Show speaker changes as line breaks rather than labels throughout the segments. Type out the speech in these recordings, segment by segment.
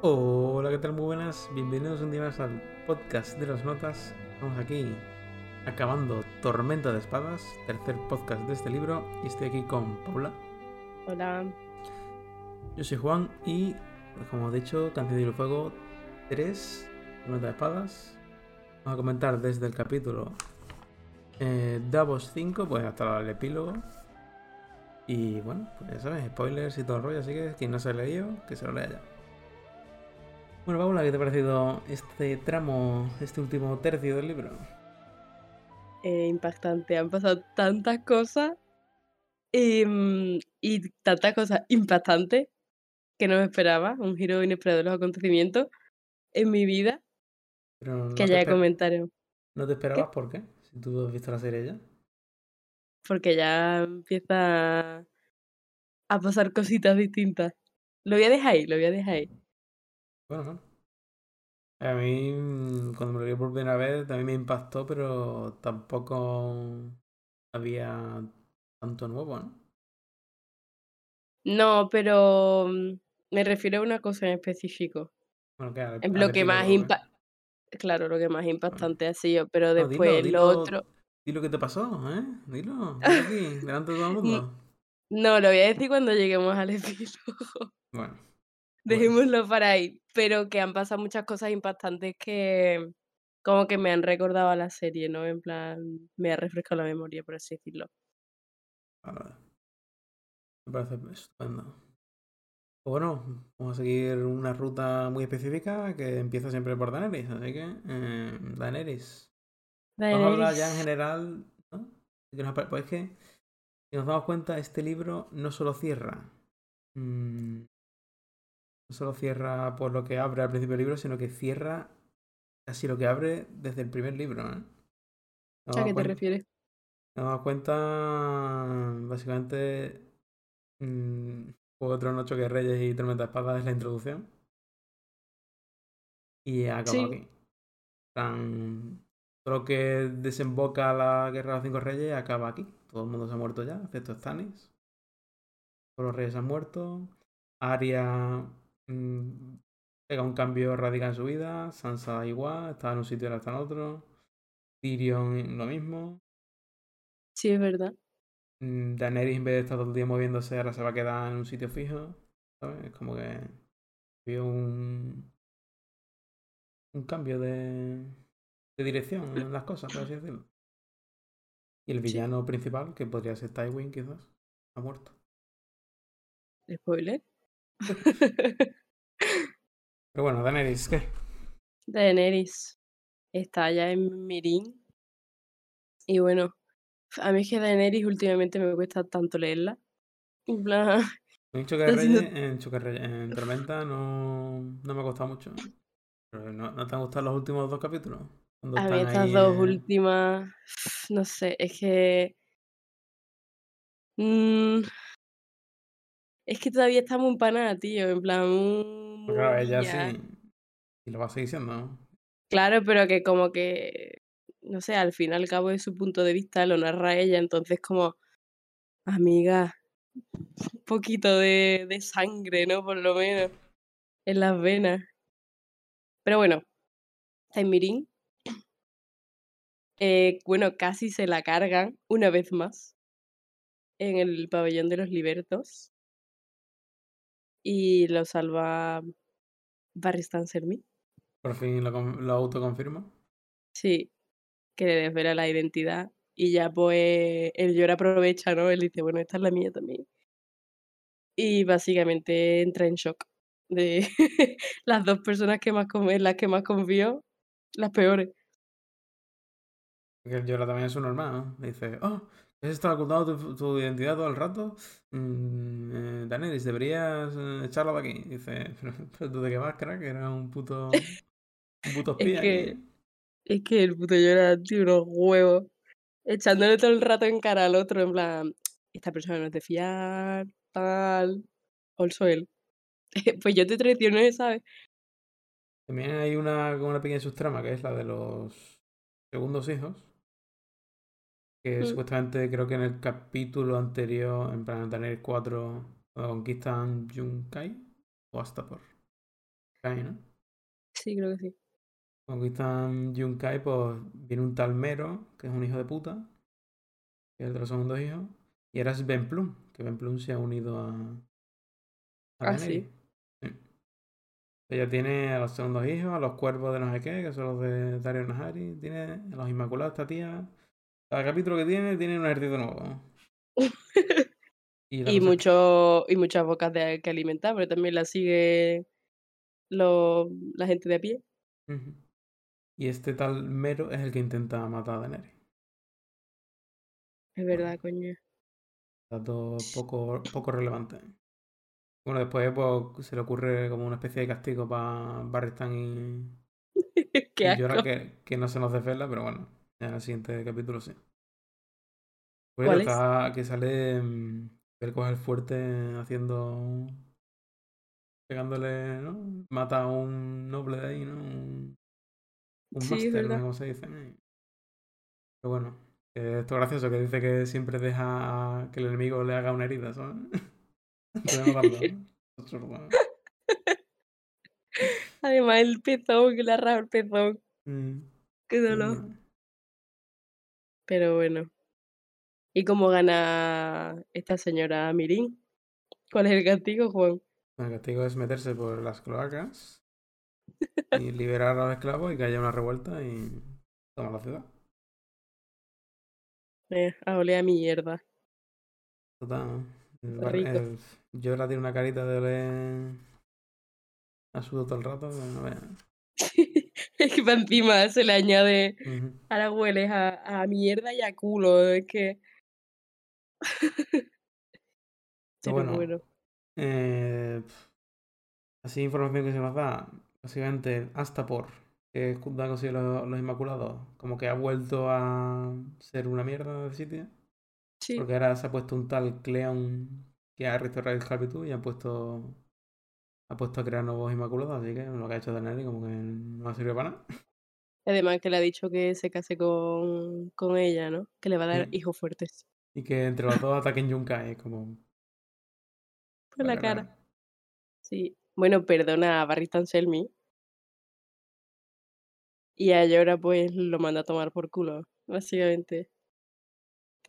Hola, ¿qué tal? Muy buenas. Bienvenidos un día más al podcast de las notas. Estamos aquí acabando Tormenta de Espadas, tercer podcast de este libro. Y estoy aquí con Paula.
Hola.
Yo soy Juan y, como he dicho, Canción de Fuego 3, Tormenta de Espadas. Vamos a comentar desde el capítulo eh, Davos 5, pues hasta el epílogo. Y bueno, pues ya sabes, spoilers y todo el rollo, así que quien no se ha leído, que se lo lea ya. Bueno, Paula, ¿qué te ha parecido este tramo, este último tercio del libro?
Eh, impactante, han pasado tantas cosas y, mm, y tantas cosas impactantes que no me esperaba, un giro inesperado de los acontecimientos en mi vida,
Pero no
que
te
ya
esper-
comentaré,
¿No te esperabas por qué? Si tú has visto la serie ya.
porque ya empieza a pasar cositas distintas. Lo voy a dejar ahí, lo voy a dejar ahí.
Bueno, bueno. A mí, mm, cuando me lo vi por primera vez, también me impactó, pero tampoco había tanto nuevo, ¿no?
No, pero mm, me refiero a una cosa en específico.
Bueno,
En
al
lo que más
¿eh?
impa- Claro, lo que más impactante ha sido, pero
No,
después
dilo,
lo
dilo,
otro.
dilo que te pasó, ¿eh? Dilo, dilo aquí, delante de todo el mundo.
No, lo voy a decir cuando lleguemos al epílogo.
Bueno, bueno.
Dejémoslo para ahí. Pero que han pasado muchas cosas impactantes que como que me han recordado a la serie, ¿no? En plan, me ha refrescado la memoria, por así decirlo.
Vale. Me parece estupendo. Pues bueno, vamos a seguir una ruta muy específica que empieza siempre por Daenerys, así que eh, Daenerys. Vamos a hablar ya en general, ¿no? Pues es que, si nos damos cuenta, este libro no solo cierra. mm, no solo cierra por lo que abre al principio del libro, sino que cierra casi lo que abre desde el primer libro, ¿eh?
¿A qué te refieres?
nos damos cuenta, básicamente, mm, Juego de Tronos, Choque de Reyes y Tormenta de Espadas es la introducción. Y acaba
Sí.
aquí. Tan... Todo lo que desemboca la Guerra de los Cinco Reyes acaba aquí. Todo el mundo se ha muerto ya, excepto Stannis. Todos los reyes han muerto. Arya mm, pega un cambio radical en su vida. Sansa igual, estaba en un sitio y ahora está en otro. Tyrion lo mismo.
Sí, es verdad.
Mm, Daenerys en vez de estar todo el día moviéndose, ahora se va a quedar en un sitio fijo. ¿Sabes? Es como que vio un, un cambio de, de dirección en las cosas, por así decirlo. Y el
Sí.
villano principal, que podría ser Tywin quizás, ha muerto.
Spoiler.
Pero bueno, Daenerys, ¿qué?
Daenerys está ya en Mirin. Y bueno, a mí es que Daenerys últimamente me cuesta tanto leerla. En plan,
En Reyes, en, Reyes, Tormenta no, no me ha costado mucho. Pero ¿no, no te han gustado los últimos dos capítulos?
A mí estas
ahí,
dos
eh,
últimas, no sé, es que... mm, es que todavía está muy empanada, tío, en plan... muy-
pues claro, ella
ya.
sí. Y lo va a seguir siendo, ¿no?
Claro, pero que como que, no sé, al fin y al cabo de su punto de vista lo narra ella, entonces como, amiga, un poquito de, de sangre, ¿no? Por lo menos, en las venas. Pero bueno, está en Mirin. Eh, bueno, casi se la cargan una vez más en el pabellón de los libertos. Y lo salva Barristan Sermí.
Por fin lo, lo autoconfirma.
Sí, que le desvela la identidad. Y ya pues el llora aprovecha, ¿no? Él dice, bueno, esta es la mía también. Y básicamente entra en shock de las dos personas que más en las que más confío, las peores.
Porque él llora también es su normal, ¿no? Dice, oh, ¿has estado ocultando tu, tu identidad todo el rato? Mm, eh, Daenerys, deberías eh, echarla de aquí. Dice, pero, pero tú de qué vas, crack, era un puto, un puto
Es
espía
que-
aquí.
Es que el puto llora, tío, unos huevos. Echándole todo el rato en cara al otro, en plan, esta persona no es de fiar, tal. Also él. Pues yo te traicioné, ¿sabes?
También hay una, una pequeña subtrama que es la de los segundos hijos. Que
Mm.
supuestamente creo que en el capítulo anterior, en plan Daenerys 4, cuando conquistan Yunkai o Astapor. Yunkai, ¿no?
Sí, creo que sí.
Conquistan Yunkai, pues viene un tal Mero, que es un hijo de puta, que es el de los segundos hijos, y ahora es Ben Plum, que Ben Plum se ha unido a. a
Ah, sí.
Sí. Ella tiene a los segundos hijos, a los cuervos de no sé qué, que son los de Dario Nahari, tiene a los Inmaculados, esta tía. Cada capítulo que tiene, tiene un ejército nuevo. Y,
mucho, y muchas bocas de que alimentar, pero también la sigue lo- la gente de a pie.
Y este tal Mero es el que intenta matar a Daenerys.
Es verdad, coño.
Dato poco, poco relevante. Bueno, después pues, se le ocurre como una especie de castigo para Barristan y,
Qué
y
asco.
Que, que no se nos desvela, pero bueno, en el siguiente capítulo sí. Pues
¿Cuál es?
está que sale mm, él coge el fuerte haciendo. pegándole, ¿no? Mata a un noble de ahí, ¿no? Un, un
Sí,
máster, no cómo se dice. Pero bueno, esto es gracioso, que dice que siempre deja que el enemigo le haga una herida, ¿sabes?
Además, el pezón, que le rajado el pezón.
Mm,
Qué
pues
dolor. Pero bueno. ¿Y cómo gana esta señora Mirín? ¿Cuál es el castigo, Juan?
El castigo es meterse por las cloacas y liberar a los esclavos y que haya una revuelta y tomar la ciudad.
Eh, a oler a mierda.
Total. El yo la tiene una carita de oler a sudor todo el rato, pero no.
es que para encima se le añade.
Ujú.
Ahora hueles a, a mierda y a culo. Es que. Pero
bueno.
bueno.
Eh, así información que se nos da, básicamente hasta por que es da conseguir los, los Inmaculados, como que ha vuelto a ser una mierda de sitio,
Sí.
porque ahora se ha puesto un tal Cleon que ha restaurado el esclavitud y ha puesto ha puesto a crear nuevos Inmaculados, así que lo que ha hecho Daenerys como que no ha servido para nada.
Además que le ha dicho que se case con, con ella, ¿no? Que le va a dar
Sí.
hijos fuertes.
Y que entre los dos ataquen Yunkai, como
Por la
vale,
cara. Sí. Bueno, perdona a Barristan Selmy. Y a Llora pues lo manda a tomar por culo, básicamente.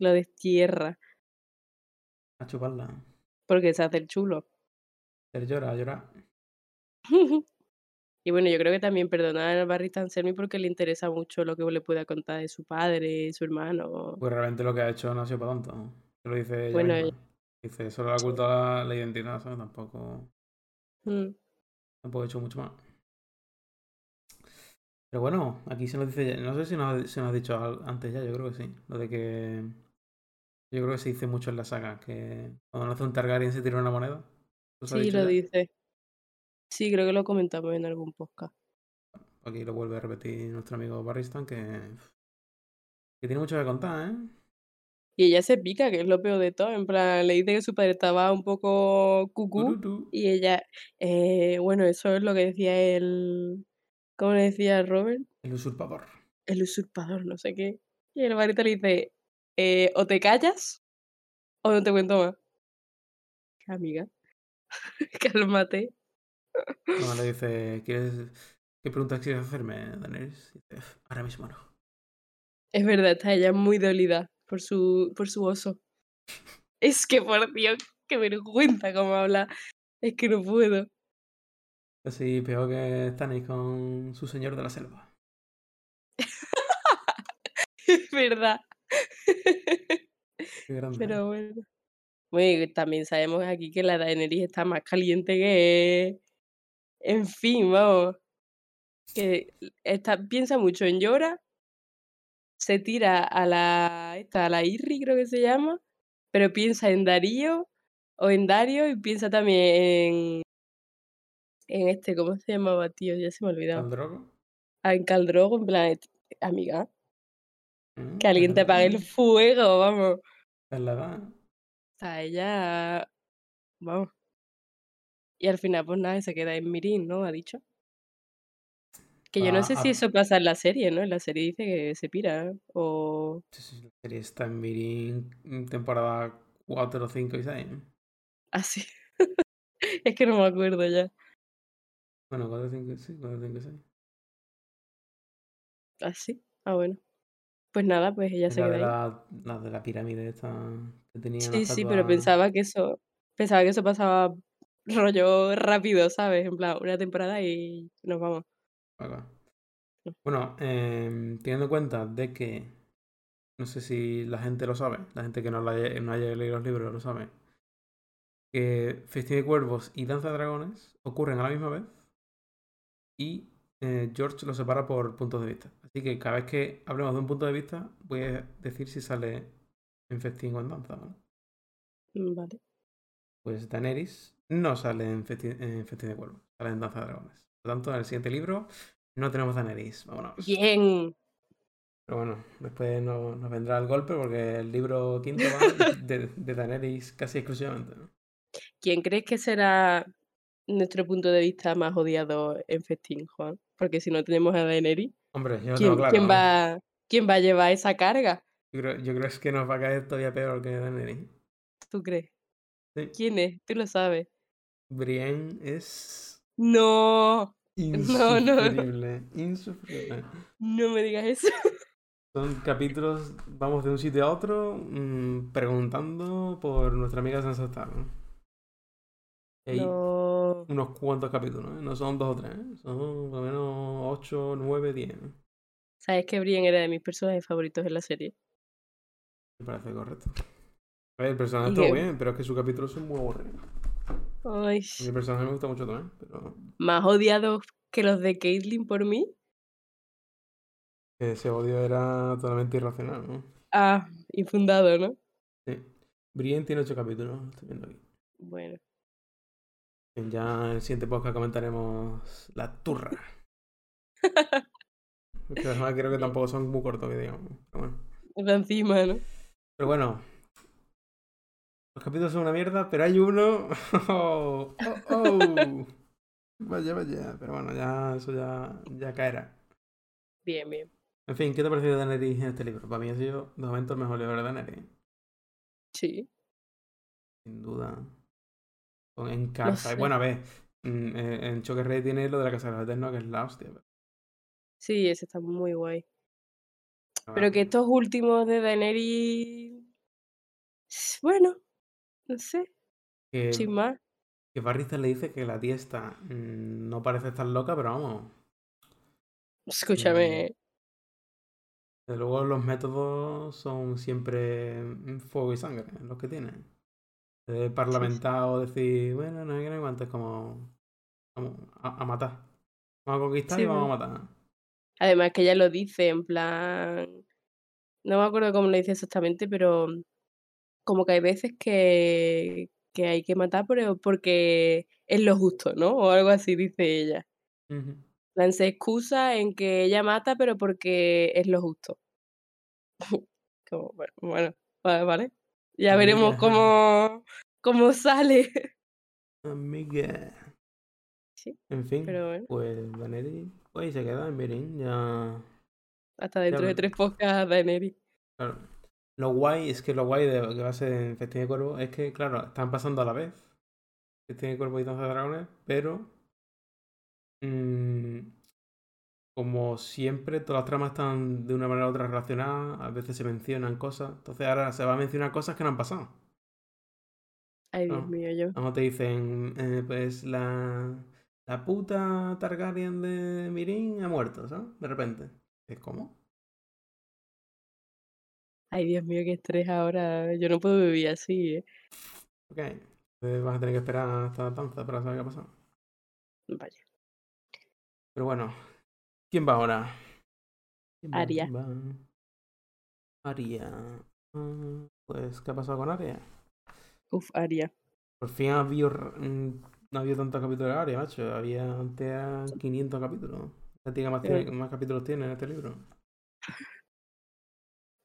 Lo destierra.
A chuparla.
Porque se hace el chulo.
Él llora, llora.
y bueno, yo creo que también perdonar a Barristan Selmy porque le interesa mucho lo que le pueda contar de su padre, su hermano.
Pues realmente lo que ha hecho no ha sido para tanto. Se lo dice ella
Bueno,
misma. Dice, solo le ha ocultado la, la identidad, ¿sabes? Tampoco,
Mm.
tampoco he hecho mucho más. Pero bueno, aquí se nos dice, no sé si nos, se nos ha dicho al- antes ya, yo creo que sí. Lo de que. Yo creo que se dice mucho en la saga, que cuando nace un Targaryen se tira una moneda. ¿Eso se ha
Sí, lo
ya?
dice. Sí, creo que lo comentamos en algún podcast.
Aquí lo vuelve a repetir nuestro amigo Barristan, que. que tiene mucho que contar, ¿eh?
Y ella se pica, que es lo peor de todo. En plan, le dice que su padre estaba un poco cucú. Y ella, eh, bueno, eso es lo que decía el. ¿Cómo le decía Robert?
El usurpador.
El usurpador, no sé qué. Y el barito le dice, eh, o te callas o no te cuento más. Amiga, cálmate.
No, le dice, ¿quieres. ¿Qué preguntas quieres hacerme, Daenerys? Dice, "Uf, ahora mismo no.
Es verdad, está ella muy dolida por su, por su oso. Es que, por Dios, qué vergüenza cómo habla. Es que no puedo.
Así peor que Stannis con su señor de la selva.
Es verdad.
Qué grande.
Pero bueno. Bueno, también sabemos aquí que la Daenerys está más caliente que... En fin, vamos. Que está, piensa mucho en Llora, se tira a la, esta, a la Irri, creo que se llama, pero piensa en Darío o en Dario y piensa también en, en este, ¿cómo se llamaba, tío? Ya se me ha olvidado.
¿Caldrogo?
Ah, en Caldrogo, en plan, amiga,
Mm,
que alguien te apague el fuego, vamos.
Es la edad.
Sea, ella, vamos. Y al final, pues nada, se queda en Mirin, ¿no? Ha dicho. Que yo no sé si
a-
eso pasa en la serie, ¿no? En la serie dice que se pira, o...
Sí, sí, la serie está en Mirin en temporada 4, 5 y 6.
Así. es que no me acuerdo ya.
Bueno, 4, 5, sí, 4, 5, 6.
¿Ah, sí? Ah, bueno. Pues nada, pues ella se
La
queda
de
ahí.
la, la de la pirámide esta que tenía una
Sí, sí, pero pensaba que eso pensaba que eso pasaba rollo rápido, ¿sabes? En plan, una temporada y nos vamos.
acá. Bueno, em, teniendo en cuenta de que no sé si la gente lo sabe, la gente que no, la haya, no haya leído los libros lo sabe, que Festín de Cuervos y Danza de Dragones ocurren a la misma vez y eh, George los separa por puntos de vista. Así que cada vez que hablemos de un punto de vista, voy a decir si sale en Festín o en Danza. ¿vale?
Mm, Vale.
Pues Daenerys no sale en Festín, en Festín de Cuervos, sale en Danza de Dragones. Por lo tanto, en el siguiente libro no tenemos Daenerys. Vámonos.
Bien.
Pero bueno, después no- nos vendrá el golpe porque el libro quinto va de, de Daenerys casi exclusivamente. ¿no?
¿Quién crees que será nuestro punto de vista más odiado en Festín, Juan? Porque si no tenemos a Daenerys,
Hombre, yo lo
¿quién,
tengo claro.
quién
¿no?
va, ¿quién va a llevar esa carga?
Yo creo, yo creo es que nos va a caer todavía peor que Daenerys.
¿Tú crees?
Sí.
¿Quién es? Tú lo sabes.
Brienne es
No, no, no.
insufrible. Insufrible.
no me digas eso.
Son capítulos, vamos de un sitio a otro mm, preguntando por nuestra amiga Sansa Stark. ¿no? Y Hay
No.
unos cuantos capítulos, ¿eh? no son dos o tres, ¿eh? son por lo menos ocho, nueve, diez. ¿eh?
¿Sabes que Brienne era de mis personajes favoritos en la serie?
Me parece correcto. A ver, el personaje
que-
bien, pero es que sus capítulos son muy aburridos.
Ay,
Mi personaje me gusta mucho también, pero
más odiados que los de Caitlyn por mí.
ese odio era totalmente irracional, ¿no?
Ah, infundado, ¿no?
Sí. Brienne tiene ocho capítulos, estoy viendo aquí.
Bueno,
Ya en el siguiente podcast comentaremos la turra. Porque además creo que tampoco son muy cortos, que digamos. Pero bueno.
de encima, ¿no?
Pero bueno. Los capítulos son una mierda, pero hay uno. Oh, oh, oh. Vaya, vaya. Pero bueno, ya eso ya, ya caerá.
Bien, bien.
En fin, ¿qué te ha parecido Daenerys en este libro? Para mí ha sido de momento el mejor libro de Daenerys.
Sí.
Sin duda. Con en casa.
sé.
Bueno, a ver. mm, eh, En Choque Rey tiene lo de la Casa de los Eternos, que es la hostia. pero-
Sí, ese está muy guay.
pero
que estos últimos de Daenerys. Bueno, no sé,
Que,
sin más.
que Barristan le dice que la tía está. mm, no parece estar loca, pero vamos.
Escúchame.
Desde luego los métodos son siempre mm, fuego y sangre, los que tienen. De parlamentar o decir, bueno, no hay que no hay cuánto, es como. Vamos a, a matar. Vamos a conquistar
Sí,
y vamos
bueno.
a matar.
Además que ella lo dice en plan. No me acuerdo cómo lo dice exactamente, pero como que hay veces que, que hay que matar pero porque es lo justo, ¿no? O algo así dice ella. Plan, se excusa en que ella mata pero porque es lo justo. Como, bueno, bueno, vale, vale. Ya veremos cómo, cómo sale.
Amiga.
Sí,
En fin,
pero bueno,
pues Daenerys, pues se queda en Meereen, ya.
hasta dentro de tres podcasts Daenerys.
Claro. Lo guay es que lo guay de que va a ser en Festín de Cuervo es que, claro, están pasando a la vez. Festín de Cuervo y Danza de Dragones, pero. mm, como siempre, todas las tramas están de una manera u otra relacionadas, a veces se mencionan cosas, entonces ahora se va a mencionar cosas que no han pasado.
Ay, Dios mío, yo.
Vamos, te dicen, eh, pues la, la puta Targaryen de Mirin ha muerto, ¿sabes? De repente. ¿Es cómo?
Ay, Dios mío, qué estrés ahora. Yo no puedo vivir así, ¿eh?
Ok. Entonces vas a tener que esperar hasta danza para saber qué ha pasado.
Vaya.
Pero bueno, ¿quién va ahora? ¿Quién va?
Aria.
¿Quién va? Aria. Ah, Pues, ¿qué ha pasado con Aria?
Uf, Aria.
Por fin ha habido, mm, no ha habido tantos capítulos de Aria, macho. Había antes a 500 capítulos. La más, tiene-
Eh.
más capítulos tiene en este libro.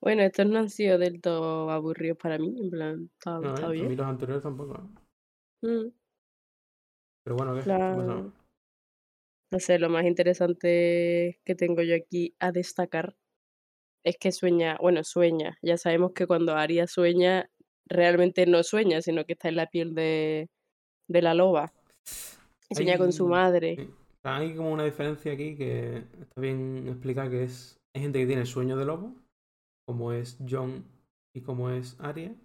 Bueno, estos no han sido del todo aburridos para mí, en plan, está,
No,
está
¿eh? A mí
bien.
los anteriores tampoco. ¿eh?
Mm,
Pero bueno, ¿qué? ¿Qué ha
la- no sé, lo más interesante que tengo yo aquí a destacar es que sueña, bueno, sueña. Ya sabemos que cuando Aria sueña, realmente no sueña, sino que está en la piel de, de la loba. Y sueña con su madre.
Hay como una diferencia aquí que está bien explicar que es. Hay gente que tiene sueño de lobo, como es John y como es Arya.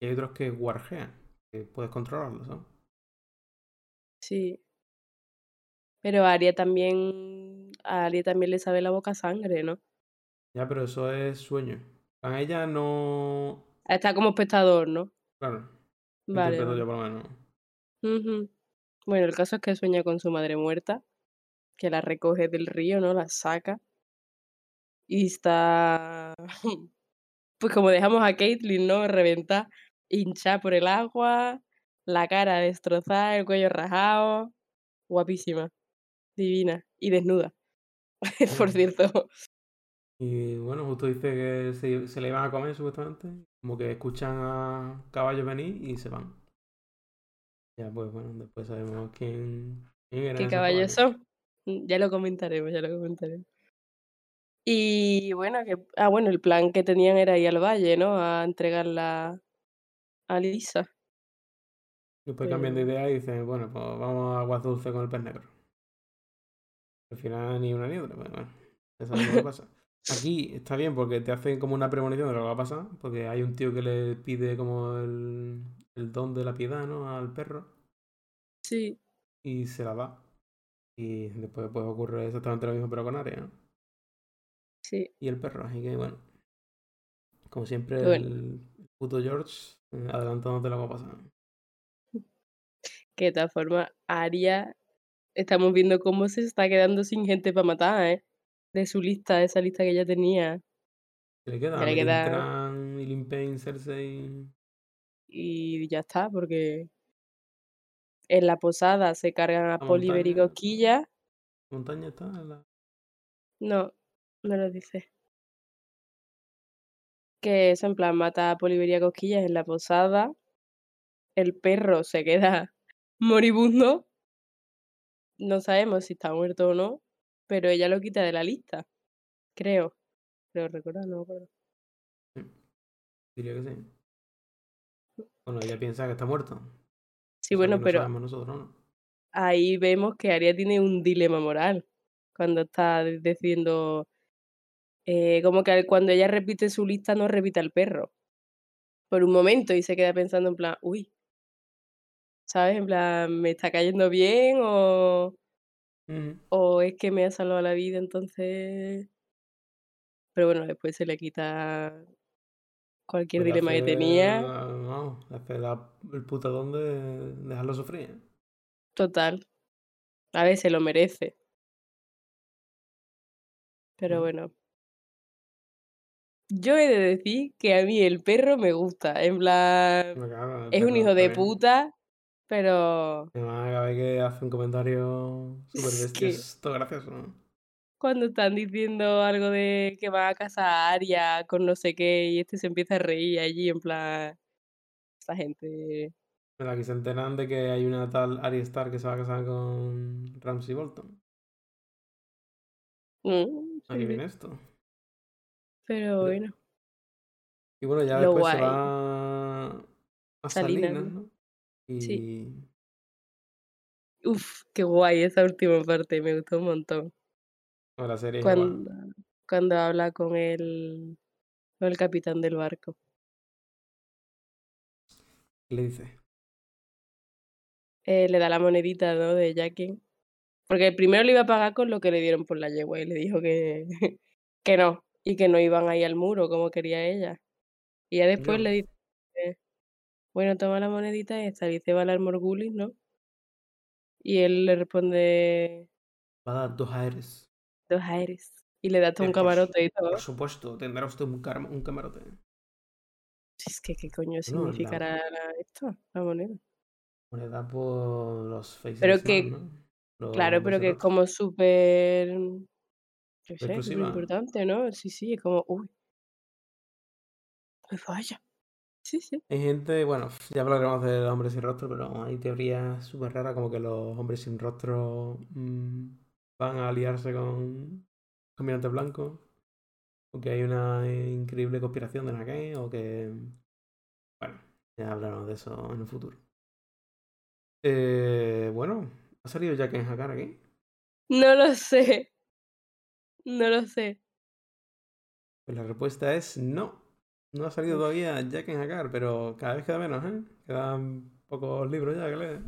Y hay otros que guarjean, que puedes controlarlos, ¿no?
Sí. Pero Aria también. A Aria también le sabe la boca sangre, ¿no?
Ya, pero eso es sueño. A ella no.
Está como espectador, ¿no?
Claro.
Vale.
interpreto
vale.
yo por lo menos.
Ujú. Bueno, el caso es que sueña con su madre muerta, que la recoge del río, ¿no? La saca. Y está. Pues como dejamos a Caitlyn, ¿no? Reventar, hinchada por el agua, la cara destrozada, el cuello rajado. Guapísima, divina y desnuda. Por cierto.
Y bueno, justo dice que se, se le iban a comer supuestamente. Como que escuchan a caballos venir y se van. Ya, pues bueno, después sabemos quién, quién era
¿Qué caballos
caballo.
son? Ya lo comentaremos, ya lo comentaremos. Y bueno, que, ah, bueno, el plan que tenían era ir al valle, ¿no? A entregarla a Lisa.
Después cambian de idea y dicen, bueno, pues vamos a aguas dulce con el pez negro. Al final ni una ni otra, pero bueno, ya sabemos lo que pasa. Aquí está bien porque te hacen como una premonición de lo que va a pasar, porque hay un tío que le pide como el, el don de la piedad, ¿no? Al perro
sí,
y se la da. Y después pues ocurre exactamente lo mismo pero con Arya, ¿no?
Sí.
Y el perro, así que bueno. Como siempre,
Bueno.
el puto George adelantándote que va a pasar.
Que de todas formas, Aria, estamos viendo cómo se está quedando sin gente para matar, ¿eh? De su lista, esa lista que ya tenía.
¿Qué le queda?
Le queda-
Tran, Ilyn Payne, Cersei.
Y ya está, porque en la posada se cargan a
La
Poliver y. Cosquilla.
Montaña está en la.
No, no lo dice. Que eso en plan mata a Poliver y a Cosquillas en la posada. El perro se queda moribundo. No sabemos si está muerto o no, pero ella lo quita de la lista. Creo. Creo recordar, no me acuerdo.
Diría que sí. Bueno, ella piensa que está muerto.
Sí, bueno,
no
pero
sabemos nosotros, ¿no?
ahí vemos que Aria tiene un dilema moral cuando está de- diciendo eh, como que cuando ella repite su lista no repite al perro por un momento y se queda pensando en plan, uy, ¿sabes? En plan, ¿me está cayendo bien o, o es que me ha salvado la vida entonces? Pero bueno, después se le quita cualquier
Pues le
dilema que tenía.
Vamos, le hace la- el putadón de dejarlo sufrir. ¿eh?
Total. A se lo merece. Pero bueno. Yo he de decir que a mí el perro me gusta. En plan,
cago el
es un hijo de puta, pero
Además, cada vez que hace un comentario súper
Es
bestia
que-
es todo gracioso. ¿no?
cuando están diciendo algo de que va a casa a Aria con no sé qué y este se empieza a reír allí en plan, esta gente...
Mira, aquí se enteran de que hay una tal Arya Stark que se va a casar con Ramsey Bolton.
Mm,
Aquí
sí,
viene esto.
Pero bueno,
Y bueno, ya
Lo
después se va a
Salinas,
Salinas,
¿no?
¿no? Y
Sí. uf, qué guay esa última parte, me gustó un montón.
bueno, la serie es igual.
Cuando, cuando habla con el, con el capitán del barco.
Le dice,
eh, le da la monedita, ¿no? De Jackie. Porque primero le iba a pagar con lo que le dieron por la yegua y le dijo que, que no, y que no iban ahí al muro como quería ella. Y ya después le dice, bueno, toma la monedita esta, dice vale al Morgulis, ¿no? Y él le responde,
va a dar dos aires.
dos aires. Y le da hasta
Eh,
un camarote y todo.
Por supuesto, tendrá usted un, un camarote.
Si es que, ¿qué coño significará la- esto, la moneda?
Moneda por los faces
Pero
man,
que-
¿no? Los
Claro, pero que es como súper, yo sé, súper
Exclusiva.
importante, ¿no? Sí, sí, es como, uy. Pues vaya. Sí, sí.
Hay gente, bueno, ya hablaremos de los hombres sin rostro, pero hay teorías súper raras como que los hombres sin rostro mm, van a aliarse con caminantes blancos, o que hay una increíble conspiración de que, o que... Bueno, ya hablaremos de eso en el futuro. Eh, bueno, ha salido Jack en Hakar aquí.
No lo sé. No lo sé.
Pues la respuesta es no. No ha salido
Uf.
todavía Jack en Hagar, pero cada vez queda menos, ¿eh? Quedan pocos libros ya que leer.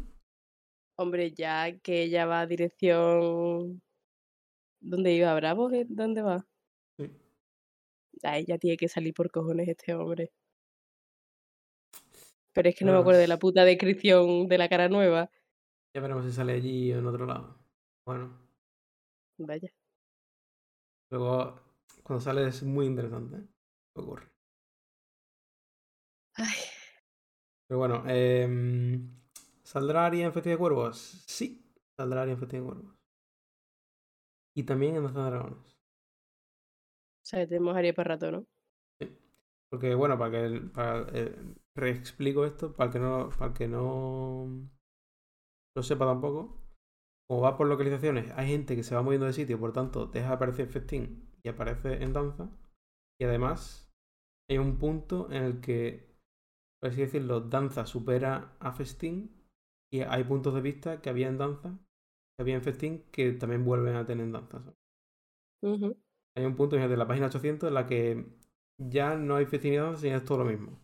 Hombre, ya que ella va a dirección. ¿Dónde iba? ¿Bravo? ¿Dónde va?
Sí.
A ella tiene que salir por cojones este hombre. Pero es que no me acuerdo de la puta descripción de la cara nueva.
Ya veremos si sale allí o en otro lado. Bueno,
Vaya.
Luego cuando sale es muy interesante. ¿eh? ¿Qué ocurre?
Ay,
Pero bueno, em, ¿saldrá Aria en Festín de Cuervos? Sí, saldrá Aria en Festín de Cuervos. Y también en Danza de Dragones.
o sea, tenemos Aria para rato, ¿no?
Porque, bueno, para que el- para, eh, reexplico esto, para el que no, para el que no lo sepa tampoco. Como va por localizaciones, hay gente que se va moviendo de sitio, por tanto, deja de aparecer festín y aparece en danza. Y además, hay un punto en el que, por así decirlo, danza supera a festín. Y hay puntos de vista que había en danza, que había en festín, que también vuelven a tener en danza. Hay un punto de la página 800 en la que ya no hay festín y danza, sino es todo lo mismo.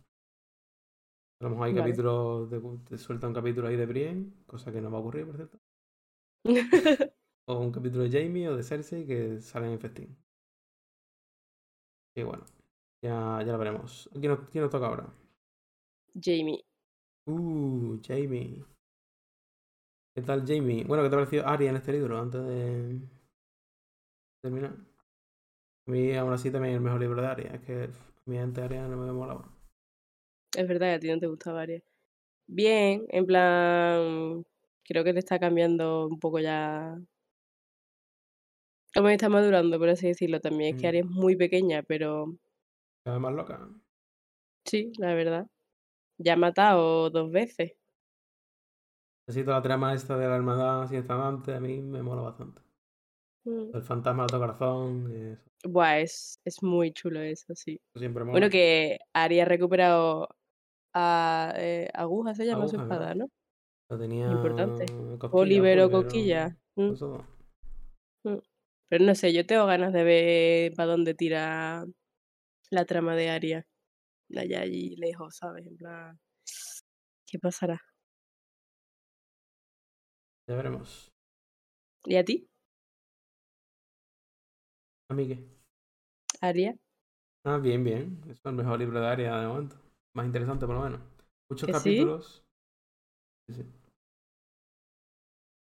A lo mejor hay
Vale.
capítulos, de, te suelta un capítulo ahí de Brienne, cosa que no va a ocurrir, por cierto. O un capítulo de Jamie o de Cersei que salen en festín. Y bueno, ya, ya lo veremos. ¿Quién nos, quién nos toca ahora?
Jamie.
Uh, Jamie. ¿Qué tal, Jamie? Bueno, ¿qué te ha parecido Arya en este libro antes de terminar? A mí, aún así, también es el mejor libro de Arya. Es que a mí antes Arya no me molaba.
Es verdad a ti no te gustaba Aria. Bien, en plan. Creo que te está cambiando un poco ya. Como que está madurando, por así decirlo. También es que
Mm.
Aria es muy pequeña, pero
Cada más loca.
sí, la verdad. Ya ha matado dos veces.
Así toda la trama esta de la hermandad sin antes a mí me mola bastante.
Mm.
El fantasma de corazón, eso
Buah, es, es muy chulo eso, sí.
siempre mola.
Bueno, que Aria ha recuperado a eh, Aguja, se llama su espada,
¿verdad?
¿No?
Lo tenía
Importante. o Coquilla. Mm, mm. Pero no sé, yo tengo ganas de ver para dónde tira la trama de Aria. Allá allí lejos, ¿sabes? En plan, ¿qué pasará?
Ya veremos.
¿Y a ti,
¿A mí qué?
Aria?
Ah, bien, bien. Es el mejor libro de área de momento. Más interesante, por lo menos. Muchos capítulos. Sí, sí.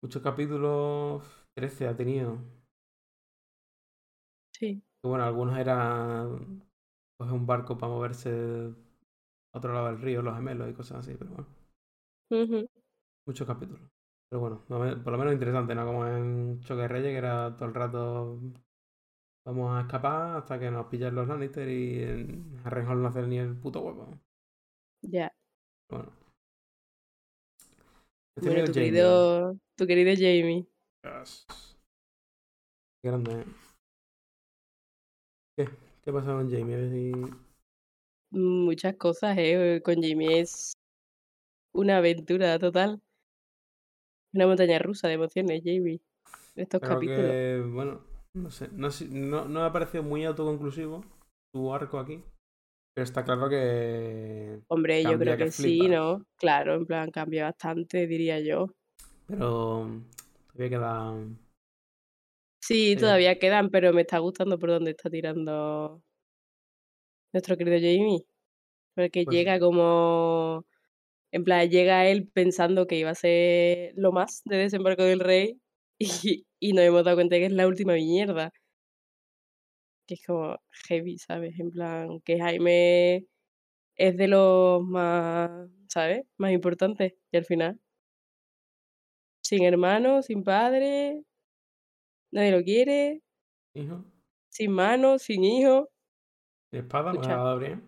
Muchos capítulos. 13 ha tenido.
Sí.
Que bueno, algunos eran. Coger un barco para moverse a otro lado del río, los gemelos y cosas así, pero bueno. Muchos capítulos. Pero bueno, por lo menos interesante, ¿no? Como en Choque de Reyes, que era todo el rato. Vamos a escapar hasta que nos pillan los Lannister y en Harrenhal no hace ni el puto huevo.
Ya.
Bueno. Este
Bueno, tu querido, tu querido Jamie.
Yes. Qué grande, ¿eh? ¿Qué? ¿Qué pasa con Jamie? A ver si...
Muchas cosas, ¿eh? Con Jamie es una aventura total. Una montaña rusa de emociones, Jamie. Estos
Creo
capítulos.
que, bueno, no sé. No, no, no me ha parecido muy autoconclusivo su arco aquí. Pero está claro que...
Hombre, yo creo
que
que sí. ¿no? Claro, en plan, cambia bastante, diría yo.
Pero todavía queda...
Sí, todavía quedan, pero me está gustando por dónde está tirando nuestro querido Jamie. Porque
Pues-
llega como. En plan, llega él pensando que iba a ser lo más de desembarco del rey y, y nos hemos dado cuenta que es la última mierda. Que es como heavy, ¿sabes? En plan, que Jaime es de los más, ¿sabes? Más importantes. Y al final, sin hermano, sin padre, nadie lo quiere,
hijo,
sin mano, sin hijo.
sin espada,
Escucha.
ha dado bien.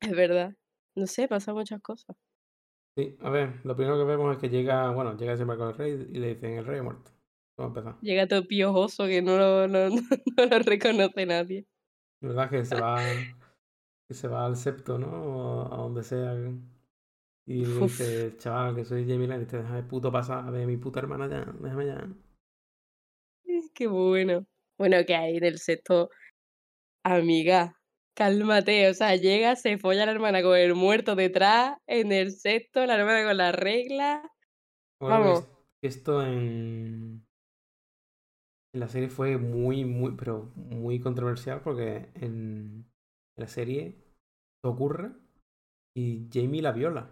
Es verdad. No sé, pasan muchas cosas.
Sí, a ver, lo primero que vemos es que llega, bueno, llega ese barco del rey y le dicen, el rey ha muerto. Vamos a empezar.
Llega todo piojoso que no lo, no, no lo reconoce nadie.
La verdad es que se va, que se va al septo, ¿no? O a donde sea. Y le dice, chaval, que soy Jamie Lannister, déjame puto pasar a ver a mi puta hermana ya, déjame ya.
Qué bueno. Bueno, que ahí en el sexto, amiga, cálmate, o sea, llega, se folla la hermana con el muerto detrás, en el sexto, la hermana con la regla.
Bueno,
Vamos.
es- esto en, en la serie fue muy, muy, pero muy controversial porque en la serie ocurre y Jamie la viola.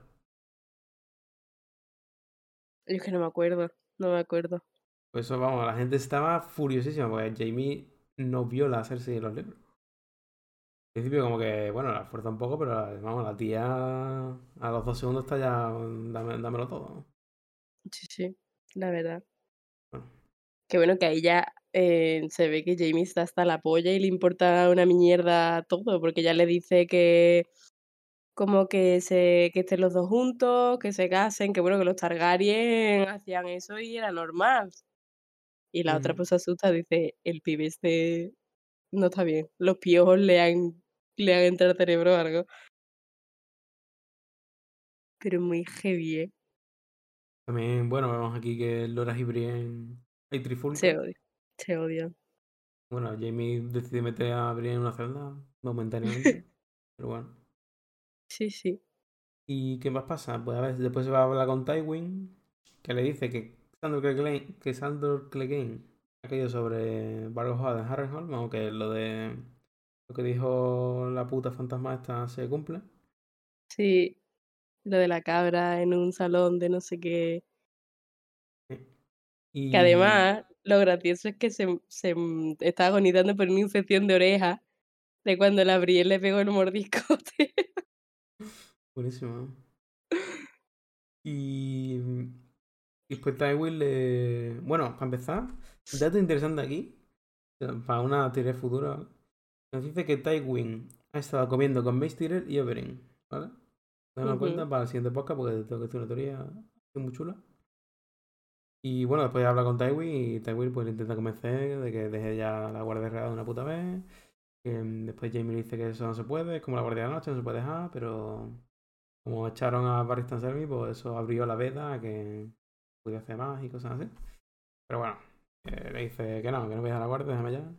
Yo es que no me acuerdo, no me acuerdo.
Por eso, vamos, la gente estaba furiosísima porque Jamie no viola a Cersei en los libros. Al principio como que, bueno, la fuerza un poco, pero vamos, la tía a los dos segundos está ya, dame- dámelo todo.
Sí, sí, la verdad.
Bueno.
Qué bueno que ahí ya eh, se ve que Jamie está hasta la polla y le importa una mierda todo, porque ya le dice que como que se que estén los dos juntos, que se casen, que bueno, que los Targaryen hacían eso y era normal. Y la otra pues se asusta, dice, el pibe este no está bien, los piojos le han le han entrado al cerebro o algo. Pero muy heavy, ¿eh?
También, bueno, vemos aquí que Loras y Brienne hay trifulca.
Se odian, se odian.
Bueno, Jamie decide meter a Brienne en una celda momentáneamente. pero bueno.
Sí, sí.
¿Y qué más pasa? Pues a ver, después se va a hablar con Tywin, que le dice que Sandor Clegane, que Sandor Clegane ha caído sobre Hoat en Harrenhal, aunque lo de lo que dijo la puta fantasma esta se cumple.
Sí, lo de la cabra en un salón de no sé qué.
Y
Que además, lo gracioso es que se, se está agonizando por una infección de oreja de cuando la Brienne le pegó el mordiscote.
Buenísimo. Y y después Tywin le... Bueno, para empezar, dato interesante aquí, para una teoría futura, nos dice que Tywin ha estado comiendo con Mace Tyrell y Oberyn, ¿vale? Tenlo en cuenta para el siguiente podcast porque tengo que hacer una teoría muy chula. Y bueno, después habla con Tywin y Tywin pues le intenta convencer de que deje ya la Guardia Real de una puta vez. Mm, después Jamie le dice que eso no se puede, es como la Guardia de la Noche, no se puede dejar, pero como echaron a Barry Stanselmi, pues eso abrió la veda a que pudiera hacer más y cosas así. Pero bueno, eh, le dice que no, que no voy a la Guardia, déjame ya.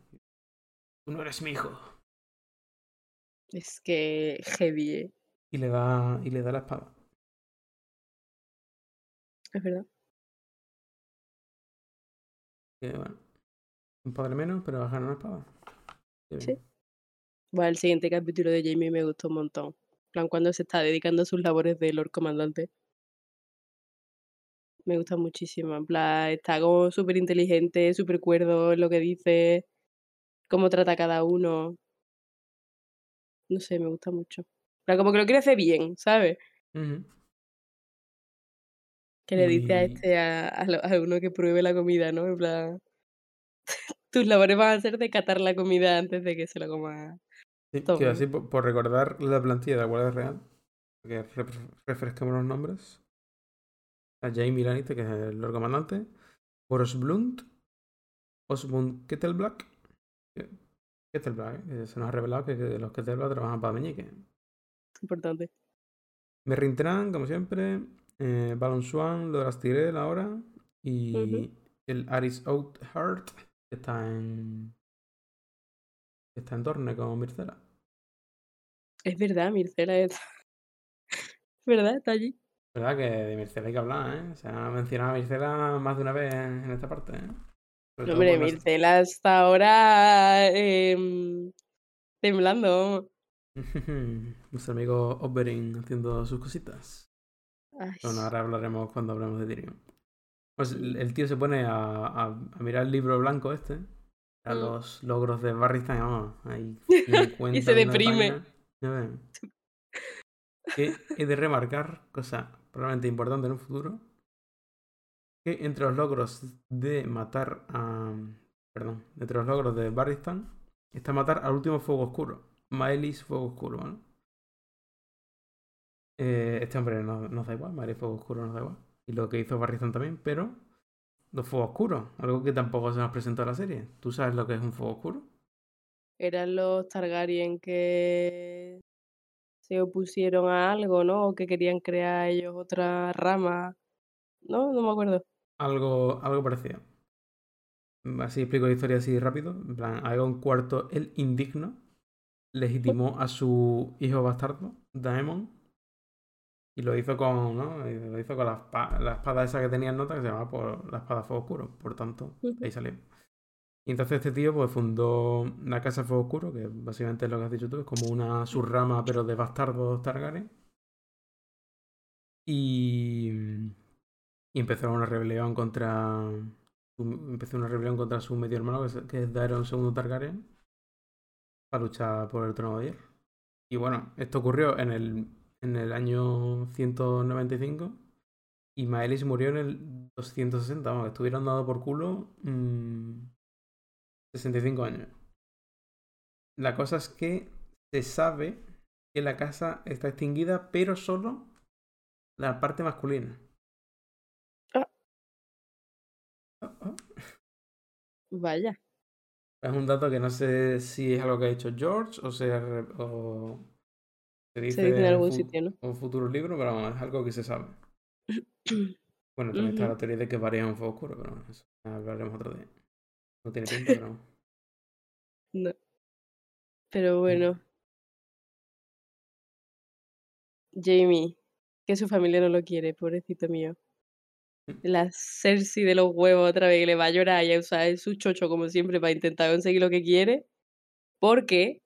Tú no eres mi hijo.
Es que heavy, ¿eh?
Y le da, y le da la espada.
Es verdad.
Que bueno, un padre menos, pero bajar una espada.
Sí. Bueno, el siguiente capítulo de Jamie me gustó un montón. En plan, cuando se está dedicando a sus labores de Lord Comandante. Me gusta muchísimo. En plan, está como súper inteligente, súper cuerdo en lo que dice, cómo trata a cada uno. No sé, me gusta mucho. Plan, como que lo quiere hacer bien, ¿sabes?
Ujú.
Que le dice a este, a, a uno que pruebe la comida, ¿no? En plan, tus labores van a ser de catar la comida antes de que se la coma.
Sí,
¿no?
así por, por recordar la plantilla de la Guardia Real, que refres- refresquemos los nombres. A Jamie Lannister, que es el Lord Comandante. Boros Blunt. Osmund Kettleblack. que- Kettleblack, ¿eh? que se nos ha revelado que, que los Kettleblack trabajan para Meñique.
Importante.
Merrin Tran, como siempre. Eh, Balon Swan, Loras Tyrell ahora. Y el Aris Outheart, que está en. Está en Torne con Mircela.
Es verdad, Mircela está. Es verdad, está allí.
¿Verdad que de Mircela hay que hablar, eh? Se ha mencionado a Mircela más de una vez en esta parte, ¿eh?
Hombre, Mircela está ahora em, temblando.
Nuestro amigo Oberyn haciendo sus cositas.
Ay,
Bueno, ahora hablaremos cuando hablemos de Tyrion. Pues el el tío se pone a, a- a mirar el libro blanco este. A
Mm.
los logros de Barristan, vamos, hay 50
Y se
de
deprime.
ven. Que he de remarcar, cosa probablemente importante en un futuro, que entre los logros de matar a... Perdón, entre los logros de Barristan está matar al último fuego oscuro. Maelis Fuego Oscuro, ¿vale? Eh, este hombre no- nos da igual, Maelis Fuego Oscuro nos da igual. Y lo que hizo Barristan también, pero los fuegos oscuros, algo que tampoco se nos presentó en la serie. ¿Tú sabes lo que es un fuego oscuro?
Eran los Targaryen que se opusieron a algo, ¿no? O que querían crear ellos otra rama. No, no me acuerdo.
Algo, algo parecido. así explico la historia así rápido. En plan, Aegon IV el Indigno legitimó a su hijo bastardo, Daemon, y lo hizo con, ¿no? Lo hizo con la, espada, esa que tenía en nota que se llamaba por la espada Fuego Oscuro. Por tanto, ahí salió. Y entonces este tío pues fundó la Casa Fuego Oscuro, que básicamente es lo que has dicho tú, es como una subrama pero de bastardos Targaryen. Y, y empezó una rebelión contra empezó una rebelión contra su medio hermano, que es, Daeron II Targaryen, para luchar por el trono de hierro. Y bueno, esto ocurrió en el, en el año 195 y Maelis murió en el 260, vamos, estuvieron dado por culo 65 mm, años. La cosa es que se sabe que la casa está extinguida, pero solo la parte masculina.
Vaya.
Es un dato que no sé si es algo que ha dicho George o, sea, o
se dice, en algún sitio, ¿no?
un futuro libro, pero es algo que se sabe. bueno, también está la teoría de que varía un fuego oscuro, pero eso hablaremos otro día. No tiene pinta, pero.
no. Pero bueno. Jamie, que su familia no lo quiere, pobrecito mío la Cersei de los huevos otra vez que le va a llorar y a usar su chocho como siempre para intentar conseguir lo que quiere. Porque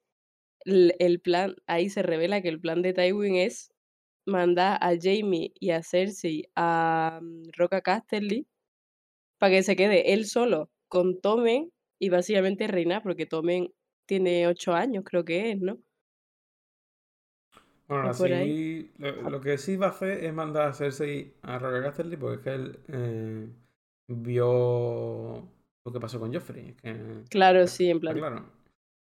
el, plan, ahí se revela que el plan de Tywin es mandar a Jamie y a Cersei a mm, Roca Casterly para que se quede él solo con Tommen y básicamente reinar, porque Tommen tiene ocho años, creo que es, ¿no?
Bueno, así, lo, que sí va a hacer es mandar a Cersei a Roger Casterly porque es que él eh, vio lo que pasó con Joffrey.
claro, sí, en plan.
Claro.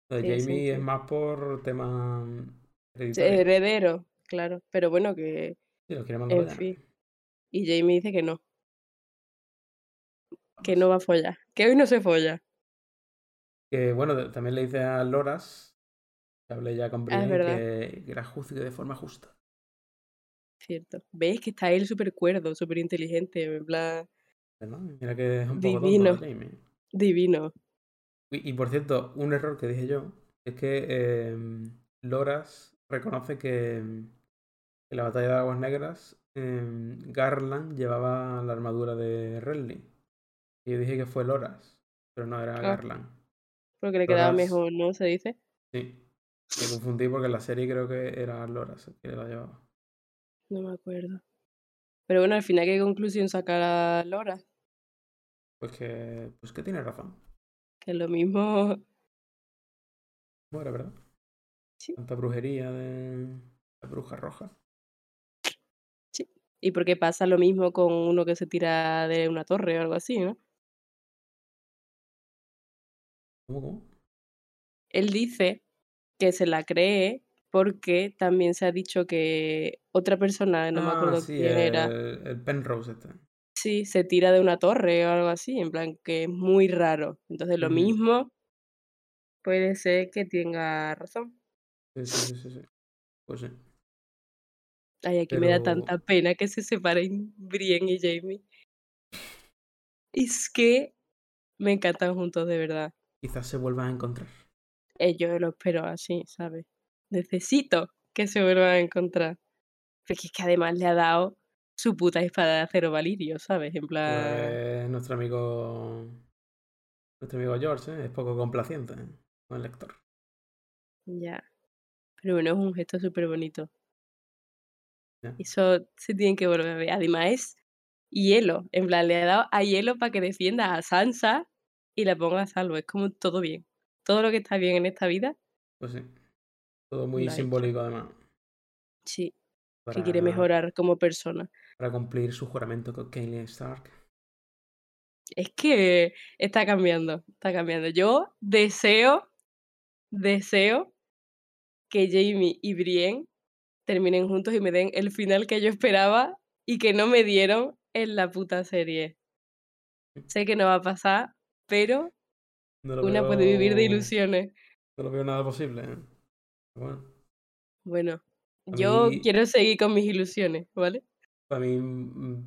Jamie es más por tema
heredero, claro. Pero bueno, que.
Lo en fin.
Y Jamie dice que no. Que no va a follar. Que hoy no se folla.
Que bueno, también le dice a Loras hablé ya con ah, Brienne que, era justo de forma justa.
Cierto. ¿Ves que está él súper cuerdo, súper inteligente? En plan...
Mira que es un poco
Divino. Divino.
Y, por cierto, un error que dije yo es que em, Loras reconoce que, en la batalla de Aguas Negras em, Garland llevaba la armadura de Renly. Y yo dije que fue Loras, pero no era ah. Garland.
Porque le quedaba mejor, ¿no? Se dice.
Sí. Me confundí porque en la serie creo que era Loras el que la llevaba.
No me acuerdo. Pero bueno, al final, ¿qué conclusión saca la Lora?
Pues que, pues que tiene razón.
Que lo mismo.
Bueno, ¿verdad? Sí. Tanta brujería de la bruja roja.
Sí. Y porque pasa lo mismo con uno que se tira de una torre o algo así, ¿no?
¿Cómo, cómo?
Él dice que se la cree porque también se ha dicho que otra persona, no me acuerdo
ah, quién
era.
El Penrose este.
Se tira de una torre o algo así, en plan que es muy raro. Entonces lo mismo puede ser que tenga razón.
Sí, sí, sí, sí. Pues sí.
Ay, aquí me da tanta pena que se separen Brienne y Jamie. Es que me encantan juntos, de verdad.
Quizás se vuelvan a encontrar.
Eh, yo lo espero así, ¿sabes? Necesito que se vuelvan a encontrar. Porque es que además le ha dado su puta espada de acero valirio, ¿sabes? En plan.
Pues nuestro amigo. Nuestro amigo George ¿eh? es poco complaciente ¿eh? con el lector.
Ya. Pero bueno, es un gesto súper bonito. Eso se tiene que volver a ver. Además es hielo. En plan, le ha dado a hielo para que defienda a Sansa y la ponga a salvo. Es como todo bien todo lo que está bien en esta vida.
Pues sí. Todo muy simbólico además.
Sí. Que quiere mejorar como persona.
Para cumplir su juramento con Kaelin Stark.
Es que está cambiando, está cambiando. Yo deseo, deseo que Jamie y Brienne terminen juntos y me den el final que yo esperaba y que no me dieron en la puta serie. Sé que no va a pasar, pero una puede vivir de ilusiones.
No lo veo nada posible. ¿eh? Bueno.
Bueno, yo quiero seguir con mis ilusiones, ¿vale?
Para mí, mm,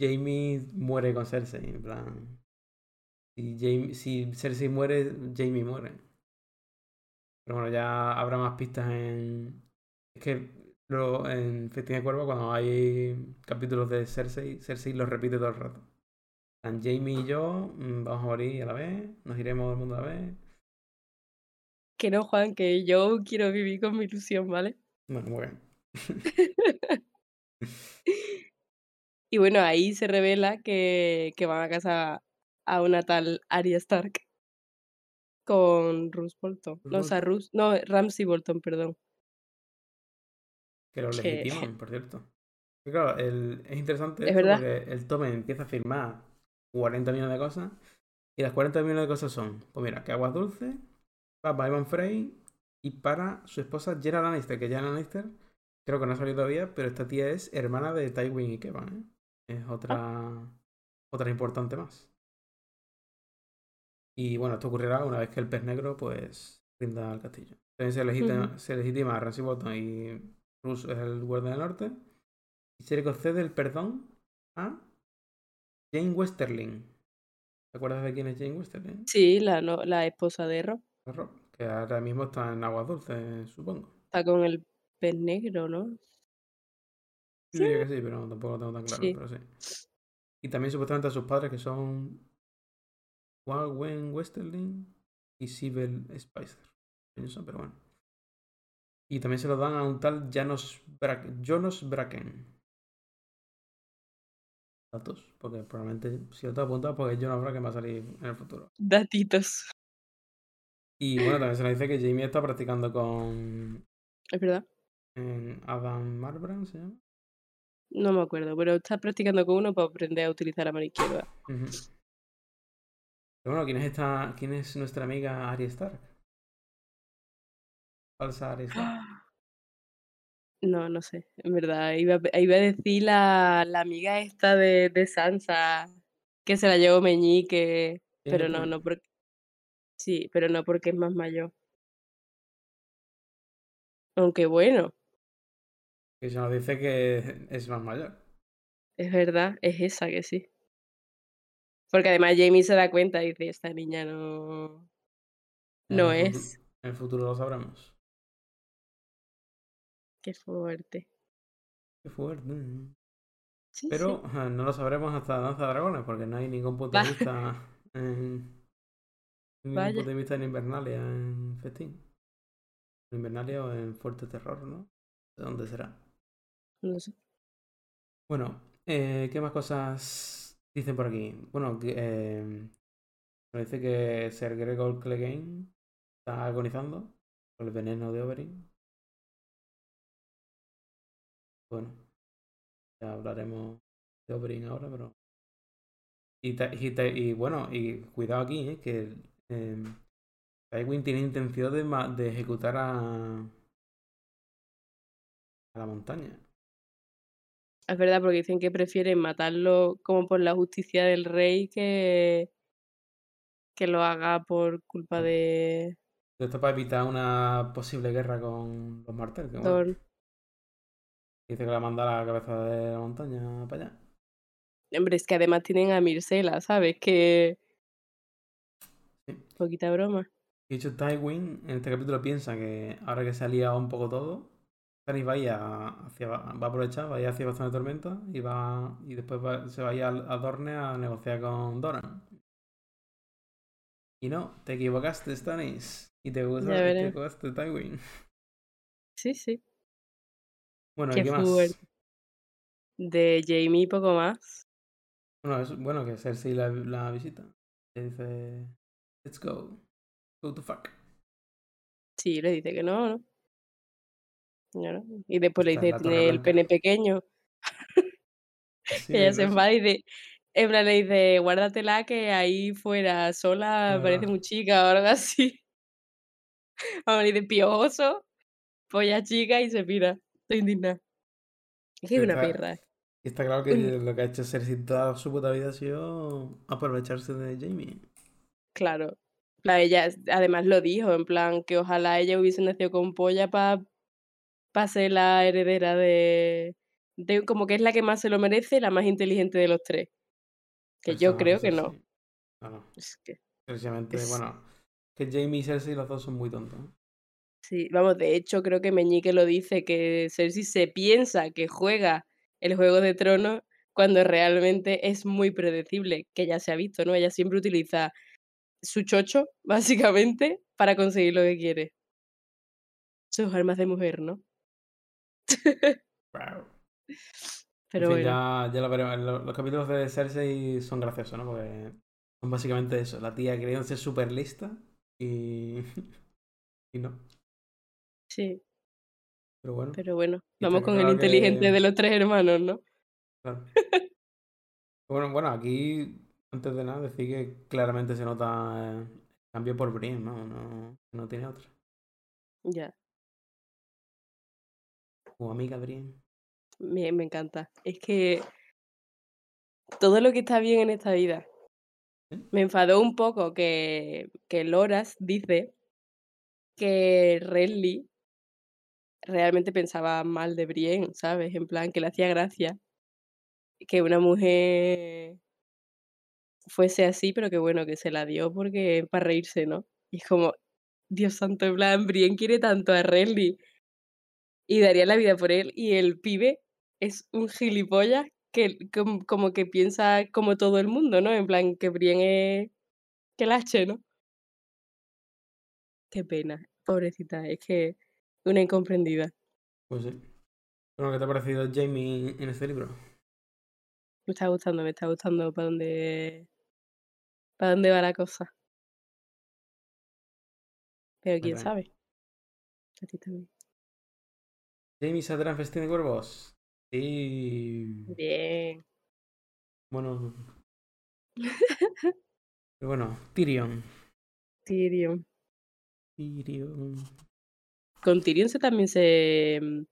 Jamie muere con Cersei, en plan. Si, Jaime, si Cersei muere, Jamie muere. Pero bueno, ya habrá más pistas en. Es que luego en Festín de Cuervo, cuando hay capítulos de Cersei, Cersei los repite todo el rato. Jamie y yo mm, vamos a morir a la vez, nos iremos del mundo a la vez.
Que no, Juan, que yo quiero vivir con mi ilusión, ¿vale?
Bueno, muy bien.
y bueno, ahí se revela que, que van a casar a una tal Arya Stark con Ruth Bolton. No, o sea, Ruth, no, Ramsey Bolton, perdón.
Que lo legitiman, por cierto. claro, el, es interesante ¿Es porque el Tome empieza a firmar 40 millones de cosas y las 40 millones de cosas son, pues mira, que aguas dulce, para Ivan Frey y para su esposa Jenna Lannister, que Jenna Lannister creo que no ha salido todavía, pero esta tía es hermana de Tywin y Kevan, ¿eh? Es otra, ah. otra importante más. Y bueno, esto ocurrirá una vez que el pez negro pues rinda al castillo. También se legitima, se legitima a Ramsay Bolton y Bruce es el guardia del norte. Y se le concede el perdón a Jane Westerling. ¿Te acuerdas de quién es Jane Westerling?
Sí, la, la esposa de Rob.
Rob, que ahora mismo está en Agua Dulce, supongo.
Está con el pez negro, ¿no?
Sí, que sí, pero tampoco lo tengo tan claro, pero sí. Y también supuestamente a sus padres que son Wayne Westerling y Sibel Spicer. Pero bueno. Y también se lo dan a un tal Janos Jonas Bracken. Datos, porque probablemente si lo tengo apuntado, porque Jonas Bracken va a salir en el futuro.
Datitos.
Y bueno, también se nos dice que Jamie está practicando con.
Es verdad.
Adam Marbrand se llama.
No me acuerdo, pero está practicando con uno para aprender a utilizar la mano izquierda.
Pero bueno, ¿quién es esta, quién es nuestra amiga Arya Stark? Falsa Arya Stark.
No, no sé, en verdad. Iba, iba a decir la, la amiga esta de, de, Sansa, que se la llevó Meñique, pero no, no porque... Sí, pero no porque es más mayor. Aunque bueno.
Que se nos dice que es más mayor.
Es verdad, es esa que sí. Porque además Jamie se da cuenta y dice, esta niña no... No es.
en el futuro lo sabremos.
Qué fuerte.
Qué fuerte. Pero no lo sabremos hasta Danza de Dragones, porque no hay ningún punto de vista en... Ningún punto de vista en Invernalia, en Festín. En Invernalia o en Fuerte Terror, ¿no? ¿De dónde será? Bueno, eh, ¿qué más cosas Dicen por aquí, bueno, eh, dice que Ser Gregor Clegane está agonizando por el veneno de Oberyn. Bueno, ya hablaremos de Oberyn ahora, pero. Y, bueno, y cuidado aquí, ¿eh? que eh, Tywin tiene intención de, ejecutar a la montaña.
Es verdad, porque dicen que prefieren matarlo como por la justicia del rey que, que lo haga por culpa de...
Esto para evitar una posible guerra con los Martel. Dice que la manda a la cabeza de la montaña para allá.
Hombre, es que además tienen a Mircela, ¿sabes? Que... Sí. Poquita broma.
De hecho, Tywin en este capítulo piensa que ahora que se ha liado un poco todo, Stannis va a, hacia, va a aprovechar, va a ir hacia bastante tormenta y va y después se va a ir a, Dorne a negociar con Doran. Y no, te equivocaste, Stannis. Y te, te equivocaste, Tywin.
Sí, sí.
Bueno, ¿qué, ¿qué más?
De Jamie poco más.
Bueno, es, bueno que Cersei la, la visita. Le dice, let's go. Go to fuck.
Sí, le dice que no, ¿no? Y después le dice, tiene el pene pequeño. ella se va y de, le dice, guárdatela que ahí fuera sola parece muy chica o algo así. Vamos, le dice, piojoso, polla chica y se pira. Estoy indignada. Es que es una perra.
Y está claro que lo que ha hecho Cersei toda su puta vida ha sido aprovecharse de Jamie.
Claro. ella además lo dijo, en plan que ojalá ella hubiese nacido con polla para pase la heredera de, de, como que es la que más se lo merece, la más inteligente de los tres. Que yo creo que no.
Claro.
Es que,
Precisamente,
Es-
bueno, que Jamie y Cersei los dos son muy tontos. ¿no?
sí, vamos, de hecho creo que Meñique lo dice, que Cersei se piensa que juega el Juego de Tronos cuando realmente es muy predecible, que ya se ha visto, ¿no? Ella siempre utiliza su chocho, básicamente, para conseguir lo que quiere. Sus armas de mujer, ¿no?
Wow.
Pero
en fin,
bueno,
ya, ya lo veremos. Los, los capítulos de Cersei son graciosos, ¿no? Porque son básicamente eso. La tía queriendo ser súper lista y... y no.
sí,
Pero bueno,
pero bueno, vamos con el inteligente
que-
de los tres hermanos, ¿no?
claro. bueno, bueno, aquí, antes de nada, decir que claramente se nota eh, el cambio por Brienne, ¿no? No, no tiene otra.
Ya,
Como amiga Brienne.
me, me encanta. Es que todo lo que está bien en esta vida.
¿Sí?
Me enfadó un poco que, que Loras dice que Renly realmente pensaba mal de Brienne, ¿sabes? En plan, que le hacía gracia que una mujer fuese así, pero que bueno, que se la dio porque para reírse, ¿no? Y es como, Dios santo, en plan, Brienne quiere tanto a Renly y daría la vida por él, y el pibe es un gilipollas que com- como que piensa como todo el mundo, ¿no? En plan, que Brienne es que la H, ¿no? Qué pena, pobrecita, es que una incomprendida.
Pues sí. Bueno, ¿qué te ha parecido Jamie en este libro?
Me está gustando, me está gustando para dónde, para dónde va la cosa. Pero quién sabe. A ti también.
¿Jamie saldrá en Festín de Cuervos? Sí.
Bien.
Bueno. Pero bueno, Tyrion.
Tyrion.
Tyrion.
Con Tyrion se también se, mm,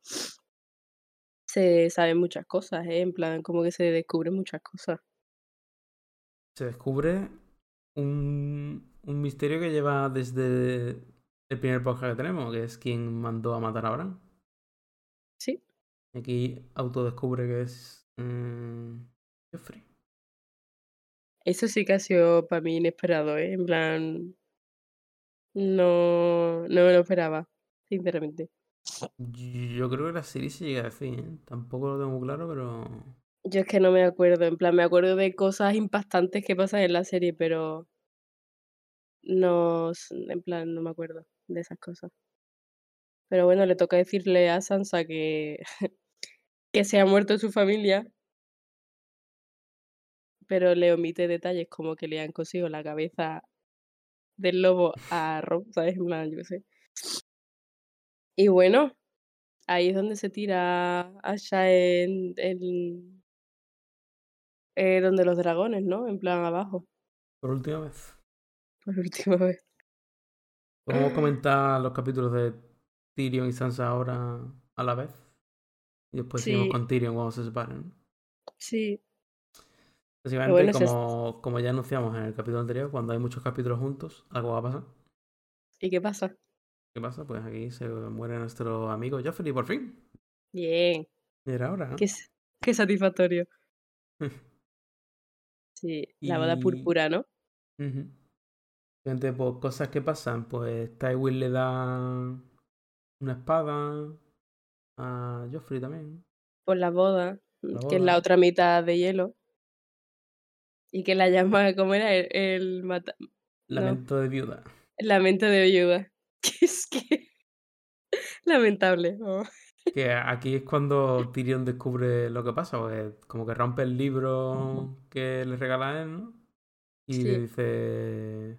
se saben muchas cosas, ¿eh? En plan, como que se descubren muchas cosas.
Se descubre un, un misterio que lleva desde el primer podcast que tenemos, que es quien mandó a matar a Bran.
Sí,
Aquí autodescubre que es mm, Joffrey.
eso sí que ha sido para mí inesperado, ¿eh? En plan, no, no me lo esperaba, sinceramente.
Yo creo que la serie se llega a decir, ¿eh? Tampoco lo tengo claro, pero
Yo es que no me acuerdo, en plan, me acuerdo de cosas impactantes que pasan en la serie, pero no, en plan, no me acuerdo de esas cosas. Pero bueno, le toca decirle a Sansa que, que se ha muerto su familia, pero le omite detalles como que le han cosido la cabeza del lobo a Rob, ¿sabes? En plan, yo qué sé. Y bueno, ahí es donde se tira Asha en, en eh, donde los dragones, ¿no? En plan abajo,
por última vez.
por última vez.
Podemos comentar los capítulos de Tyrion y Sansa ahora a la vez. Y después seguimos
Sí.
con Tyrion cuando se separen.
Sí,
Básicamente,
bueno,
como, como ya anunciamos en el capítulo anterior, cuando hay muchos capítulos juntos, algo va a pasar.
¿y qué pasa?
¿Qué pasa? Pues aquí se muere nuestro amigo Joffrey por fin.
Bien,
Y era ahora, ¿no?
qué, qué satisfactorio. Sí, la boda
Y-
púrpura, ¿no?
Ujú. Gente, pues cosas que pasan, pues Tywin le da una espada a Joffrey también.
Por la boda,
La
que es la otra mitad de hielo. Y que la llama, ¿cómo era? El, el mata- no,
Lamento de viuda.
lamento de viuda. Que es que... Lamentable. oh.
Que aquí es cuando Tyrion descubre lo que pasa, porque como que rompe el libro que le regala a él, ¿no? Y le dice,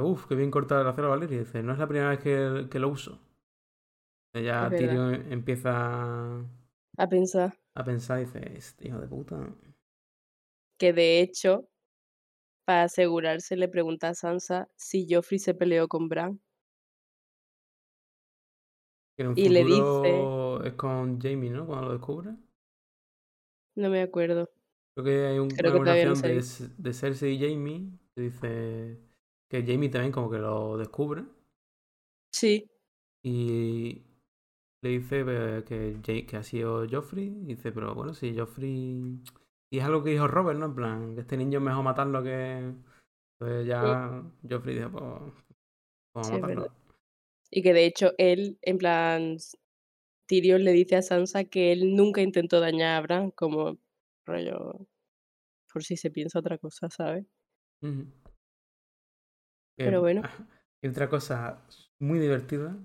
uff, qué bien cortado el acero Valeria. Y dice, no es la primera vez que, que lo uso. Ya. Tyrion empieza
A pensar
a pensar y dice, este hijo de puta.
que de hecho, para asegurarse, le pregunta a Sansa si Joffrey se peleó con Bran. Y le dice-
es con Jamie, ¿no? Cuando lo descubre.
No me acuerdo.
Creo que hay un-
Creo
una
no
de, de Cersei y Jamie que dice que Jamie también como que lo descubre
Sí,
y le dice que, que ha sido Joffrey y dice, pero bueno, si Joffrey... Y es algo que dijo Robert, ¿no? En plan, que este niño es mejor matarlo que, Entonces ya Joffrey dijo, pues, vamos
Sí,
a matarlo.
Y que de hecho él, en plan, Tyrion le dice a Sansa que él nunca intentó dañar a Bran, como rollo, por si se piensa otra cosa, ¿sabes? Pero
Eh,
bueno.
Y otra cosa muy divertida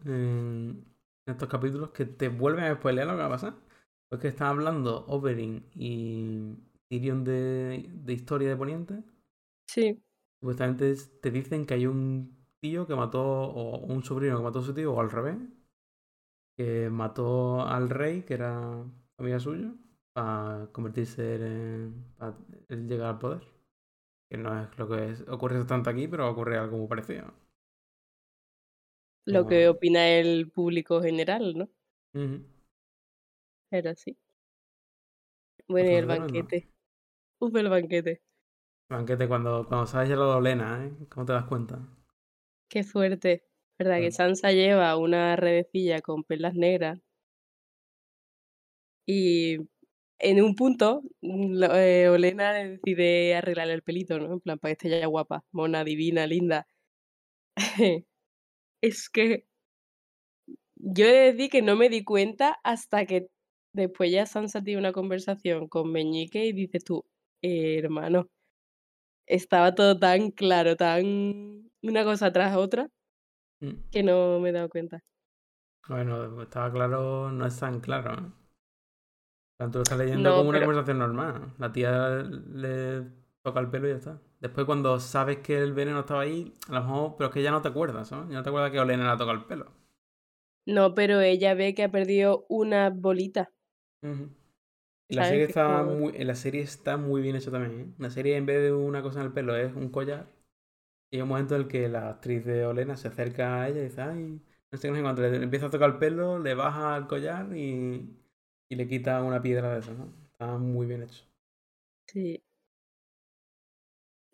en estos capítulos que te vuelven a spoilear lo que va a pasar. Porque están hablando Oberyn y Tyrion de, de historia de Poniente.
Sí,
Supuestamente es- te dicen que hay un tío que mató, o un sobrino que mató a su tío, o al revés, que mató al rey, que era familia suyo, para convertirse en. para llegar al poder. Que no es lo que es, ocurre tanto aquí, pero ocurre algo muy parecido.
Lo que opina el público general, ¿no?
Ujú.
Era así. Bueno, y el banquete. Uf, el banquete.
Banquete cuando, cuando sabes ya lo de Olena, ¿eh? ¿Cómo te das cuenta?
Qué fuerte. ¿Verdad? Que. Sansa lleva una redecilla con perlas negras. Y en un punto, mm, eh, Olena decide arreglarle el pelito, ¿no? En plan, para que esté ya guapa, mona, divina, linda. es que yo he de decir que no me di cuenta hasta que después ya Sansa tiene una conversación con Meñique y dices tú, "Eh, hermano, estaba todo tan claro, tan una cosa tras otra,
Mm.
que no me he dado cuenta.
Bueno, estaba claro, no es tan claro, ¿eh? Tanto lo estás leyendo
No,
como una
pero
conversación normal. La tía le toca el pelo y ya está. Después cuando sabes que el veneno estaba ahí, a lo mejor, pero es que ya no te acuerdas, ¿sabes? Ya no te acuerdas que Olena le ha tocado el pelo.
no, pero ella ve que ha perdido una bolita.
Y la serie está
como
muy, la serie está muy bien hecha también, ¿eh? La serie en vez de una cosa en el pelo es un collar. Y hay un momento en el que la actriz de Olena se acerca a ella y dice, ay, no sé qué, no sé cuánto. Le empieza a tocar el pelo, le baja el collar y, y le quita una piedra de esas, ¿no? Está muy bien hecho.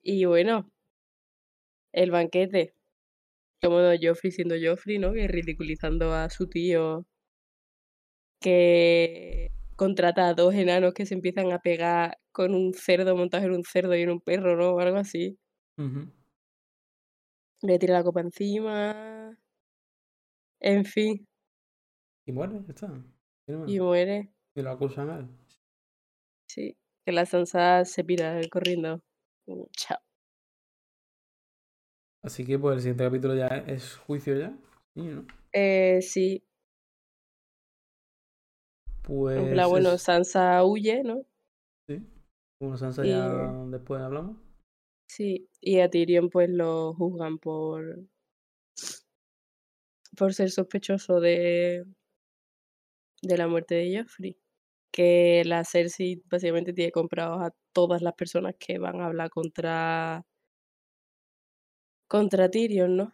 Y bueno, el banquete. Como no, Joffrey siendo Joffrey, ¿no? Que ridiculizando a su tío, que contrata a dos enanos que se empiezan a pegar con un cerdo montado en un cerdo y en un perro, ¿no? O algo así. Le tira la copa encima. En fin,
Y muere, ya está.
Y muere.
Y lo acusan a él.
Sí. Que la Sansa se pira corriendo. Mm, Chao.
Así que pues el siguiente capítulo ya es juicio ya. Sí, ¿no?
Eh, sí.
Pues
En plan, bueno,
es-
Sansa huye, ¿no?
sí. Como Sansa
Y
ya después hablamos.
sí. Y a Tyrion pues lo juzgan por por ser sospechoso de de la muerte de Joffrey. Que la Cersei básicamente tiene comprados a todas las personas que van a hablar contra contra Tyrion, ¿no?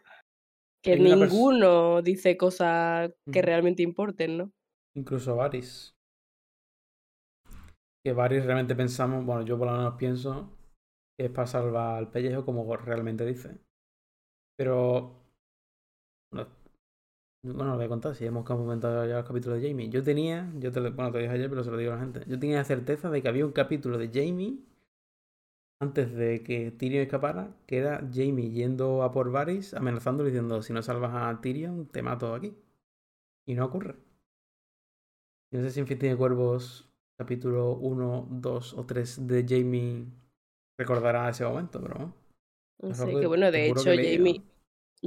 Que ninguno dice cosas que realmente importen, ¿no?
Incluso Varys. Que Varys realmente pensamos, bueno, yo por lo menos pienso que es para salvar al pellejo como realmente dice. Pero. Bueno, bueno, lo voy a contar, si hemos comentado ya los capítulos de Jamie. Yo tenía, yo te lo, bueno, te lo dije ayer, pero se lo digo a la gente. Yo tenía la certeza de que había un capítulo de Jamie antes de que Tyrion escapara, que era Jamie yendo a por Varys, amenazándole diciendo, si no salvas a Tyrion, te mato aquí. Y no ocurre. Y no sé si en Fin de Cuervos, capítulo 1, 2 o 3 de Jamie recordará ese momento, pero.
No sé, que bueno, de hecho. Jamie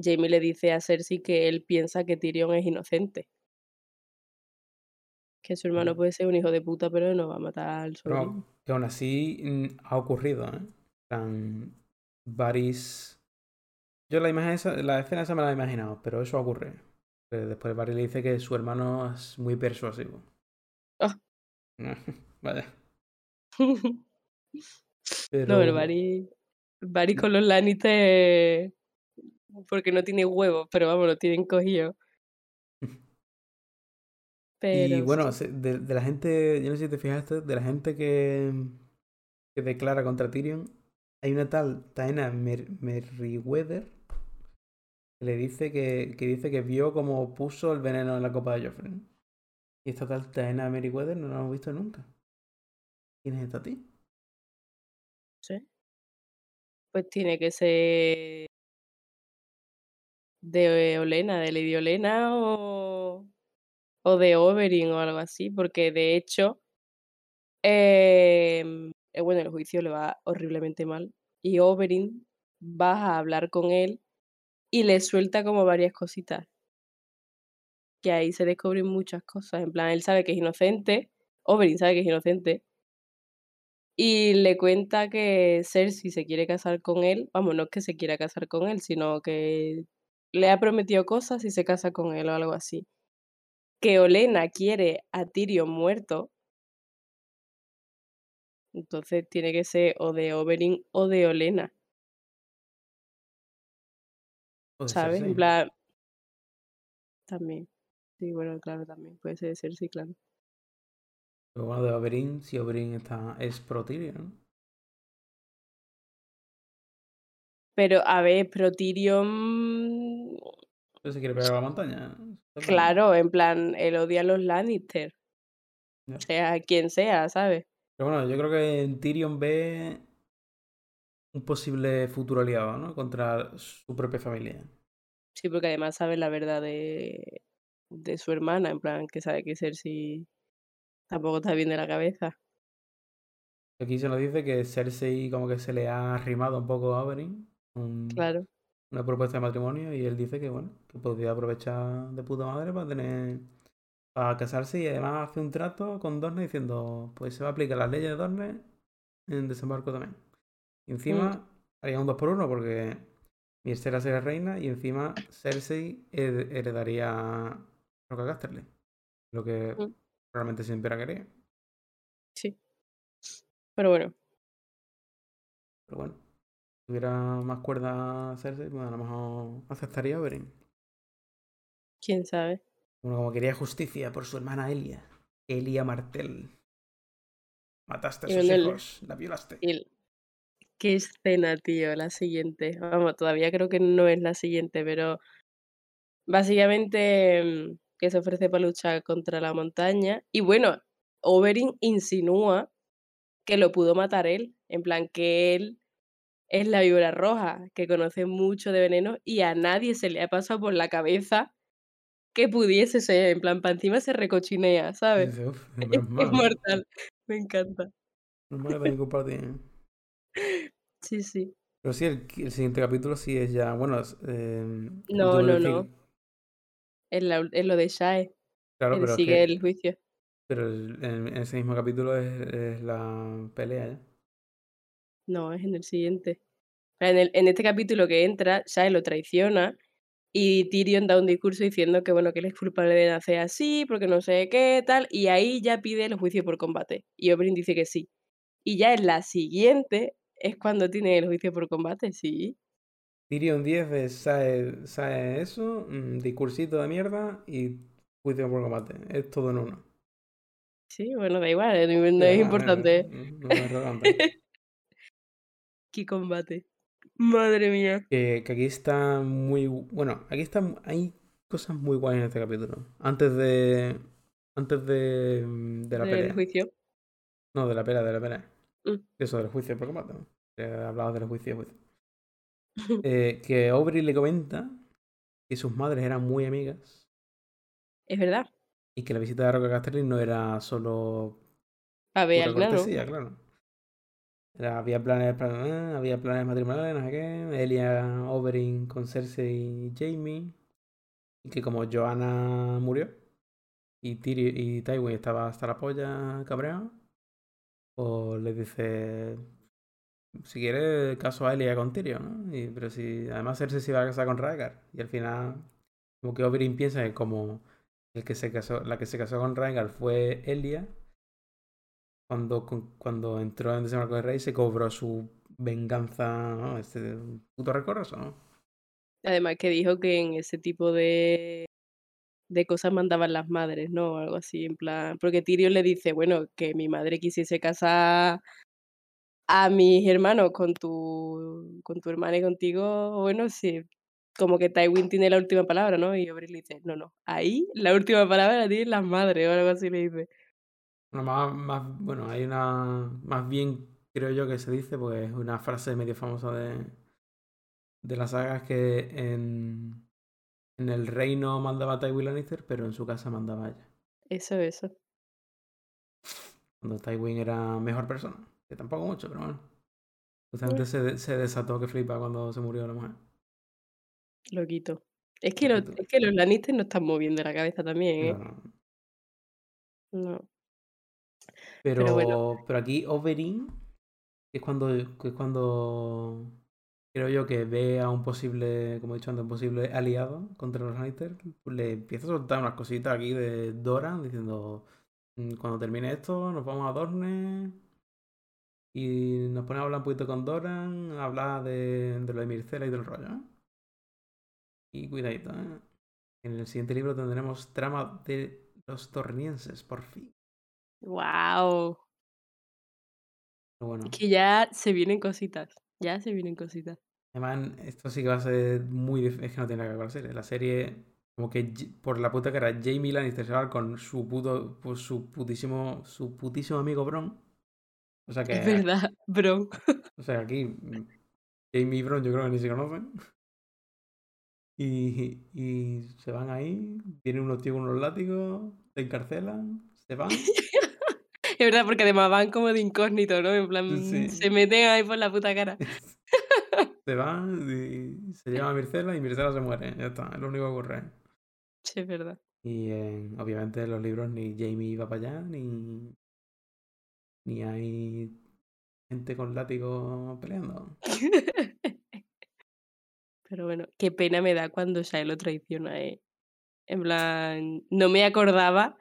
Jamie le dice a Cersei que él piensa que Tyrion es inocente. Que su hermano puede ser un hijo de puta, pero no va a matar al sobrino.
Pero que aún así mm, ha ocurrido, ¿eh? Tan Varys. Yo la imagen esa, la escena esa me la he imaginado, pero eso ocurre. Que después Varys le dice que su hermano es muy persuasivo.
Ah.
Vaya.
no,
Pero.
el Varys, Varys con los Lannister porque no tiene huevos, pero vamos, lo tienen cogido. Pero
Y bueno, de, de la gente, yo no sé si te fijaste, de la gente que, que declara contra Tyrion, hay una tal Taena Mer- Merriweather que le dice que, que dice que vio como puso el veneno en la copa de Joffrey. Y esta tal Taena Merriweather no la hemos visto nunca. ¿Quién es esta tía?
sí. Pues tiene que ser de Olena, de Lady Olena o o de Oberyn o algo así, porque de hecho, em, eh, bueno, el juicio le va horriblemente mal y Oberyn va a hablar con él y le suelta como varias cositas. Que ahí se descubren muchas cosas, en plan, él sabe que es inocente, Oberyn sabe que es inocente y le cuenta que Cersei se quiere casar con él, vamos, no es que se quiera casar con él, sino que le ha prometido cosas y se casa con él o algo así. Que Olena quiere a Tyrion muerto. Entonces tiene que ser o de Oberyn o de Olena. ¿Sabes? En plan También. Sí, bueno, claro, también puede ser Cersei, claro.
Pero bueno, de Oberyn, si Oberyn está, es pro Tyrion,
Pero, a ver, pero Tyrion
Pero se quiere pegar a la montaña.
Claro, en plan, él odia a los Lannister.
Ya.
Sea quien sea, ¿sabes?
Pero bueno, yo creo que en Tyrion ve un posible futuro aliado, ¿no? Contra su propia familia.
Sí, porque además sabe la verdad de, de su hermana, en plan, que sabe que Cersei tampoco está bien de la cabeza.
Aquí se nos dice que Cersei como que se le ha arrimado un poco a Oberyn. Un-
Claro.
una propuesta de matrimonio y él dice que bueno, que podría aprovechar de puta madre para tener para casarse y además hace un trato con Dorne diciendo pues se va a aplicar las leyes de Dorne en desembarco también. Y encima haría un 2 por 1 porque Myrcella sería reina y encima Cersei her- heredaría a Roca Casterly. Lo que
Mm.
realmente siempre querido.
Sí. Pero bueno,
Pero bueno, tuviera más cuerda Cersei, pues a lo mejor aceptaría a
quién sabe.
Bueno, como quería justicia por su hermana Elia. Elia Martel. Mataste a sus
el-
hijos, la violaste.
El- Qué escena, tío, la siguiente. Vamos, todavía creo que no es la siguiente, pero básicamente mm, que se ofrece para luchar contra la montaña. Y bueno, Oberyn insinúa que lo pudo matar él, en plan que él es la víbora roja, que conoce mucho de veneno y a nadie se le ha pasado por la cabeza que pudiese ser, en plan, para encima se recochinea, ¿sabes?
"Uf,
Es
¿no?
mortal, me encanta.
Ti, ¿eh?
Sí, sí.
Pero sí, el, el siguiente capítulo sí es ya. Bueno, es, eh,
No, no, no. Es, la es lo de Shae,
Claro,
él
pero, es
sigue
que-
el juicio.
pero en, ese mismo capítulo es, es la pelea ya.
No, es en el siguiente. En, el- en este capítulo que entra, Shae lo traiciona y Tyrion da un discurso diciendo que bueno, que él es culpable de nacer así, porque no sé qué, tal, y ahí ya pide el juicio por combate. Y Oberyn dice que sí. Y ya en la siguiente es cuando tiene el juicio por combate, sí.
Tyrion 10 de sae, sae eso, mm, discursito de mierda y juicio por combate. Es todo en uno.
Sí, bueno, da igual, no, no es importante.
no es relevante.
Qué combate. Madre mía.
que, que aquí está muy. bu- Bueno, aquí está, hay cosas muy guays en este capítulo. Antes de. Antes de. mm, De la
Del
pelea.
juicio.
No, de la pelea, de la pelea.
Mm.
Eso del juicio por combate. hablabas del juicio, juicio. Eh, que Aubrey le comenta que sus madres eran muy amigas
Es verdad.
y que la visita de Roca Casterly no era solo
A ver,
cortesía, claro. Había planes, plan- eh, había planes matrimoniales, no sé qué. Elia Oberyn con Cersei y Jamie. Y que como Joanna murió y, Tyrion y Tywin estaba hasta la polla cabreado, pues le dice, si quieres, caso a Elia con Tyrion, ¿no? Pero si además Cersei se iba a casar con Rhaegar. Y al final, como que Oberyn piensa que como el que se casó, la que se casó con Rhaegar fue Elia, cuando, cuando entró en Desembarco de Rey se cobró su venganza, ¿no? Este puto recorroso, ¿no?
Además que dijo que en ese tipo de, de cosas mandaban las madres, ¿no? Algo así, en plan. Porque Tyrion le dice, bueno, que mi madre quisiese casar a mis hermanos con tu, con tu hermana y contigo, bueno, sí. Como que Tywin tiene la última palabra, ¿no? Y Oberyn le dice, no, no, ahí la última palabra la tienen las madres, o algo así le dice.
Bueno, más, más, bueno, hay una. Más bien creo yo que se dice, pues una frase medio famosa de, de la saga es que en, en el reino mandaba Tywin Lannister, pero en su casa mandaba ella.
Eso, eso.
Cuando Tywin era mejor persona. Que tampoco mucho, pero bueno. Justamente se, se desató que flipa cuando se murió la mujer.
Loquito. Es que, los, es que los Lannister no están moviendo la cabeza también, ¿eh?
No, no.
No.
Pero,
Pero
aquí Oberyn, que es cuando, es cuando creo yo que ve a un posible, como he dicho antes, un posible aliado contra los Lannister, pues le empieza a soltar unas cositas aquí de Dora, diciendo, "Mm, cuando termine esto, nos vamos a Dorne y nos ponemos a hablar un poquito con Doran, a hablar de, de lo de Mircela y del rollo. ¿eh? Y cuidadito, ¿eh? En el siguiente libro tendremos trama de los tornienses, por fin.
¡Wow!
Pero bueno,
Que ya se vienen cositas. Ya se vienen cositas.
además esto sí que va a ser muy difícil, es que no tiene nada que ver con la serie. La serie, como que por la puta cara, Jamie Lannister se va con su puto, pues, su putísimo, su putísimo amigo Bron. O sea que,
Es verdad, bro.
o sea, aquí mm, Jamie y Bron yo creo que ni se conocen. Y, y se van ahí, vienen unos tíos con unos látigos, te encarcelan, se van.
Es verdad, porque además van como de incógnito, ¿no? En plan,
Sí.
se meten ahí por la puta cara.
se van y se llevan a Mircela y Mircela se muere. Ya está, es lo único que ocurre.
Sí, es verdad.
Y eh, obviamente en los libros ni Jamie va para allá, ni, ni hay gente con látigo peleando.
Pero bueno, qué pena me da cuando Shae lo traiciona, ¿eh? En plan, no me acordaba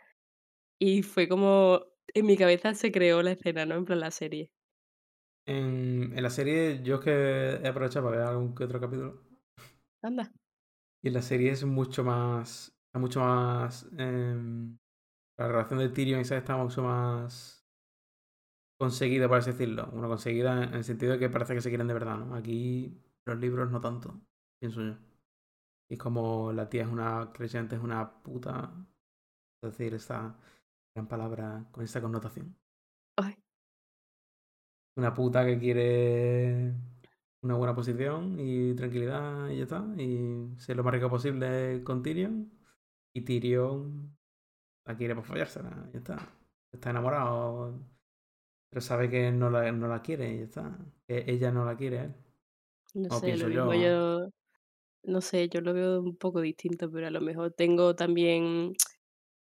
y fue como en mi cabeza se creó la escena, ¿no? En plan la serie.
En, en la serie yo es que he aprovechado para ver algún que otro capítulo.
Anda.
Y en la serie es mucho más. Está mucho más. em, la relación de Tyrion y Sansa está mucho más. conseguida, por así decirlo. Bueno, conseguida en el sentido de que parece que se quieren de verdad, ¿no? Aquí los libros no tanto, pienso yo. Y como la tía es una creyente, es una puta. Es decir, esta gran palabra con esta connotación.
Ay,
Una puta que quiere una buena posición y tranquilidad y ya está. Y ser lo más rico posible con Tyrion. Y Tyrion la quiere por follársela, ya está. Está enamorado. Pero sabe que no la, no la quiere y ya está. Que ella no la quiere a él.
no
O
sé, lo
yo.
yo, no sé, yo lo veo un poco distinto, pero a lo mejor tengo también,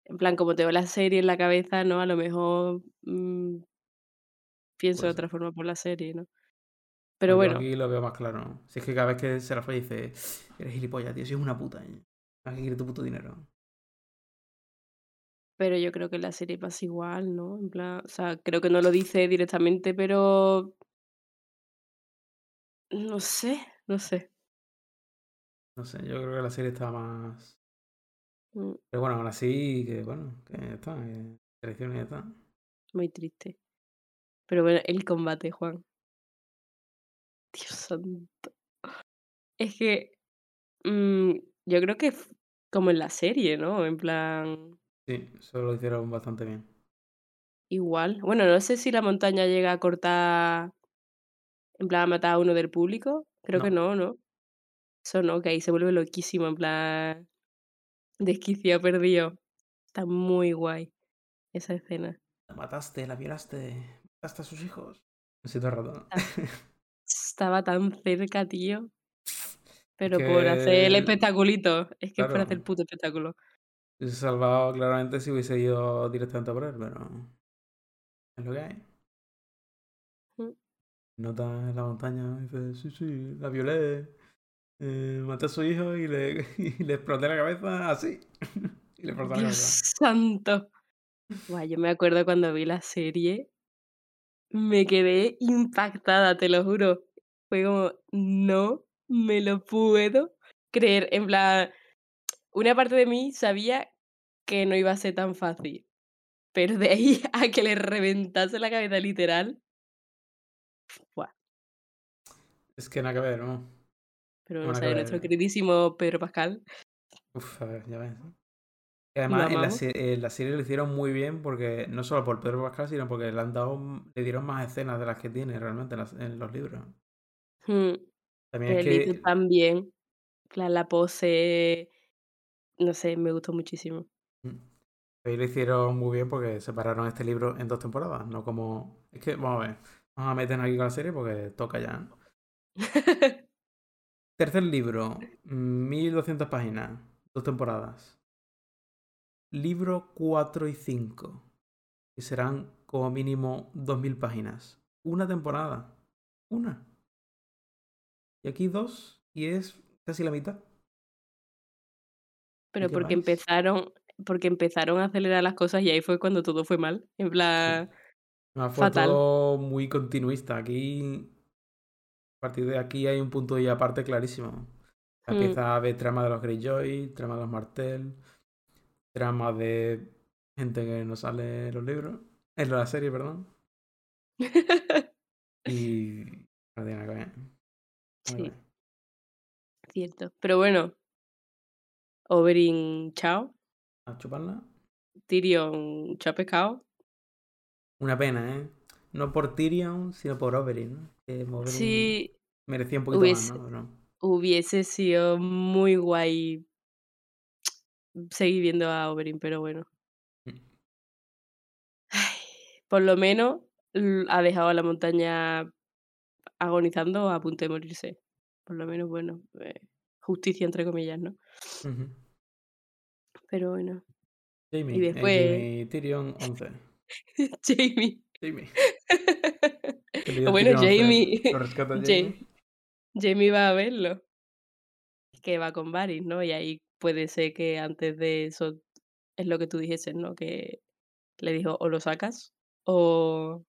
en plan, como tengo la serie en la cabeza, ¿no? A lo mejor mm, pienso de
Pues,
otra forma por la serie, ¿no?
pues
Pero
yo
bueno,
aquí lo veo más claro. ¿no? Si es que cada vez que se la folla dice, eres gilipollas, tío, si es una puta. ¿eh? ¿Para qué quiere tu puto dinero?
pero yo creo que en la serie pasa igual, ¿no? En plan, o sea, creo que no lo dice directamente, pero no sé, no sé.
No sé, yo creo que la serie está más.
Mm,
Pero bueno, aún así, que bueno, que ya está. Que traición y ya está.
Muy triste. Pero bueno, el combate, Juan. Dios santo. Es que mm, yo creo que como en la serie, ¿no? En plan,
Sí, eso lo hicieron bastante bien.
igual. Bueno, no sé si la montaña llega a cortar, en plan, a matar a uno del público. Creo que no, ¿no? Eso no, que ahí se vuelve loquísimo, en plan, desquiciado, perdido. Está muy guay esa escena.
La mataste, la violaste, mataste a sus hijos. El rato.
Ah. Estaba tan cerca, tío. Pero por hacer el espectaculito. Es que es por hacer el puto espectáculo.
Se hubiese salvado claramente si hubiese ido directamente a por él, pero. Es lo que hay.
Mm.
Nota en la montaña y dice: Sí, sí, la violé. Eh, maté a su hijo y le, y le la cabeza así. y le exploté la cabeza.
santo. Guau, yo me acuerdo cuando vi la serie, me quedé impactada, te lo juro. Fue como, no me lo puedo creer. En plan, una parte de mí sabía que no iba a ser tan fácil. Pero de ahí a que le reventase la cabeza literal. Buah.
Es que nada que ver, ¿no?
Pero
No,
no
nada que
sé, nuestro queridísimo Pedro Pascal.
Uf, a ver, ya ves. Y además en la, en la serie lo hicieron muy bien porque no solo por Pedro Pascal, sino porque le han dado, le dieron más escenas de las que tiene realmente en, las- en los libros.
Mm,
También es
Él hizo
que
en plan, la pose, no sé, me gustó muchísimo.
mm, ahí lo hicieron muy bien porque separaron este libro en dos temporadas, no como... Es que, vamos a ver, vamos a meternos aquí con la serie porque toca ya. Tercer libro, mm, 1200 páginas, dos temporadas. Libro 4 y 5, que serán como mínimo 2000 páginas. Una temporada. Una. Y aquí dos, y es casi la mitad.
Pero porque
vais?
empezaron, porque empezaron a acelerar las cosas y ahí fue cuando todo fue mal. En plan,
fue
fatal.
todo muy continuista. Aquí, a partir de aquí hay un punto y aparte clarísimo.
Mm.
Empieza a haber trama de los Greyjoy, trama de los Martell, trama de gente que no sale en los libros, en la serie, perdón. Y no tiene nada que ver.
Sí, cierto. Pero bueno, Oberyn, chao.
A chuparla.
Tyrion, chao pescado.
Una pena, ¿eh? No por Tyrion, sino por Oberyn, ¿no? Que Oberyn
Sí,
merecía un poquito
hubiese,
más, ¿no? Pero-
hubiese sido muy guay seguir viendo a Oberyn, pero bueno.
Mm.
Ay, por lo menos ha dejado a la montaña agonizando a punto de morirse. Por lo menos, bueno, eh, justicia entre comillas, ¿no?
Ujú.
Pero bueno.
Jamie,
Y
eh,
después,
Jamie Tyrion 11.
Jamie.
Jamie. Dio
bueno,
Tyrion 11.
Jamie.
Lo rescata Jamie.
Jamie va a verlo. Que va con Varys, ¿no? Y ahí puede ser que antes de eso es lo que tú dijiste, ¿no? Que le dijo o lo sacas o,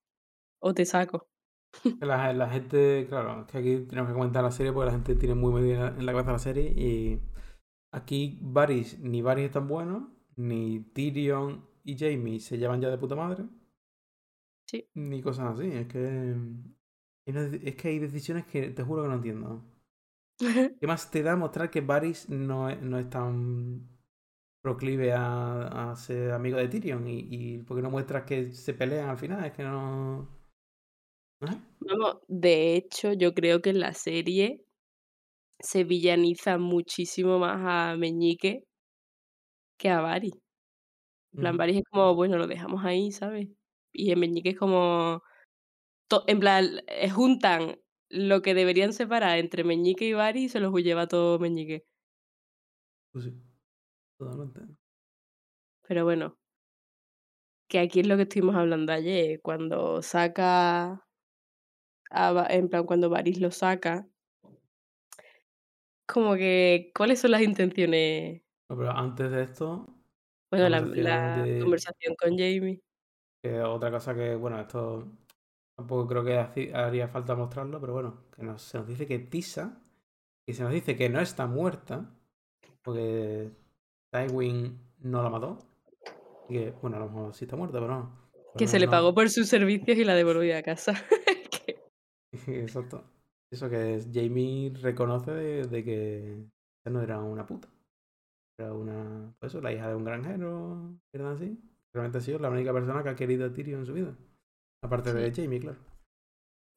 o te saco.
La, la gente, claro, es que aquí tenemos que comentar la serie porque la gente tiene muy metida en la cabeza la serie y aquí Varys, ni Varys es tan bueno, ni Tyrion y Jamie se llevan ya de puta madre,
Sí.
ni cosas así. Es que, es que hay decisiones que te juro que no entiendo. ¿Qué más te da mostrar que Varys no es, no es tan proclive a, a ser amigo de Tyrion? Y, y por qué no muestras que se pelean al final? Es que no...
Vamos, de hecho, yo creo que en la serie se villaniza muchísimo más a Meñique que a Varys. En plan,
Ujú.
Varys es como, bueno, lo dejamos ahí, ¿sabes? Y en Meñique es como, en plan, eh, juntan lo que deberían separar entre Meñique y Varys y se los lleva todo Meñique.
Pues sí, totalmente.
Pero bueno, que aquí es lo que estuvimos hablando ayer, cuando saca, a en plan, cuando Varys lo saca, como que, ¿cuáles son las intenciones?
No, pero antes de esto,
Bueno, la,
conversación
la
de...
conversación con Jamie.
Que otra cosa que, bueno, esto tampoco creo que haría falta mostrarlo, pero bueno, que nos, se nos dice que Tisa, y se nos dice que no está muerta, porque Tywin no la mató. Y que, bueno, a lo mejor sí está muerta, pero no.
Que se le
no-
pagó por sus servicios y la devolvió a casa.
Exacto. Eso que es- Jamie reconoce de, de que no era una puta. Era una, pues eso, la hija de un granjero, ¿verdad así? Realmente ha sido la única persona que ha querido a Tyrion en su vida. Aparte de Jamie, claro.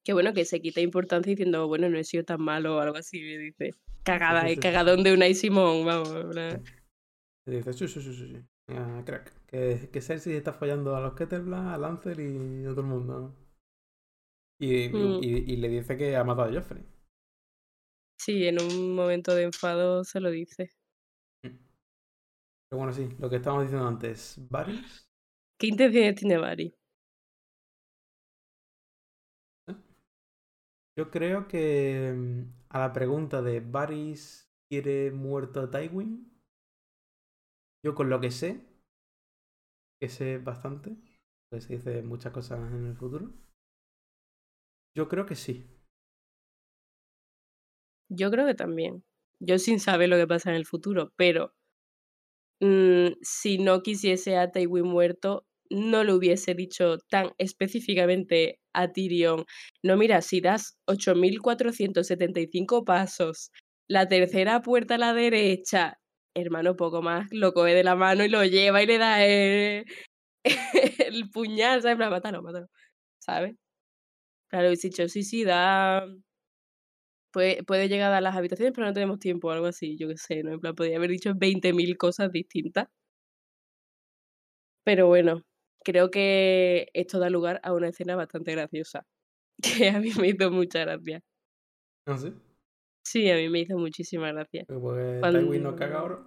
que bueno, que se quita importancia diciendo, bueno, no he sido tan malo o algo así. Y dice, cagada,
sí,
eh,
sí,
cagadón de una y Simón, vamos.
Y dice, sí, sí, sí, sí, crack. Que, que Cersei está follando a los Kettleblack, a Lancer y a todo el mundo. Y,
Mm.
y, y le dice que ha matado a Joffrey.
Sí, en un momento de enfado se lo dice.
Pero bueno, sí, lo que estábamos diciendo antes. Varys
¿Qué intenciones tiene Mari?
Yo creo que mm, a la pregunta de Varys quiere muerto a Tywin, yo con lo que sé, que sé bastante, pues se dice muchas cosas en el futuro, yo creo que sí.
Yo creo que también. Yo sin saber lo que pasa en el futuro, pero mm, si no quisiese a Tywin muerto, no lo hubiese dicho tan específicamente a Tyrion. No, mira, si das 8.475 pasos, la tercera puerta a la derecha hermano, poco más, lo coge de la mano y lo lleva y le da el, puñal, ¿sabes? Mátalo, mátalo, ¿sabes? Claro, hubiese dicho, sí, sí, da. Puede, puede llegar a las habitaciones, pero no tenemos tiempo, o algo así, yo qué sé, ¿no? En plan, podría haber dicho 20.000 cosas distintas. Pero bueno, creo que esto da lugar a una escena bastante graciosa, que a mí me hizo mucha gracia.
¿Ah, sí?
Sí, a mí me hizo muchísima gracia.
Porque
Cuando-
Tywin no caga ahora.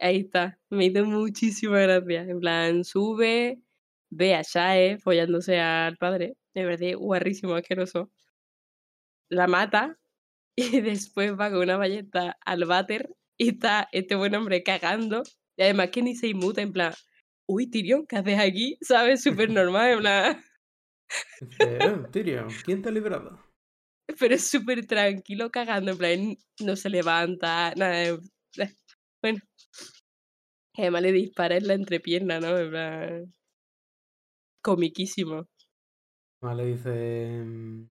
Ahí está, me hizo muchísima gracia. En plan, sube, ve a Shae follándose al padre, me parece guarrísimo, asqueroso. La mata y después va con una ballesta al váter y está este buen hombre cagando. Y además que ni se inmuta, en plan, uy, Tyrion, ¿qué haces aquí? ¿Sabes? Súper normal, en plan,
eh, Tyrion, ¿quién te ha liberado?
pero es súper tranquilo cagando, en plan, no se levanta, nada. de- eh, Bueno. Además le dispara en la entrepierna, ¿no? En plan, comiquísimo.
Además le dice. mm,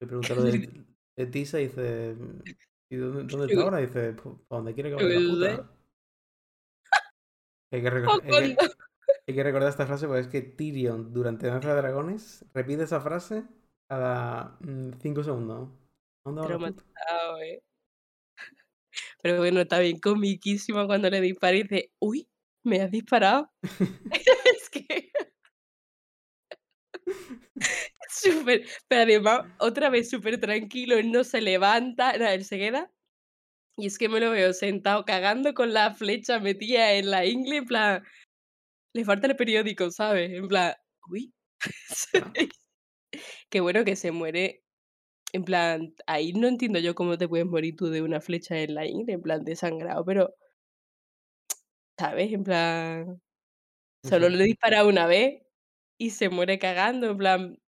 Le pregunta lo de Tisa dice. mm, ¿Y dónde, dónde está ahora? Dice, pues ¿para dónde quiere que vaya la puta? Hay que,
O
recor- hay que-
cuando-
hay que recordar esta frase porque es que Tyrion, durante Danza de Dragones, repite esa frase cada 5 segundos. ¿A ¿Dónde va la
Pero
puta?
matado, eh. Pero bueno, está bien comiquísimo cuando le dispara y dice, uy, me has disparado. es que. Súper. Pero además, otra vez súper tranquilo, él no se levanta, nada, él se queda. Y es que me lo veo sentado cagando con la flecha metida en la ingle, en plan. Le falta el periódico, ¿sabes? En plan, uy. Qué bueno que se muere. En plan, ahí no entiendo yo cómo te puedes morir tú de una flecha en la ingle, en plan desangrado, pero. ¿Sabes? En plan. Solo le dispara una vez y se muere cagando, en plan.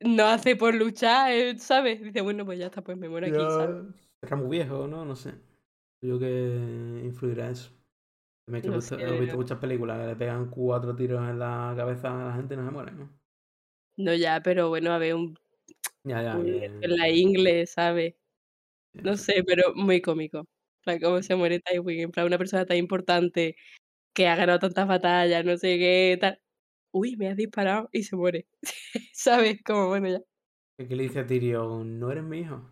No hace por luchar, eh, ¿sabes? Dice, bueno, pues ya está, pues me muero aquí, ¿sabes?
Será muy viejo, ¿no? No sé. Yo que influirá eso. He
No
visto,
sé,
he visto
pero-
muchas películas que le pegan cuatro tiros en la cabeza a la gente y no se muere, ¿no?
No, ya, pero bueno, a ver, un,
Ya, ya.
un
que-
la ingle, ¿sabes? No sé, pero muy cómico. Plan, cómo se muere Tywin, en plan, una persona tan importante que ha ganado tantas batallas, no sé qué, tal. Uy, me has disparado y se muere. ¿Sabes? Como bueno, ya.
¿Qué le dice a Tyrion? ¿No eres mi hijo?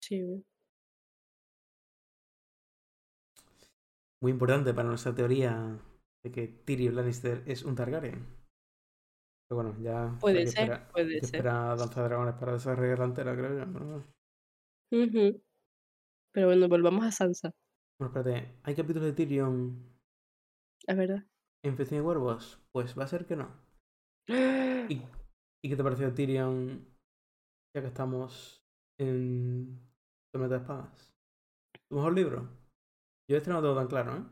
Sí, güey.
Muy importante para nuestra teoría de que Tyrion Lannister es un Targaryen. Pero bueno, ya
Puede ser, puede ser.
esperar a Danza de Dragones para desarrollar la entera, creo yo. Pero bueno.
Pero bueno, volvamos a Sansa,
Bueno, espérate. ¿Hay capítulos de Tyrion
es verdad.
Festival de Huervos? Pues va a ser que no. ¿Y, y qué te pareció Tyrion? Ya que estamos en Tormenta de Espadas. ¿Tu mejor libro? Yo este no lo tengo tan claro, ¿eh?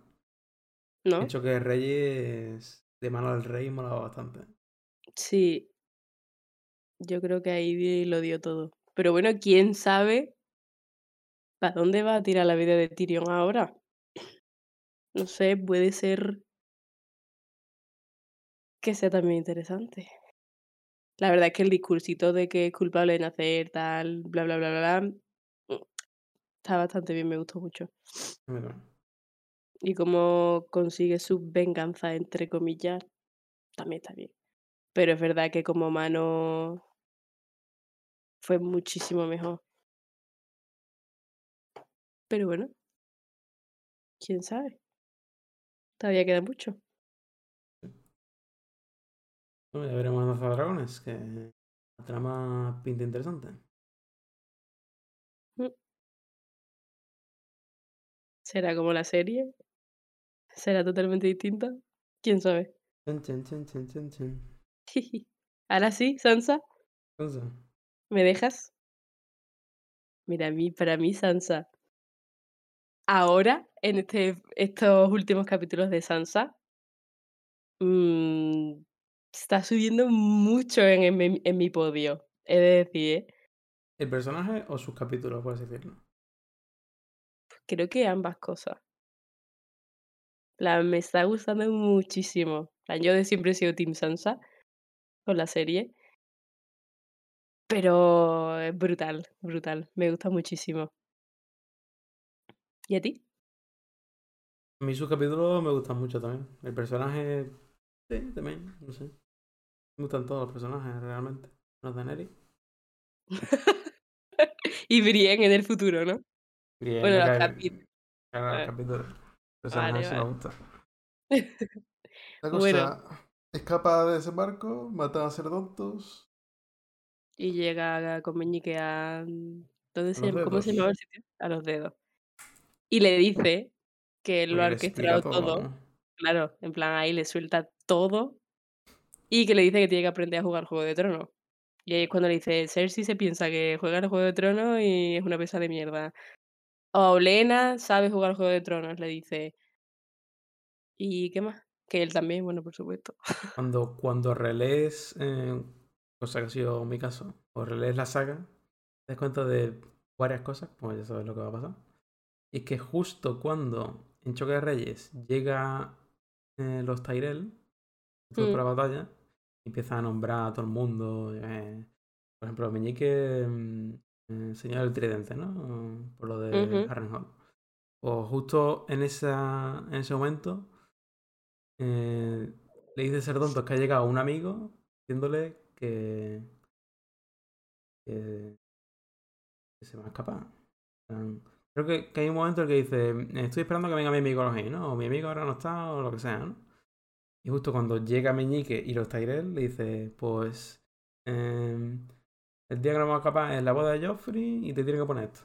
¿No?
He hecho que Reyes de mano del rey molaba bastante.
Sí. Yo creo que ahí lo dio todo. Pero bueno, quién sabe para dónde va a tirar la vida de Tyrion ahora. No sé, puede ser que sea también interesante. La verdad es que el discursito de que es culpable de nacer, tal, bla, bla, bla, bla, bla, mm, está bastante bien, me gustó mucho. Y cómo consigue su venganza, entre comillas, también está bien. Pero es verdad que como mano fue muchísimo mejor. Pero bueno, quién sabe. Todavía queda mucho.
Bueno, ya veremos Danza de Dragones, que la trama pinta interesante.
¿Será como la serie? ¿Será totalmente distinta? ¿Quién sabe?
Chan, chan, chan.
Ahora sí, Sansa, ¿me dejas? Mira, a mí, para mí, Sansa, ahora, en este, estos últimos capítulos de Sansa, mm, está subiendo mucho en, en mi- en mi podio. Es de decir, ¿eh?
¿el personaje o sus capítulos, por así decirlo?
creo que ambas cosas. La, me está gustando muchísimo. yo de siempre he sido Team Sansa con la serie. Pero es brutal, brutal. Me gusta muchísimo. ¿Y a ti?
A mí sus capítulos me gustan mucho también. El personaje, sí, también, no sé. Me gustan todos los personajes realmente. Los de Neri.
y Brienne en el futuro, ¿no?
Bien,
Bueno,
me
los capítulos.
claro, los
Ah.
capítulos.
Vale,
sí me
vale.
gusta.
La cosa
Bueno.
escapa de ese barco, mata a Cerdontos.
Y llega con Meñique a. ¿Dónde se llama? ¿Cómo se llamaba el sitio? A los dedos. Y le dice que él lo ha orquestado todo.
¿no?
Claro, en plan ahí le suelta todo. Y que le dice que tiene que aprender a jugar Juego de Tronos. Y ahí es cuando le dice, Cersei se piensa que juega al Juego de Tronos y es una pesa de mierda. O Olena sabe jugar al Juego de Tronos, le dice. ¿Y qué más? Que él también, bueno, por supuesto.
Cuando, cuando relees, eh, cosa que ha sido mi caso, o relees la saga, te das cuenta de varias cosas, pues ya sabes lo que va a pasar. Y es que justo cuando en Choque de Reyes llega eh, los Tyrell,
Mm.
para la batalla, empieza a nombrar a todo el mundo. eh, por ejemplo, Meñique, mm, eh, señor del tridente, ¿no? Por lo de. Harrenhal. O justo en, esa, en ese momento eh, le dice Serdontos que ha llegado un amigo diciéndole que, que, que se va a escapar. Creo que, que hay un momento en el que dice, estoy esperando que venga mi amigo Longin, ¿no? O mi amigo ahora no está, o lo que sea, ¿no? Y justo cuando llega Meñique y los Tyrell, le dice, pues, em, el día que no vamos a escapar es la boda de Joffrey y te tiene que poner esto.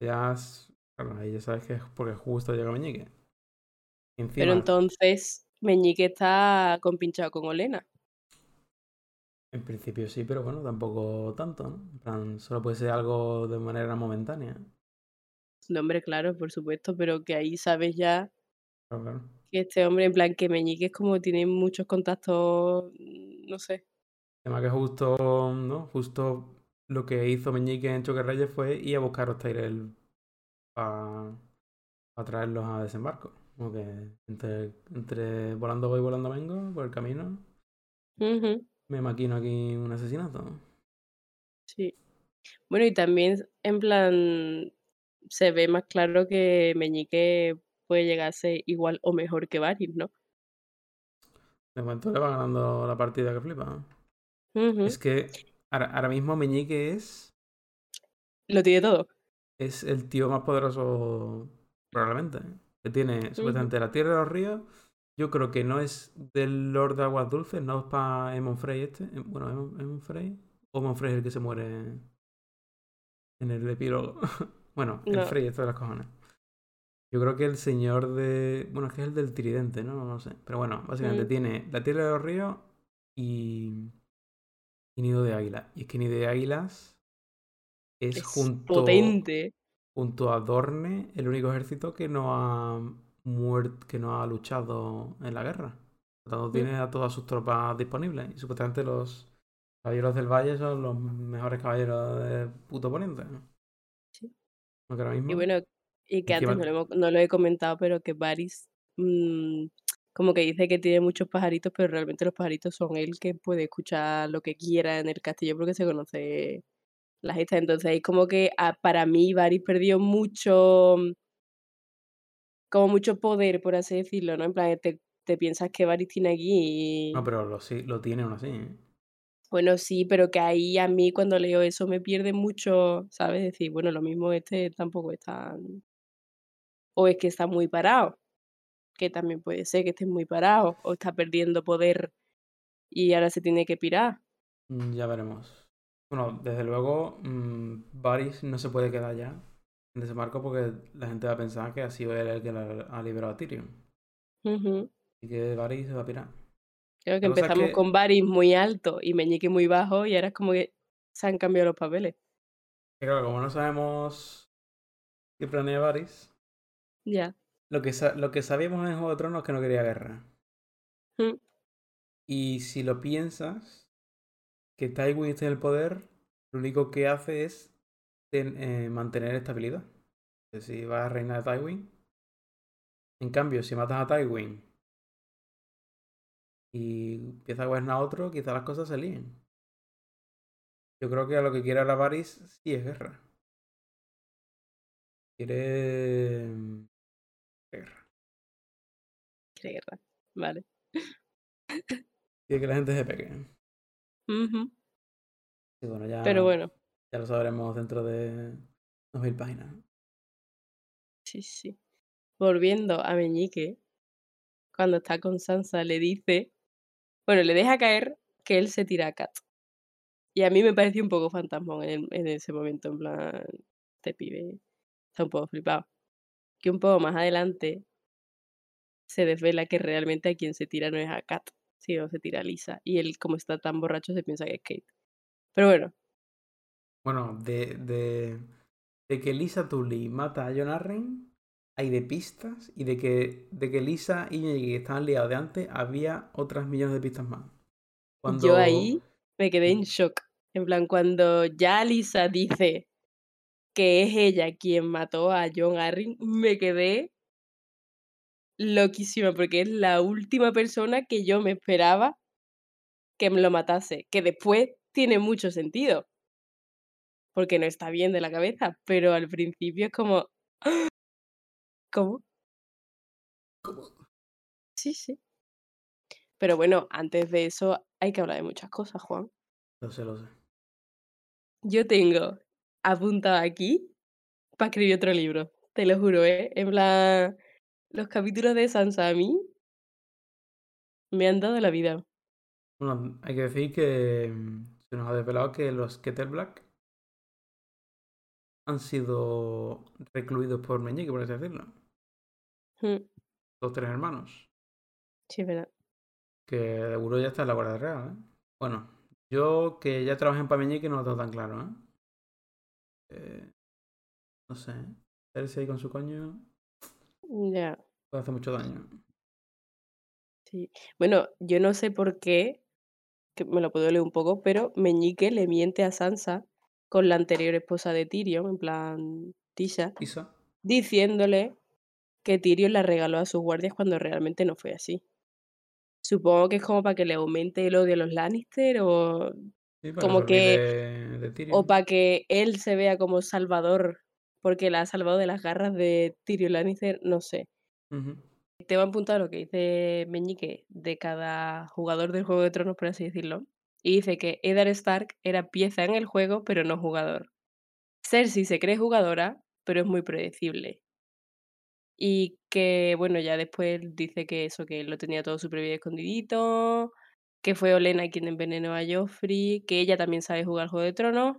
Ya, es- claro, ahí ya sabes que es porque justo llega Meñique. Encima,
Pero entonces Meñique está compinchado con Olena.
en principio sí, pero bueno, tampoco tanto, ¿no? En plan, solo puede ser algo de manera momentánea.
No, hombre, claro, por supuesto, pero que ahí sabes ya
Claro, claro.
Que este hombre, en plan, que Meñique es como tiene muchos contactos, mm, no sé.
Además que justo, ¿no? Justo lo que hizo Meñique en Choque Reyes fue ir a buscar a Tyrell para traerlos a desembarco. Como que entre, entre volando voy, volando vengo, por el camino, me maquino aquí un asesinato.
sí. Bueno, y también, en plan, se ve más claro que Meñique puede llegar a ser igual o mejor que Varys, ¿no?
De momento le va ganando la partida que flipa. Es que ahora, ahora mismo Meñique es,
Lo tiene todo.
es el tío más poderoso, probablemente. Que tiene supuestamente la tierra de los ríos. Yo creo que no es del Lord de Aguas Dulces, no es para Emon Frey este. Em- Bueno, Emon, Frey. O Emon Frey es el que se muere en el epílogo. bueno, el. Frey, esto de las cojones. Yo creo que el señor de. Bueno, es que es el del tridente, ¿no? No sé. Pero bueno, básicamente
Mm.
tiene la tierra de los ríos y. Y nido de águila. Y es que nido de águilas es,
Es
junto,
potente.
junto a Dorne el único ejército que no ha muerto, que no ha luchado en la guerra. Por lo tanto,
Mm.
tiene a todas sus tropas disponibles. Y supuestamente los caballeros del valle son los mejores caballeros de puto poniente. ¿no?
Sí.
Porque ahora mismo.
Y bueno, y que antes no lo, hemos- no lo he comentado, pero que Varys mm, como que dice que tiene muchos pajaritos, pero realmente los pajaritos son él que puede escuchar lo que quiera en el castillo porque se conoce las estas. Entonces ahí como que ah, para mí Varys perdió mucho, mm, como mucho poder, por así decirlo, ¿no? En plan, te, te piensas que Varys tiene aquí y...
No, pero lo, sí, lo tiene aún así. ¿eh?
Bueno, sí, pero que ahí a mí cuando leo eso me pierde mucho, ¿sabes? Decir, bueno, lo mismo este tampoco es tan... O es que está muy parado, que también puede ser que esté muy parado, o está perdiendo poder y ahora se tiene que pirar.
Mm, Ya veremos. Bueno, desde luego, mm, Varys no se puede quedar ya en desembarco porque la gente va a pensar que ha sido él el que la- ha liberado a Tyrion. Y que Varys se va a pirar.
Creo que
La
empezamos
que-
con Varys muy alto y Meñique muy bajo y ahora es como que se han cambiado los papeles.
Y claro, como no sabemos qué planea Varys,
Ya.
lo que, lo que sabíamos en Juego de Tronos es que no quería guerra.
Mm.
Y si lo piensas, que Tywin esté en el poder, lo único que hace es ten- eh, mantener estabilidad. Si va a reinar Tywin. En cambio, si matas a Tywin y empieza a gobernar a otro, quizás las cosas se líen. Yo creo que a lo que quiere ahora Varys sí es guerra. Quiere. Guerra.
Quiere guerra. Vale.
Quiere que la gente se pegue. Y bueno, ya,
Pero bueno,
ya lo sabremos dentro de 2000 páginas.
sí, sí. Volviendo a Meñique, cuando está con Sansa, le dice. Bueno, le deja caer que él se tira a Kat. Y a mí me pareció un poco fantasmón en, en ese momento, en plan, este pibe está un poco flipado. Que un poco más adelante se desvela que realmente a quien se tira no es a Kat, sino se tira a Lisa. Y él, como está tan borracho, se piensa que es Kate. Pero bueno,
Bueno, de, de, de que Lisa Tully mata a John Arryn, hay de pistas, y de que, de que Lisa y Ñeñique estaban liados de antes, había otras millones de pistas más. Cuando...
yo ahí me quedé en shock. En plan, cuando ya Lisa dice que es ella quien mató a John Arryn, me quedé loquísima porque es la última persona que yo me esperaba que me lo matase. Que después tiene mucho sentido. Porque no está bien de la cabeza, pero al principio es como. ¡Ah! ¿Cómo?
¿Cómo?
Sí, sí. Pero bueno, antes de eso hay que hablar de muchas cosas, Juan.
Lo sé, lo sé.
Yo tengo apuntado aquí para escribir otro libro, te lo juro, ¿eh? En plan, los capítulos de Sansa a mí me han dado la vida.
Bueno, hay que decir que mm, se nos ha desvelado que los Kettleblack han sido recluidos por Meñique, por así decirlo.
Mm,
Los tres hermanos.
Sí, verdad.
Que seguro ya está en la Guardia Real, ¿eh? Bueno, yo que ya trabajé en Pameñique no lo tengo tan claro, ¿eh? Eh, no sé. Cersei con su coño
Ya,
puede hacer mucho daño.
sí. Bueno, yo no sé por qué, que me lo puedo leer un poco, pero Meñique le miente a Sansa con la anterior esposa de Tyrion, en plan Tisha,
Isa,
diciéndole que Tyrion la regaló a sus guardias cuando realmente no fue así. Supongo que es como para que le aumente el odio a los Lannister o,
sí,
como que,
olvide de
o para que él se vea como salvador porque la ha salvado de las garras de Tyrion Lannister, no sé.
Ujú.
Tengo apuntado lo que dice Meñique de cada jugador del Juego de Tronos, por así decirlo. Y dice que Eddard Stark era pieza en el juego, pero no jugador. Cersei se cree jugadora, pero es muy predecible. Y que, bueno, ya después dice que eso, que lo tenía todo súper bien escondidito, que fue Olena quien envenenó a Joffrey, que ella también sabe jugar Juego de Tronos.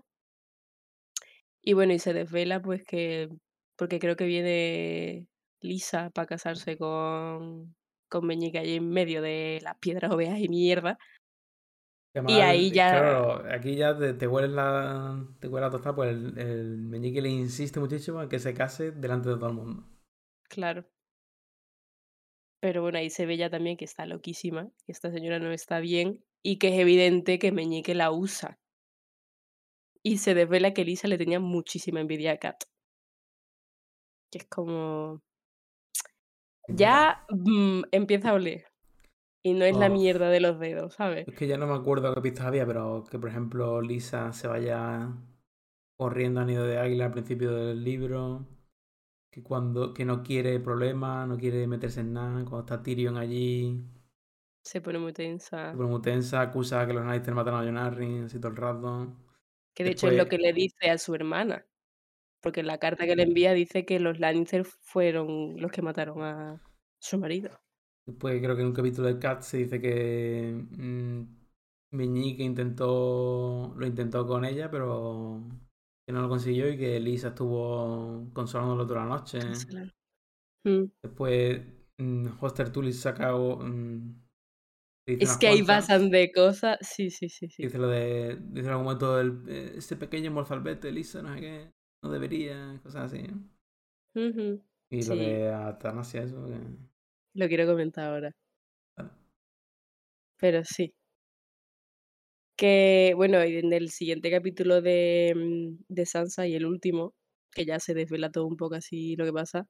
Y bueno, y se desvela pues que, porque creo que viene Lisa para casarse con, con Meñique allí en medio de las piedras ovejas y mierda. Y ahí ya,
Claro, aquí ya te, te hueles la. Te huele la tostada, pues el, el Meñique le insiste muchísimo en que se case delante de todo el mundo.
claro. Pero bueno, ahí se ve ya también que está loquísima, que esta señora no está bien y que es evidente que Meñique la usa. Y se desvela que Lisa le tenía muchísima envidia a Kat. Que es como... Ya mm, empieza a oler. Y no es la mierda de los dedos, ¿sabes?
Es que ya no me acuerdo qué pistas había, pero que por ejemplo Lisa se vaya corriendo a Nido de Águila al principio del libro. Que cuando que no quiere problemas, no quiere meterse en nada. Cuando está Tyrion allí,
Se pone muy tensa.
se pone muy tensa, acusa que los Lannister mataron a Jon Arryn así todo el rato.
Que de hecho es lo que le dice a su hermana. Porque en la carta que le envía dice que los Lannister fueron los que mataron a su marido.
después creo que en un capítulo de Cat se dice que mm, Meñique intentó, lo intentó con ella, pero que no lo consiguió y que Lisa estuvo consolándolo toda la noche.
Mm.
Después, mm, Hoster Tully saca. o, mm, dice
Es que ahí
cuantas.
pasan de cosas. Sí, sí, sí, sí.
Dice lo de. Dice en algún momento el, eh, ese pequeño morzalbete, Lisa, no sé qué. No debería, cosas así. Y lo de Atanasia, eso. que-
lo quiero comentar ahora.
Vale.
Pero sí. Que, bueno, en el siguiente capítulo de, mm, de Sansa y el último, que ya se desvela todo un poco así lo que pasa,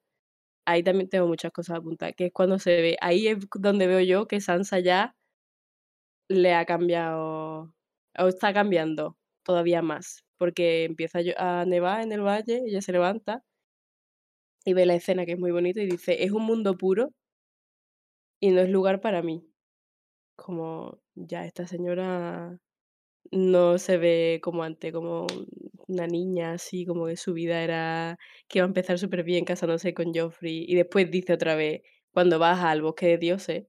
ahí también tengo muchas cosas apuntadas, que es cuando se ve, ahí es donde veo yo que Sansa ya le ha cambiado, o está cambiando todavía más, porque empieza a nevar en el valle, ella se levanta y ve la escena que es muy bonito y dice, es un mundo puro y no es lugar para mí. Como ya esta señora no se ve como antes, como una niña así, como que su vida era que iba a empezar súper bien casándose con Joffrey. Y después dice otra vez, cuando vas al bosque de dioses,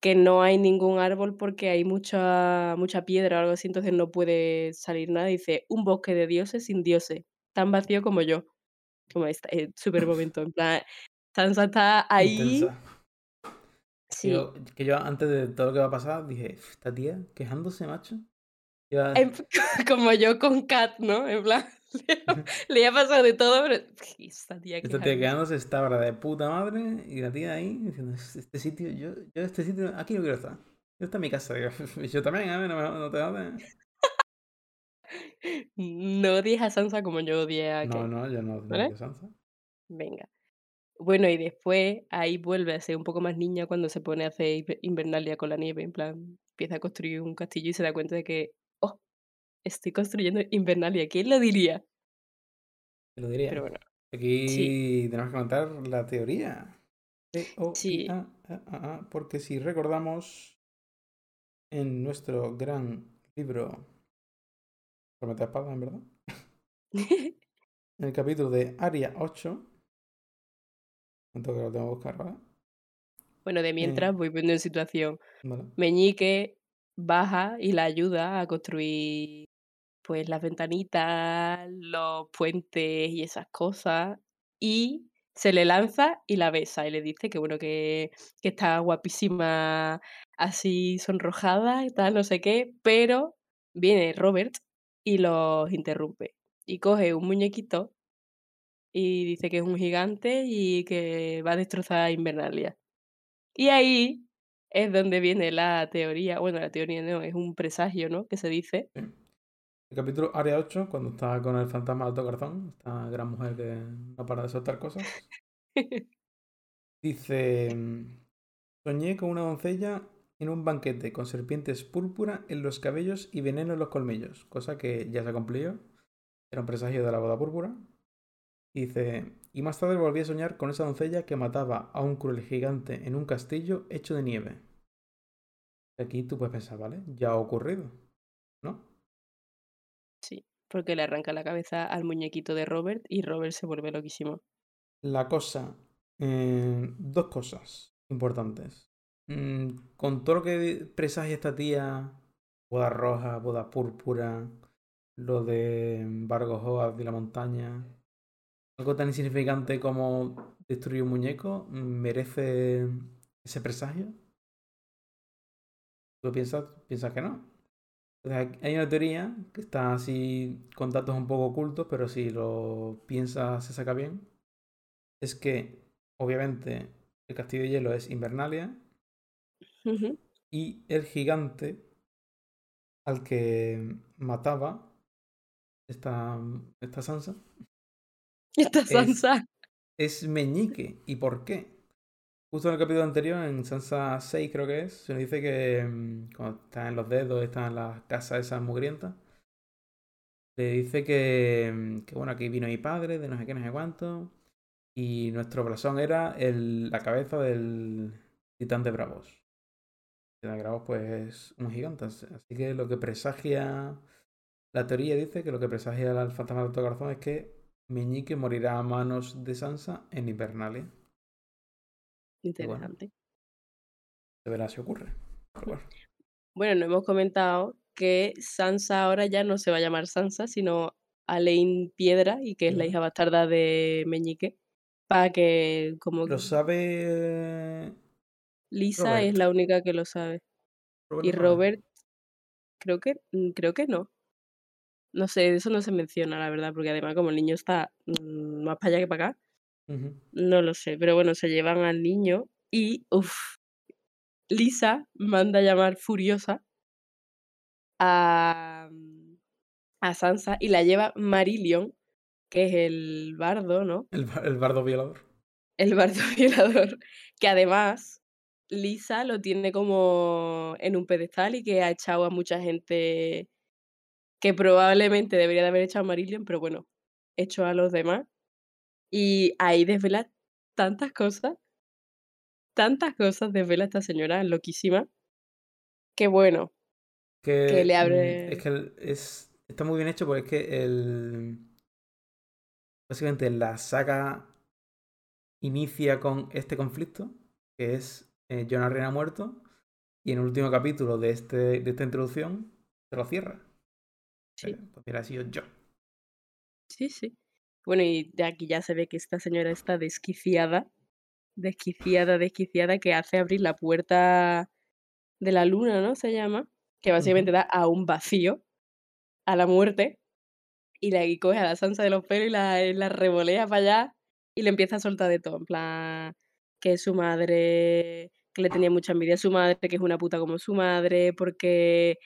que no hay ningún árbol porque hay mucha, mucha piedra o algo así, entonces no puede salir nada. Dice, un bosque de dioses sin dioses, tan vacío como yo. Como está, es súper momento, en plan, Sansa está ahí.
Intensa.
Sí,
Yo- que yo antes de todo lo que va a pasar dije, esta tía quejándose, macho.
En- como yo con Kat, ¿no? En plan, le ha pasado de todo, pero esta tía
Esta tía quedándose está ahora de puta madre y la tía ahí diciendo, este sitio, yo, yo este sitio, aquí no quiero estar. Yo está en mi casa. Digo, y yo también, a ver, no, me- no te jodes.
No odies a Sansa como yo odié a
No,
Kate.
no, yo no, no
¿Vale?
odio a Sansa.
Venga. Bueno, y después ahí vuelve a ser un poco más niña cuando se pone a hacer Inver- Invernalia con la nieve. En plan, empieza a construir un castillo y se da cuenta de que, estoy construyendo Invernalia. ¿Quién lo diría?
Lo diría.
Pero bueno,
Aquí tenemos que contar la teoría.
Sí.
A, A, A, porque si recordamos en nuestro gran libro Promete Espada, en verdad, en el capítulo de Aria 8, momento que lo tengo que buscar, ¿vale?
bueno, de mientras voy viendo en situación.
Vale.
Meñique baja y la ayuda a construir pues las ventanitas, los puentes y esas cosas. Y se le lanza y la besa y le dice que bueno, que, que está guapísima así sonrojada y tal, no sé qué, pero viene Robert y los interrumpe. Y coge un muñequito y dice que es un gigante y que va a destrozar Invernalia. Y ahí es donde viene la teoría, bueno, la teoría no, es un presagio, ¿no? Que se dice.
El capítulo Aria 8, cuando está con el fantasma de alto corazón, esta gran mujer que no para de soltar cosas, dice: Soñé con una doncella en un banquete con serpientes púrpura en los cabellos y veneno en los colmillos, cosa que ya se cumplió. Era un presagio de la boda púrpura. Dice: Y más tarde volví a soñar con esa doncella que mataba a un cruel gigante en un castillo hecho de nieve. Aquí tú puedes pensar, ¿vale? Ya ha ocurrido.
Sí, porque le arranca la cabeza al muñequito de Robert y Robert se vuelve loquísimo.
La cosa. eh, dos cosas importantes. Mm, con todo lo que presagia esta tía, boda roja, boda púrpura, lo de Vargo Hoaz de la montaña, algo tan insignificante como destruir un muñeco, ¿merece ese presagio? ¿Tú piensas, piensas que no? Hay una teoría que está así con datos un poco ocultos, pero si lo piensas se saca bien. Es que, obviamente, el castillo de hielo es Invernalia y el gigante al que mataba esta, esta Sansa
Esta Sansa.
es Meñique. ¿Y por qué? Justo en el capítulo anterior, en Sansa 6 creo que es, se nos dice que mm, cuando está en los dedos, está en las casas esas mugrientas, le dice que, mm, que bueno, aquí vino mi padre, de no sé qué, no sé cuánto, y nuestro blasón era el- la cabeza del titán de Bravos. El titán de Bravos pues es un gigante, así que lo que presagia, la teoría dice que lo que presagia al fantasma del alto corazón es que Meñique morirá a manos de Sansa en Invernalia.
Interesante.
Se verá si ocurre. Pero bueno.
Bueno, no hemos comentado que Sansa ahora ya no se va a llamar Sansa, sino Alain Piedra, y que es la hija bastarda de Meñique. Para que, como
Lo sabe.
Lisa es la única que lo sabe.
Robert
Y. Robert, creo que, mm, creo que no. No sé, eso no se menciona, la verdad, porque además como el niño está mm, más para allá que para acá, No lo sé. Pero bueno, se llevan al niño y, uff, Lisa manda a llamar furiosa a, mm, a Sansa y la lleva Marillion, que es el bardo, ¿no?
El, el bardo violador.
El bardo violador, que además Lisa lo tiene como en un pedestal y que ha echado a mucha gente que probablemente debería de haber echado a Marillion, pero bueno, echó a los demás. Y ahí desvela tantas cosas, tantas cosas desvela esta señora loquísima, que bueno,
Que,
que le
mm,
abre...
es que es, está muy bien hecho porque es que el. Básicamente la saga inicia con este conflicto, que es eh, John Arryn ha muerto, y en el último capítulo de, este, de esta introducción se lo cierra.
Sí,
Eh, Pues hubiera sido yo.
sí, sí. Bueno, y de aquí ya se ve que esta señora está desquiciada, desquiciada, desquiciada, que hace abrir la puerta de la luna, ¿no? Se llama, que básicamente da a un vacío, a la muerte, y la y coge a la Sansa de los pelos y la, y la revolea para allá y le empieza a soltar de todo, en plan, que su madre, que le tenía mucha envidia a su madre, que es una puta como su madre, porque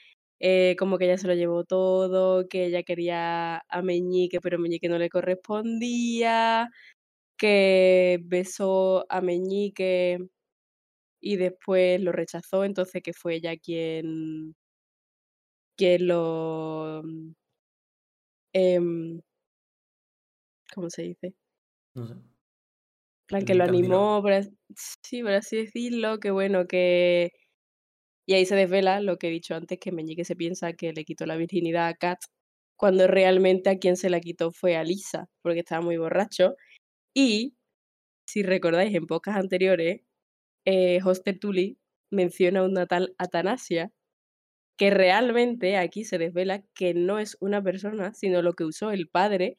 eh, como que ella se lo llevó todo, que ella quería a Meñique, pero Meñique no le correspondía, que besó a Meñique y después lo rechazó, entonces que fue ella quien, quien lo... em, ¿cómo se dice?
No sé.
plan que lo animó, por sí, por así decirlo, que bueno, que... Y ahí se desvela lo que he dicho antes, que Meñique se piensa que le quitó la virginidad a Kat, cuando realmente a quien se la quitó fue a Lisa, porque estaba muy borracho. Y, si recordáis, en pocas anteriores, eh, Hoster Tully menciona una tal Atanasia, que realmente aquí se desvela que no es una persona, sino lo que usó el padre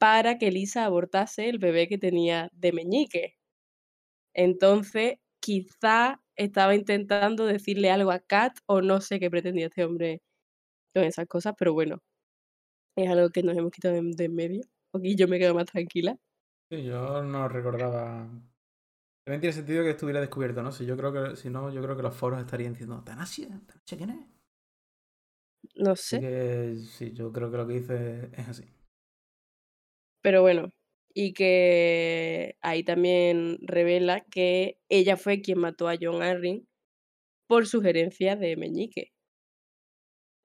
para que Lisa abortase el bebé que tenía de Meñique. Entonces, quizá estaba intentando decirle algo a Kat o no sé qué pretendía este hombre con esas cosas, pero bueno, es algo que nos hemos quitado de, de en medio. Aquí yo me quedo más tranquila.
Sí, yo no recordaba. También tiene sentido que estuviera descubierto, ¿no? Si yo creo que, si no, yo creo que los foros estarían diciendo, ¿Tanasia? ¿Tanasia quién es?
No sé,
que sí, yo creo que lo que dice es así.
pero bueno. Y que ahí también revela que ella fue quien mató a John Arryn por sugerencia de Meñique.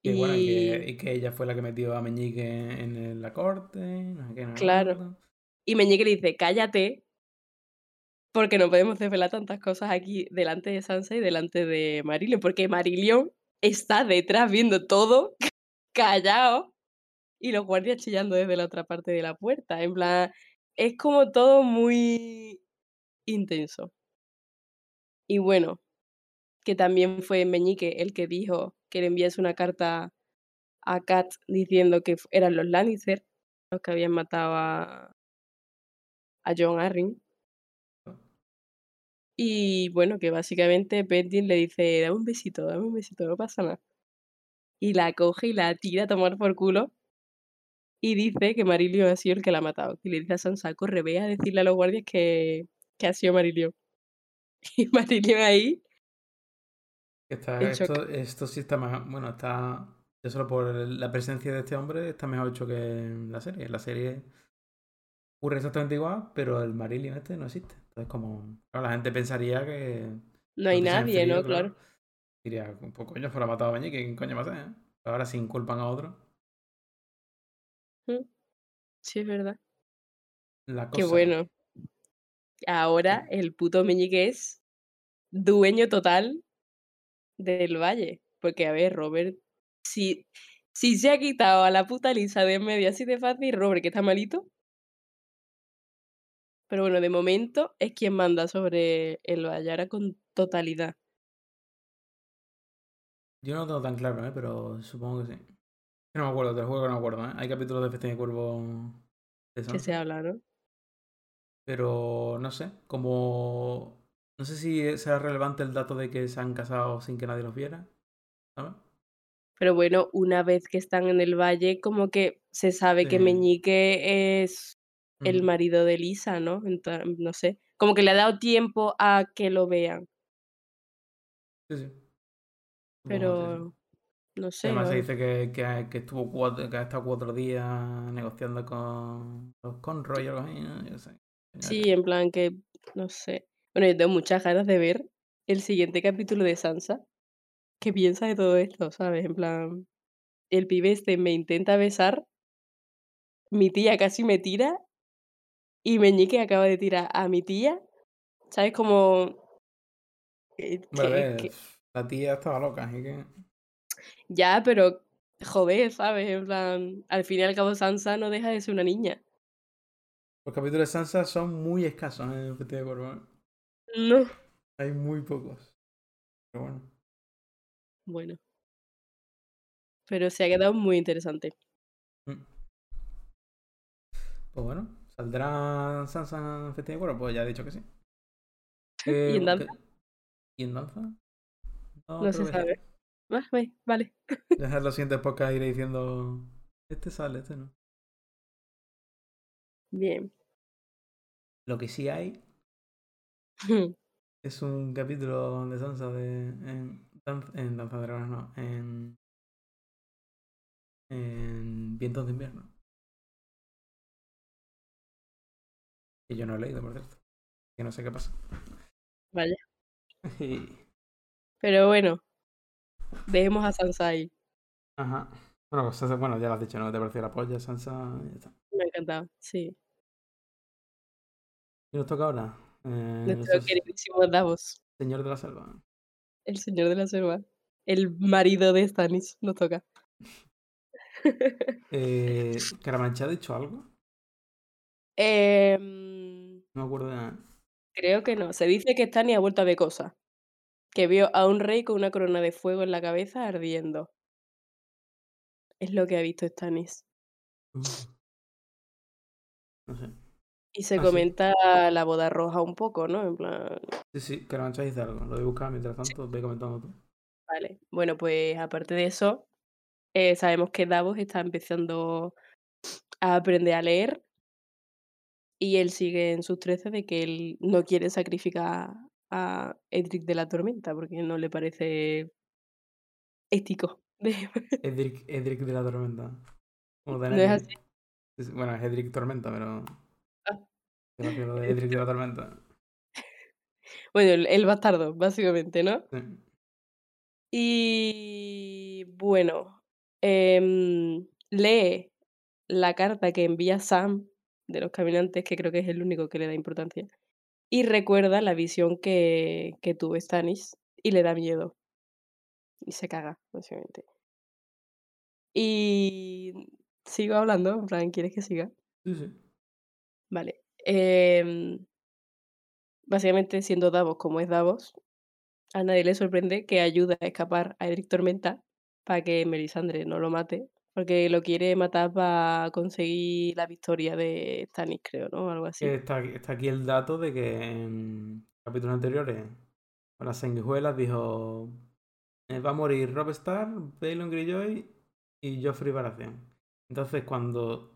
Y bueno, y que,
Y
y que ella fue la que metió a Meñique en, la corte, no sé qué, no sé
claro, y Meñique le dice, cállate, porque no podemos desvelar tantas cosas aquí delante de Sansa y delante de Marillion, porque Marillion está detrás viendo todo callado y los guardias chillando desde la otra parte de la puerta. En plan, es como todo muy intenso. Y bueno, que también fue Meñique el que dijo que le enviase una carta a Kat diciendo que eran los Lannister los que habían matado a, a John Arryn. Y bueno, que básicamente Benjen le dice, dame un besito, dame un besito, no pasa nada. Y la coge y la tira a tomar por culo. Y dice que Marillion ha sido el que la ha matado. Y le dice a Sansa, corre, ve a decirle a los guardias que, que ha sido Marillion. Y Marillion ahí,
Está, esto, esto sí está más. Bueno, está. Ya solo por la presencia de este hombre está mejor hecho que en la serie. En la serie ocurre exactamente igual, pero el Marillion este no existe. Entonces, como. claro, la gente pensaría que.
No hay nadie,
frío,
¿no? Claro.
Diría, pues coño, fuera matado a Meñique, ¿quién coño más es? eh? Ahora sin culpan a otro.
Sí, es verdad.
La
Qué
cosa.
bueno. Ahora el puto Meñique es dueño total del valle. Porque, a ver, Robert, si, si se ha quitado a la puta Lisa de en medio así de fácil, Robert, que está malito. Pero bueno, de momento es quien manda sobre el valle, ahora con totalidad.
Yo no lo tengo tan claro, ¿eh? pero supongo que sí. No me acuerdo, te lo juego que no me acuerdo. ¿eh? Hay capítulos de Festín de Cuervo de
Que se habla, ¿no?
pero no sé, como... No sé si será relevante el dato de que se han casado sin que nadie los viera, ¿sabes?
Pero bueno, una vez que están en el valle, como que se sabe que. Meñique es el marido de Lisa, ¿no? Enta- no sé. Como que le ha dado tiempo a que lo vean.
Sí, sí.
Pero no sé.
Además se dice que, que, ha- que estuvo cuatro, que ha estado cuatro días negociando con los Conroy o algo así, ¿no? Yo qué sé. Coño,
Sí, en plan que, no sé. Bueno, yo tengo muchas ganas de ver el siguiente capítulo de Sansa. ¿Qué piensa de todo esto, sabes? En plan, el pibe este me intenta besar, mi tía casi me tira Y Meñique acaba de tirar a mi tía, ¿sabes? Como... eh, que-
la tía estaba loca, así que.
Ya, pero joder, ¿sabes? En plan, al fin y al cabo Sansa no deja de ser una niña.
Los capítulos de Sansa son muy escasos en el de. ¿eh?
No.
Hay muy pocos. Pero bueno.
Bueno. Pero se ha quedado muy interesante.
Mm. Pues bueno, ¿saldrá Sansa en Festival de Cuervo? Pues ya he dicho que sí.
¿Y en
Eh,
danza?
¿Y en danza?
No se sabe. Ah, vale.
Ya en los siguientes podcasts iré diciendo. Este sale, este no.
Bien.
Lo que sí hay es un capítulo de Sansa de. En, en Danza de Dragones, no. En. En Vientos de Invierno. Que yo no he leído, por cierto. Que no sé qué pasa. Y-
Pero bueno. Dejemos a Sansa ahí.
Ajá. Bueno, pues, bueno, ya lo has dicho, ¿no? Te pareció la polla, Sansa. y ya está.
Me ha encantado. Sí.
Y nos toca ahora. Eh,
Nuestro queridísimo Davos.
señor de la selva.
El señor de la selva. El marido de Stannis. Nos toca.
Eh, ¿Caramanchá ha dicho algo?
Em,
No me acuerdo de nada.
creo que no. Se dice que Stannis ha vuelto a ver cosas. Que vio a un rey con una corona de fuego en la cabeza ardiendo. Es lo que ha visto Stannis.
Uf. No sé.
Y se
Ah, sí.
comenta la boda roja un poco, ¿no? En plan,
Sí, sí, Caramanchá dice algo. Lo voy a buscar mientras tanto. Ve comentando tú.
vale. Bueno, pues aparte de eso, eh, sabemos que Davos está empezando a aprender a leer. Y él sigue en sus trece de que él no quiere sacrificar a Edric de la Tormenta porque no le parece ético.
Edric, Edric de la Tormenta. Como
¿No es así?
Sí, sí, Bueno, es Edric Tormenta, pero.
Ah.
De Edric de la Tormenta.
Bueno, el, el bastardo, básicamente, ¿no?
Sí.
Y bueno, em, lee la carta que envía Sam de los caminantes, que creo que es el único que le da importancia, y recuerda la visión que, que tuvo Stannis y le da miedo. Y se caga, básicamente. Y sigo hablando, en plan, ¿quieres que siga?
Sí, sí.
Vale. em, básicamente, siendo Davos como es Davos, a nadie le sorprende que ayuda a escapar a Edric Tormenta para que Melisandre no lo mate, porque lo quiere matar para conseguir la victoria de Stannis, creo, ¿no? Algo así.
Está aquí el dato de que en capítulos anteriores, con las sanguijuelas, dijo: eh, Va a morir Rob Stark, Balon Greyjoy y Joffrey Baratheon. Entonces, cuando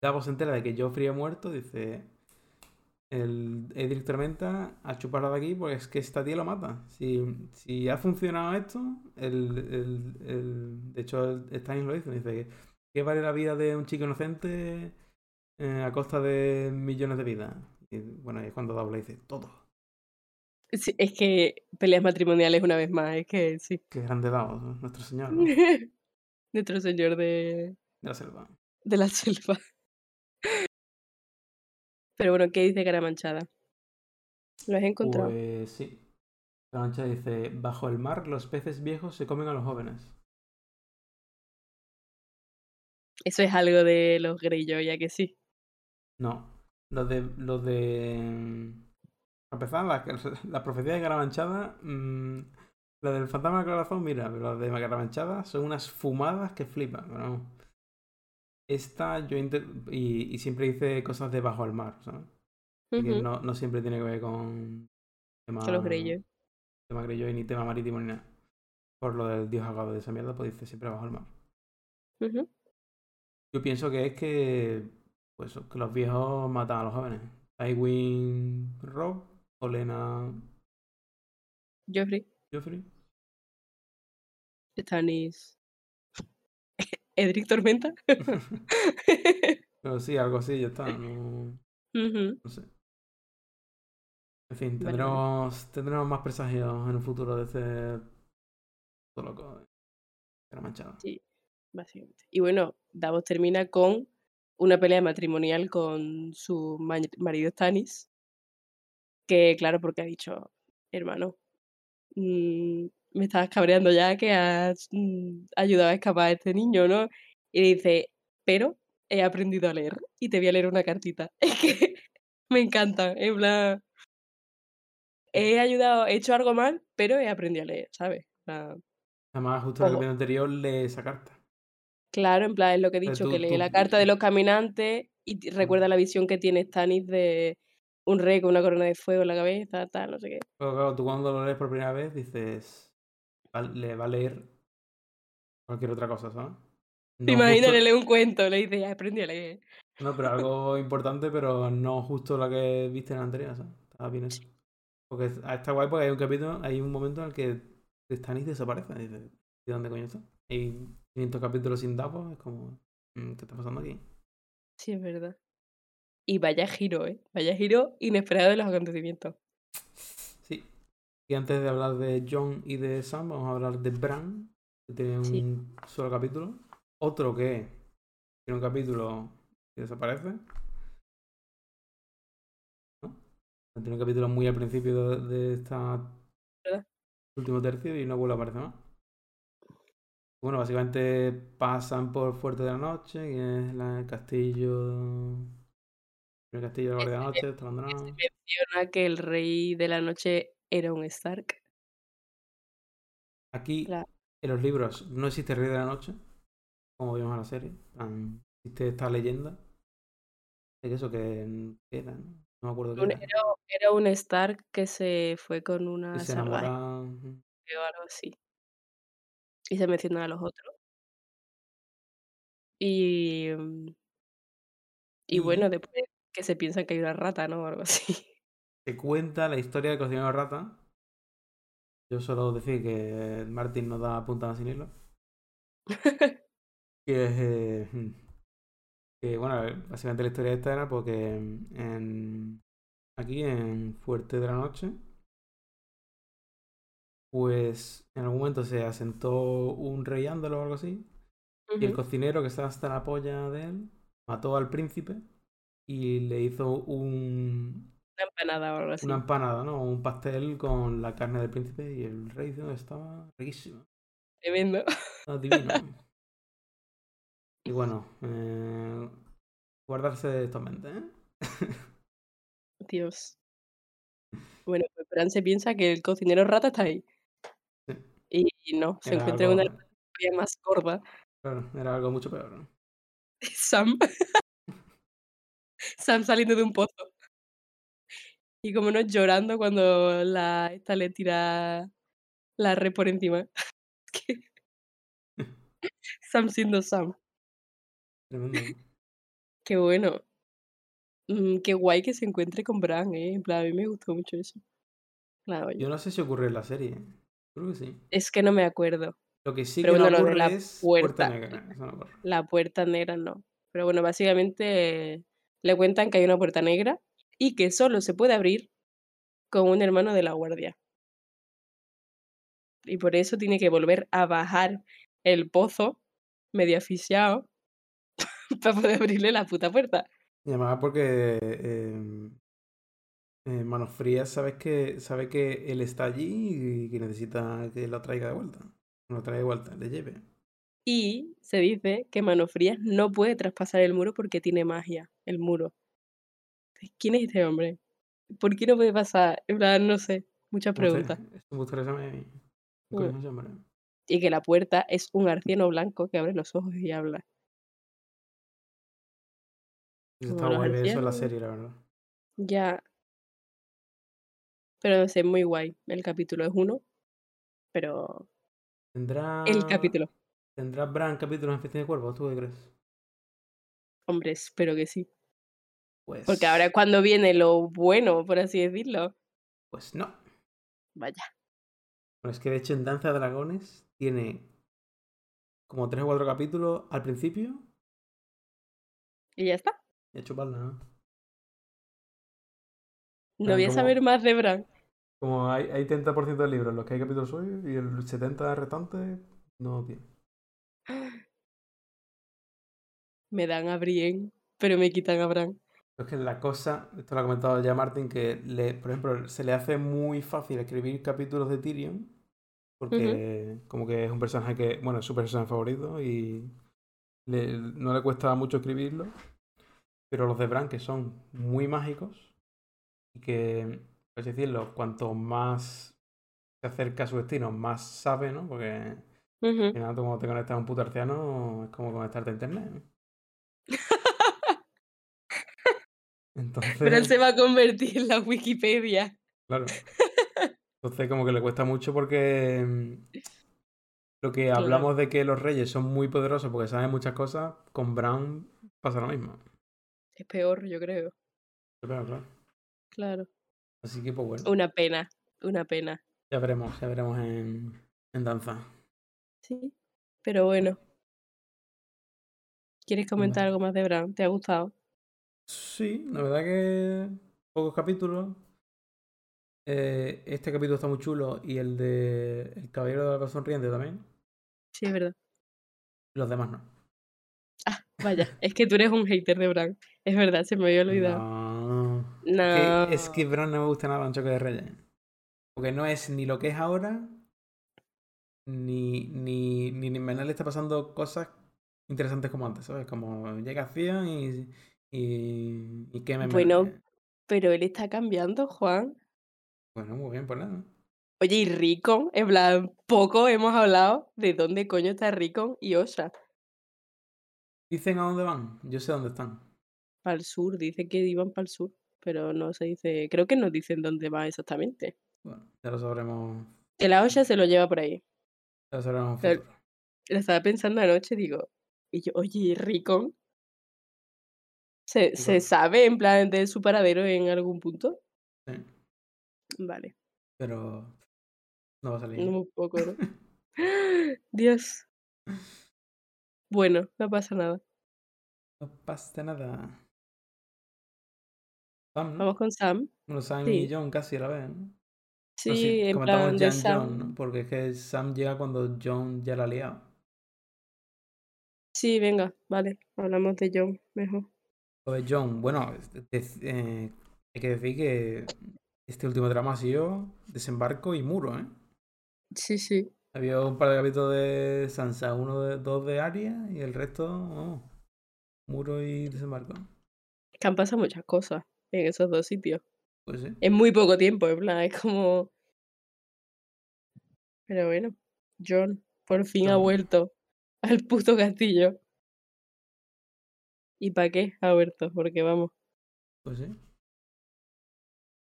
Davos se entera de que Joffrey ha muerto, dice: el Edric Tormenta a chuparla de aquí porque es que esta tía lo mata. Si, si ha funcionado esto, el, el- el- de hecho el Stannis lo dice, dice que ¿qué vale la vida de un chico inocente eh, a costa de millones de vidas? Y bueno, y es cuando Davos le dice, todo.
Sí, es que peleas matrimoniales una vez más, es que sí.
Qué grande ¿no? nuestro señor ¿no? de
Nuestro señor de,
la selva.
de la selva. Pero bueno, ¿qué dice cara manchada? ¿Lo has encontrado?
Pues sí. La mancha dice, bajo el mar los peces viejos se comen a los jóvenes.
Eso es algo de los Greyjoy, ya que sí.
No, los de. Los de. Para empezar, las la profecías de Caramanchada. mmm, la del fantasma del corazón, mira, pero las de Caramanchada son unas fumadas que flipan. vamos. Esta yo y, y siempre dice cosas de bajo el mar, ¿sabes?
Ujú,
no, no siempre tiene que ver con. Tema,
Con los Greyjoy.
tema Greyjoy ni tema marítimo ni nada. Por lo del dios agado de esa mierda, pues dice siempre bajo el mar. Yo pienso que es que, pues, que los viejos matan a los jóvenes. Tywin Rob, Olena
Joffrey,
Joffrey.
Stannis. Edric Tormenta.
Pero sí, algo así, ya está. No, no sé. En fin,
vale.
tendremos, tendremos más presagios en un futuro de este. Todo loco. de la manchada.
Sí, básicamente. Y bueno, Davos termina con una pelea matrimonial con su ma- marido Stannis. Que claro, porque ha dicho, hermano, mm, me estás cabreando ya que has mm, ayudado a escapar a este niño, ¿no? Y dice, pero he aprendido a leer y te voy a leer una cartita. Es que me encanta, en plan, he ayudado, he hecho algo mal, pero he aprendido a leer, ¿sabes? Plan,
Además, justo en el capítulo anterior lee esa carta.
Claro, en plan, es lo que he dicho,
tú-
que lee
tú-
la carta de los caminantes y recuerda la visión que tiene Stannis de un rey con una corona de fuego en la cabeza, tal, no sé qué.
Pero claro, tú cuando lo lees por primera vez dices, va- le va a leer cualquier otra cosa, ¿sabes? No
imaginas,
justo-
le lee un cuento, le dice, ya aprendí a leer.
No, pero algo importante, pero no justo la que viste en la anterior, ¿sabes? Estaba bien eso. Porque ah, está guay porque hay un capítulo, hay un momento en el que Stannis desaparece. Y dices, ¿y dónde coño está? Hay 500 capítulos sin Davos, es como, mm, ¿qué está pasando aquí?
Sí, es verdad. Y vaya giro, ¿eh? Vaya giro inesperado de los acontecimientos.
Y antes de hablar de John y de Sam, vamos a hablar de Bran, que tiene un solo capítulo. Otro que tiene un capítulo que desaparece. ¿No? Tiene un capítulo muy al principio de, de esta
¿Verdad?
último tercio y no vuelve a aparecer más. Bueno, básicamente pasan por Fuerte de la Noche, que es la- el castillo. El castillo de la Guardia de la Noche, está abandonado.
Menciona que el rey de la noche era un Stark.
Aquí
Claro.
en los libros no existe Rey de la Noche, como vimos en la serie. Existe esta leyenda. Que eso que que era, ¿no? No me acuerdo qué
Un-
era.
Era, un Stark que se fue con una
se
salvaje
enamora. ujú.
o algo así. Y se mencionan a los otros. Y, mm, y
Y
bueno, después que se piensan que hay una rata, ¿no? O algo así.
Cuenta la historia del cocinero rata. Yo solo decir que Martin no da puntada sin hilo. Que eh, que bueno, básicamente la historia esta era porque en, aquí en Fuerte de la Noche, pues en algún momento se asentó un rey ándalo o algo así, y el cocinero que estaba hasta la polla de él mató al príncipe y le hizo un,
Una empanada o algo así.
una empanada, ¿no? Un pastel con la carne del príncipe y el rey que estaba riquísimo.
Tremendo.
Estaba divino. y bueno, eh, guardarse esto en mente, ¿eh?
Dios. Bueno, pues Bran se piensa que el cocinero rata está ahí.
Sí.
Y no, se
Era
encuentra una
algo,
todavía más gorda.
claro, era algo mucho peor. ¿no?
Sam. Sam saliendo de un pozo. Y como no llorando cuando la esta le tira la red por encima. Sam siendo Sam.
Tremendo.
Qué bueno. Mm, qué guay que se encuentre con Bran, ¿eh? En plan, a mí me gustó mucho eso. Claro.
Yo no sé si ocurre en la serie. Creo que sí.
Es que no me acuerdo.
Lo que sí
Pero
que
bueno,
no ocurre
la
es Puerta
puerta.
Negra. No.
La puerta negra no. Pero bueno, básicamente le cuentan que hay una puerta negra y que solo se puede abrir con un hermano de la guardia. Y por eso tiene que volver a bajar el pozo, medio asfixiado, para poder abrirle la puta puerta.
Y además porque eh, eh, Manos Frías sabes que, sabe que él está allí y que necesita que lo traiga de vuelta. Lo traiga de vuelta, le lleve.
Y se dice que Manofrías no puede traspasar el muro porque tiene magia, el muro. ¿Quién es este hombre? ¿Por qué no puede pasar? En plan, no sé, muchas
Me
preguntas.
me es ese hombre.
Y que la puerta es un arciano blanco que abre los ojos y habla.
Está guay ver eso en la serie, la verdad.
Ya. Pero no sé, muy guay. El capítulo es uno, pero
¿Tendrá,
el capítulo.
¿Tendrá Bran capítulos en Festín de Cuervos? ¿Tú qué crees?
Hombre, espero que sí.
Pues,
Porque ahora es cuando viene lo bueno, por así decirlo.
pues no.
Vaya.
Bueno, es que de hecho en Danza de Dragones tiene como tres o cuatro capítulos al principio
Y ya está.
y a chuparla, ¿no?
No voy a
como-
saber más de Bran.
Como hay, hay 30% de libros en los que hay capítulos suyos y el 70% restante no tiene.
Me dan a Brienne pero me quitan a Bran.
Es que la cosa, esto lo ha comentado ya Martin, que le, por ejemplo, se le hace muy fácil escribir capítulos de Tyrion, porque como que es un personaje que, bueno, es su personaje favorito y le- no le cuesta mucho escribirlo. Pero los de Bran, que son muy mágicos, y que, por así decirlo, cuanto más se acerca a su destino, más sabe, ¿no? Porque
Ujú.
al final tú cuando te conectas a un puto arciano es como conectarte a internet. ¿no? Entonces,
Pero él se va a convertir en la Wikipedia.
claro. Entonces como que le cuesta mucho porque mm, lo que hablamos de que los reyes son muy poderosos porque saben muchas cosas, con Bran pasa lo mismo.
Es peor, yo creo.
Claro, claro.
Claro.
Así que pues bueno,
Una pena, una pena.
ya veremos, ya veremos en, en danza.
Sí. Pero bueno. ¿Quieres comentar algo más de Bran? ¿Te ha gustado?
Sí, la verdad que pocos capítulos. Eh, este capítulo está muy chulo y el de El Caballero de la Paz Sonriente también.
Sí, es verdad.
Los demás no.
Ah, vaya, es que tú eres un hater de Bran. Es verdad, se me había olvidado.
No.
No.
Que- es que Bran no me gusta nada un choque de reyes. Porque no es ni lo que es ahora, ni, ni, ni, en Menel está pasando cosas interesantes como antes, ¿sabes? Como llega Theon y, y, y quema en
Bueno,
Menel.
Pero él está cambiando, Juan.
Bueno, muy bien, pues nada.
Oye, y Rickon, en plan, poco hemos hablado de dónde coño está Rickon y Osha.
Dicen a dónde van, yo sé dónde están.
Para el sur, dice que iban para el sur, pero no se dice, creo que no dicen dónde va exactamente.
Bueno, ya lo sabremos.
Que la Osha se lo lleva por ahí.
Ya lo sabremos.
Lo estaba pensando anoche, digo, y yo, oye, ¿y Rickon? ¿Se, se sabe en plan de su paradero en algún punto?
Sí,
Vale,
pero no va a salir.
un poco, ¿no? Dios. Bueno, no pasa nada.
No pasa nada. Sam, ¿no?
Vamos con Sam.
Bueno, Sam
Sí.
y John casi a la vez, ¿no?
Sí, en
comentamos
plan
ya
de Sam.
John, ¿no? Porque es que Sam llega cuando John ya la ha liado.
Sí, venga, vale, hablamos de John mejor.
John, bueno, es- es- eh, hay que decir que este último drama ha sido desembarco y muro, ¿eh?
Sí, sí.
Había un par de capítulos de Sansa, uno de dos de Arya y el resto, vamos, muro y desembarco.
Que han pasado muchas cosas en esos dos sitios.
Pues sí.
En muy poco tiempo, en plan, es como. Pero bueno, John por fin ha vuelto al puto castillo. ¿Y para qué ha vuelto? Porque vamos.
Pues sí.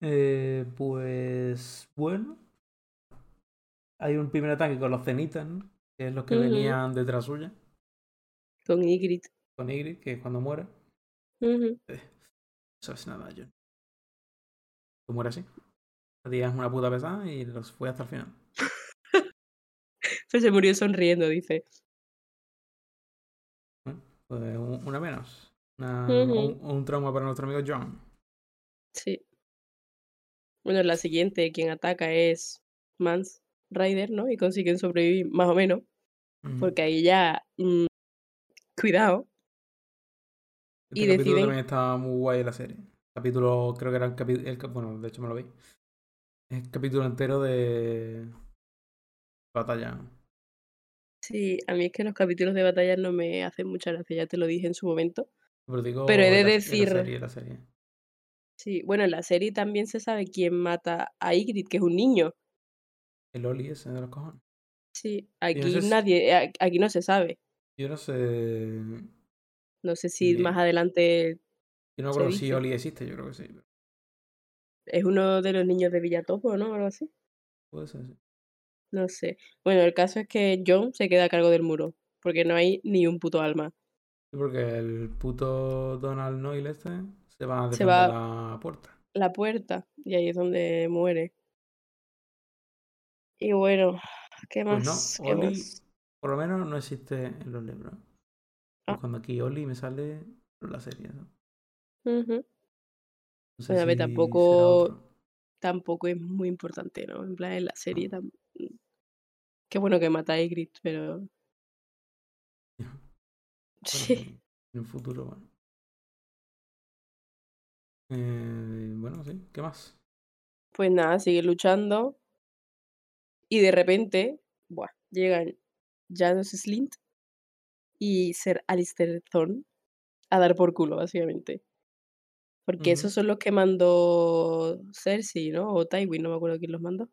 Eh, pues bueno. Hay un primer ataque con los cenitas, ¿no? Que es los que venían detrás suya,
Con Ygritte.
con Ygritte, que es cuando muere.
Ujú.
Eso es nada, John. Tú mueres así. La tía es una puta pesada y los fue hasta el final.
Pues se murió sonriendo, dice.
Pues un- una menos. Una- un, un trauma para nuestro amigo John.
Sí. Bueno, la siguiente, quien ataca es Mans Rider, ¿no? Y consiguen sobrevivir, más o menos. Porque ahí ya. mm, cuidado.
Este
y
capítulo
deciden-
también estaba muy guay la serie. Capítulo, creo que era el capítulo. Bueno, de hecho me lo vi. Es el capítulo entero de. Batalla.
Sí, a mí es que los capítulos de batalla no me hacen mucha gracia, ya te lo dije en su momento.
Pero digo.
Pero he de
la-
decir-
La serie, la serie.
Sí, bueno, en la serie también se sabe quién mata a Ygritte, que es un niño.
El Oli ese de los cojones.
Sí, aquí nadie, a- aquí no se sabe.
Yo no sé.
No sé si más adelante
Yo no creo si. Oli existe, yo creo que sí.
es uno de los niños de Villatopo, ¿no? O algo así.
Puede ser, sí.
No sé. Bueno, el caso es que John se queda a cargo del muro, porque no hay ni un puto alma.
Sí, porque el puto Donald Noyle este se va a
Se va-
la puerta.
La puerta, y ahí es donde muere. Y bueno, ¿qué
Pues
más?
no,
¿Qué
Oli,
más?
por lo menos no existe en los libros.
Ah.
Pues cuando aquí Oli me sale la serie, ¿no? No sé
Bueno, a ver, tampoco-. Tampoco es muy importante, ¿no? En plan, en la serie tam- Qué bueno que mata a Ygritte, pero... Sí.
En un futuro, bueno. Eh, bueno, sí, ¿qué más?
Pues nada, sigue luchando. Y de repente, buah, llegan Janos Slint y Ser Alistair Thorne a dar por culo, básicamente. Porque esos son los que mandó Cersei, ¿no? O Tywin, no me acuerdo quién los mandó.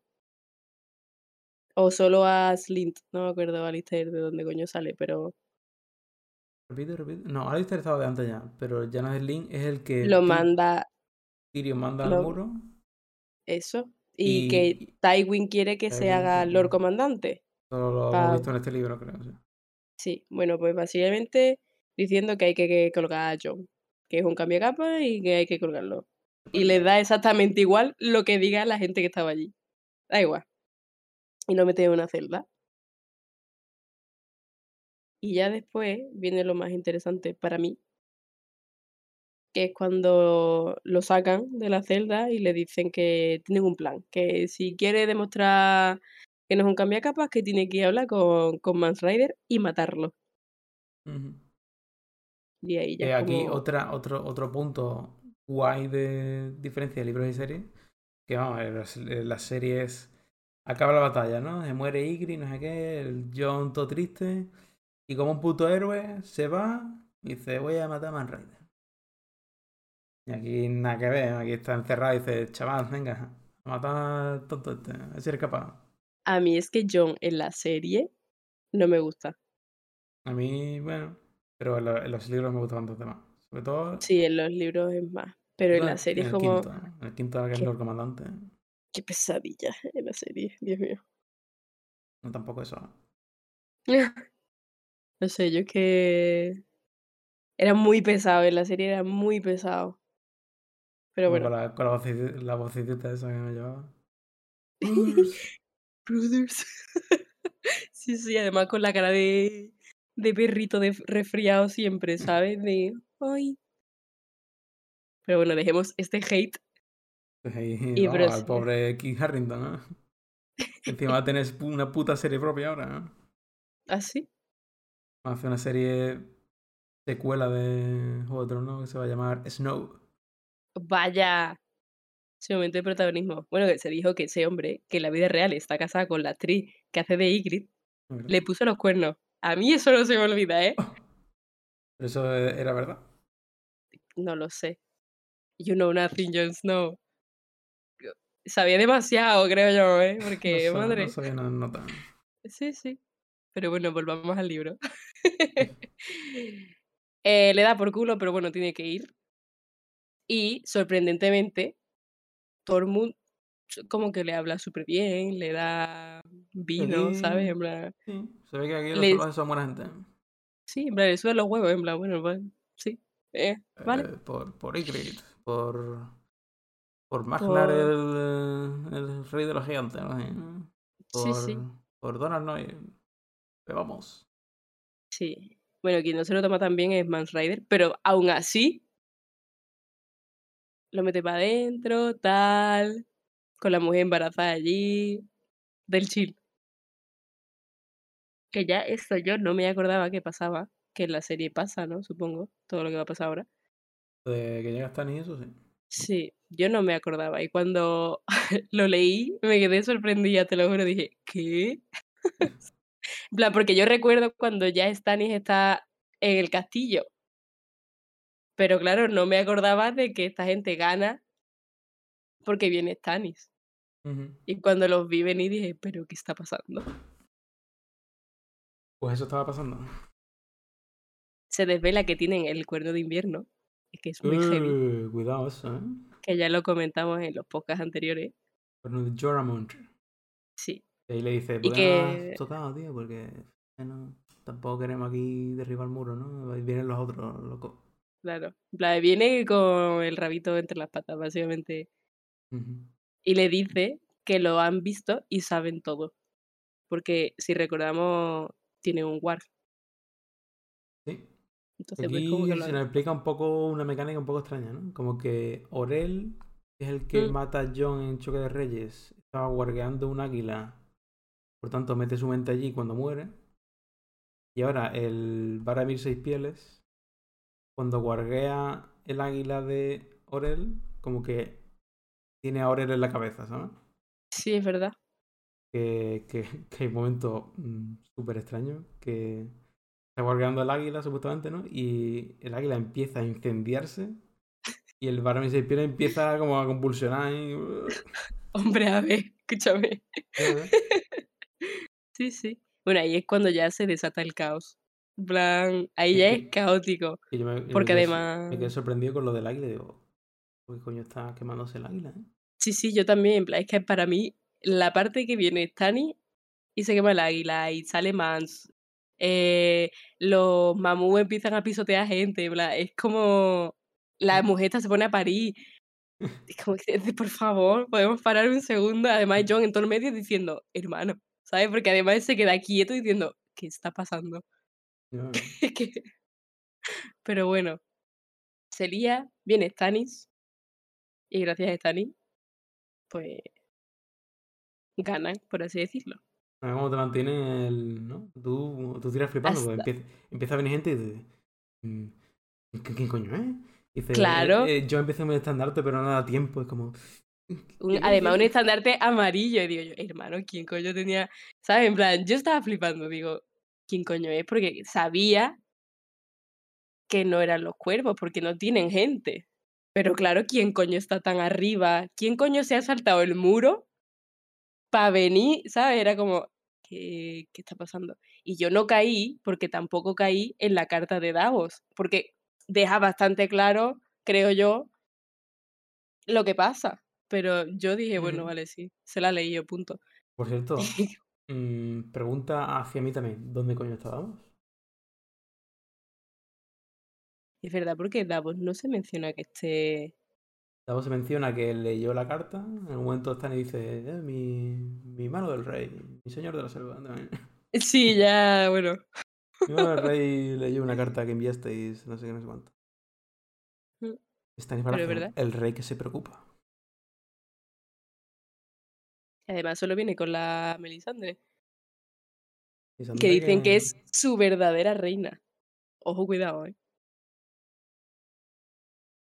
O solo a Slint, no me acuerdo Alistair de dónde coño sale, pero
Repite, repite. No, Alistair estaba de antes ya, pero Janos Link es el que
lo manda
Tyrion manda al muro.
eso. Y, que Tywin quiere que se haga Lord. Comandante.
solo lo
Pa-
hemos visto en este libro, creo. sí.
Sí, bueno, pues básicamente diciendo que hay que, que colgar a John, que es un cambio de capa y que hay que colgarlo. Y le da exactamente igual lo que diga la gente que estaba allí. Da igual. Y lo mete en una celda. Y ya después viene lo más interesante para mí, que es cuando lo sacan de la celda y le dicen que tienen un plan, que si quiere demostrar que no es un cambiacapas, que tiene que ir a hablar con, con Mans Rider y matarlo. Y ahí ya
Eh, aquí otra, otro, otro punto guay de diferencia de libros y series. Que vamos, en las, en las series acaba la batalla, ¿no? Se muere Ygritte, no sé qué, el Jon todo triste. Y como un puto héroe se va y dice, voy a matar a Man. Y aquí nada que ver, aquí está encerrado y dice, chaval, venga, a matar al tonto este, a ver si eres capaz.
A mí es que John en la serie no me gusta.
A mí, bueno, pero en, lo- en los libros me gustan bastante más. Sobre todo
Sí, en los libros es más. Pero en la serie
en
es
el
como...
quinto. En el quinto que es. Lord Comandante.
Qué pesadilla en la serie, Dios mío.
No tampoco eso.
No sé, yo que... Era muy pesado, en la serie era muy pesado. Pero bueno.
con la, con la, vocecita, la vocecita esa que me llevaba.
Brothers. Sí, sí, además con la cara de, de perrito de resfriado siempre, ¿sabes? De, ay. Pero bueno, dejemos este hate.
Pues ahí,
Y
al
sí.
pobre Keith Harrington, ¿no? Encima tenés una puta serie propia ahora, ¿no?
¿Así?
Hace una serie secuela de Juego de Tronos que se va a llamar Snow.
Vaya. Ese momento de protagonismo. Bueno, que se dijo que ese hombre, que en la vida real está casado con la actriz que hace de Ygritte, le puso los cuernos. A mí eso no se me olvida, ¿eh?
Pero eso era verdad.
No lo sé. You know nothing, Jon Snow. Sabía demasiado, creo yo, ¿eh?
No,
Porque,
sa-
madre.
no sabía nada nota.
Sí, sí. Pero bueno, volvamos al libro. Eh, le da por culo, pero bueno, tiene que ir. Y, sorprendentemente, Tormund como que le habla súper bien, le da vino, ¿sabes? En plan,
sí, se ve que aquí los salvajes son buena gente.
sí, en plan, le sudan los huevos, en plan, bueno, va- sí, eh, vale.
Eh, por, por Ygritte, por, por Magnar,
Por...
el, el rey de los gigantes, ¿no? Sí,
Sí,
Por,
sí,
por Donald Noy. Pero vamos.
sí. Bueno, quien no se lo toma tan bien es Mans Rider, pero aún así lo mete para adentro, tal, con la mujer embarazada allí, del chill. Que ya esto yo no me acordaba que pasaba, que en la serie pasa, ¿no? Supongo, todo lo que va a pasar ahora.
De que llega Stan y eso, sí.
Sí, yo no me acordaba y cuando lo leí me quedé sorprendida, te lo juro, dije, ¿qué? En plan, porque yo recuerdo cuando ya Stannis está en el castillo, pero claro, no me acordaba de que esta gente gana porque viene Stannis. Y cuando los vi venir dije, ¿pero qué está pasando?
Pues eso estaba pasando.
Se desvela que tienen el cuerno de invierno, y que es muy heavy,
Eh, cuidado eso, ¿eh?
Que ya lo comentamos en los podcasts anteriores.
De Joramont.
Sí,
Y ahí le dice,
y
¿por qué no has
que
tocado, tío? Porque bueno, tampoco queremos aquí derribar el muro, ¿no? Ahí vienen los otros, loco.
Claro, viene con el rabito entre las patas, básicamente. Y le dice que lo han visto y saben todo. Porque si recordamos, tiene un warg. Entonces, pues como
Aquí
que lo
se nos explica un poco una mecánica un poco extraña, ¿no? Como que Orel, que es el que
Mm,
mata a John en Choque de Reyes, estaba guardeando un águila, por tanto mete su mente allí cuando muere. Y ahora el Varamir Seis Pieles, cuando guarguea el águila de Orel, como que tiene a Aurel en la cabeza, ¿sabes?
Sí, es verdad.
Que, que, que hay un momento mm, súper extraño que está guardeando el águila, supuestamente, ¿no? Y el águila empieza a incendiarse y el varón y se empieza como a convulsionar y...
Hombre, a ver, escúchame. Sí, sí. Bueno, ahí es cuando ya se desata el caos. En plan, ahí ya es caótico.
Y yo me, y me
Porque
quedé
además-
Me quedé sorprendido con lo del águila digo, ¿por qué coño está quemándose el águila? eh?".
Sí, sí, yo también. En plan, es que para mí, la parte que viene es Tani y se quema el águila y sale Mans. Eh, los mamús empiezan a pisotear gente. es como la mujer se pone a parir. Es como que, por favor, podemos parar un segundo. Además, John en todo el medio diciendo, hermano, ¿sabes? Porque además se queda quieto diciendo, ¿qué está pasando? Pero bueno, se lía, viene Stannis, y gracias a Stannis, pues ganan, por así decirlo.
A ver cómo te mantiene el. ¿no? Tú, tú tiras flipando,
Hasta-
empieza, empieza a venir gente y dices. "Mm, ¿qué- ¿Quién coño es? Dice,
Claro.
"Eh, eh, yo empecé un estandarte, pero no da tiempo. Es como.
Un-
¿qué
además, un
dices?".
estandarte amarillo, y digo yo, hermano, ¿quién coño tenía? ¿Sabes? En plan, yo estaba flipando, digo, ¿quién coño es? Porque sabía que no eran los cuervos, porque no tienen gente. Pero claro, ¿quién coño está tan arriba? ¿Quién coño se ha saltado el muro para venir? ¿Sabes? Era como, ¿qué, ¿qué está pasando? Y yo no caí, porque tampoco caí en la carta de Davos, porque deja bastante claro, creo yo, lo que pasa. Pero yo dije, bueno, vale, sí, se la leí yo, punto.
Por cierto, mm, pregunta hacia mí también: ¿dónde coño estábamos?
Es verdad, porque Davos no se menciona que esté...
Luego se menciona que leyó la carta. En un momento están y dice: "Eh, mi, mi mano del rey, mi señor de la selva. también".
Sí, ya, bueno.
Mi mano del rey leyó una carta que enviasteis, no sé qué, no sé cuánto.
Mm. Es
Baratheon, el rey que se preocupa.
Además, solo viene con la Melisandre. Que dicen que es su verdadera reina. Ojo, cuidado, ¿eh?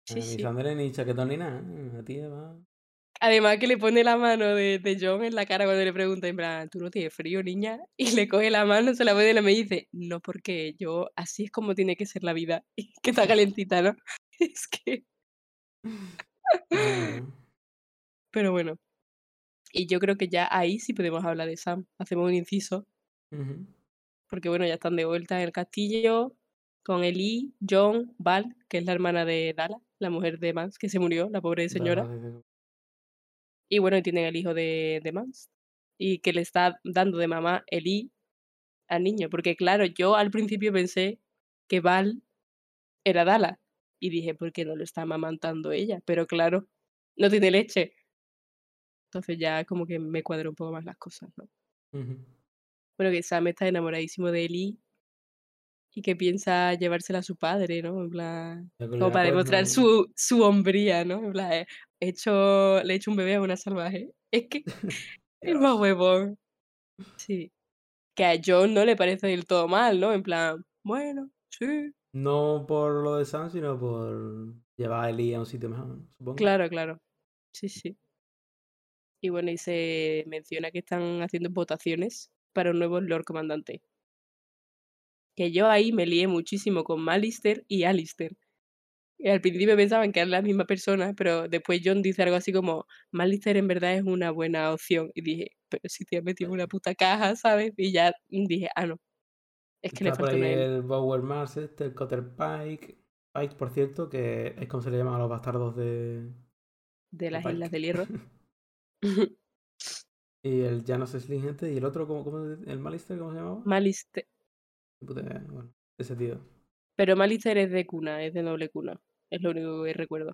Sí, sí.
Sandra ni chaquetón ni nada. La tía va.
Además que le pone la mano de, de John en la cara cuando le pregunta, en plan, ¿tú no tienes frío, niña? Y le coge la mano, se la pone y le me dice, no, porque yo, así es como tiene que ser la vida. Y que está calentita, ¿no? Es que... Pero bueno. Y yo creo que ya ahí sí podemos hablar de Sam. Hacemos un inciso. Porque bueno, ya están de vuelta en el castillo con Ellie, John, Val, que es la hermana de Dala, la mujer de Mans, que se murió, la pobre señora.
Dale.
Y bueno, y tienen el hijo de, de Mans. Y que le está dando de mamá Ellie al niño. Porque claro, yo al principio pensé que Val era Dala. Y dije, ¿por qué no lo está amamantando ella? Pero claro, no tiene leche. Entonces ya como que me cuadró un poco más las cosas, ¿no? Bueno, que Sam está enamoradísimo de Ellie y que piensa llevársela a su padre, ¿no? En plan, como para demostrar su, su hombría, ¿no? En plan, eh, he hecho, le he hecho un bebé a una salvaje. Es que es más huevón. Sí. Que a John no le parece del todo mal, ¿no? En plan, bueno, sí.
No por lo de Sam, sino por llevar a Ellie a un sitio mejor, supongo.
Claro, claro. Sí, sí. Y bueno, y se menciona que están haciendo votaciones para un nuevo Lord Comandante. Que yo ahí me lié muchísimo con Malister y Alistair. Y al principio pensaban que eran la misma persona, pero después John dice algo así como, Malister en verdad es una buena opción. Y dije, pero si te has metido una puta caja, ¿sabes? Y ya dije, ah, no. Es que le
Está por
falta
ahí
una L.
el Bower Mars, este, el Cotter Pike. Pike, por cierto, que es como se le llama a los bastardos de.
de las. Islas del Hierro.
y el Janos Sling, este, y el otro, ¿cómo, cómo el Malister, ¿cómo se llamaba?
Malister.
Puta idea, bueno, ese tío.
Pero Malister es de cuna, es de noble cuna. Es lo único que recuerdo.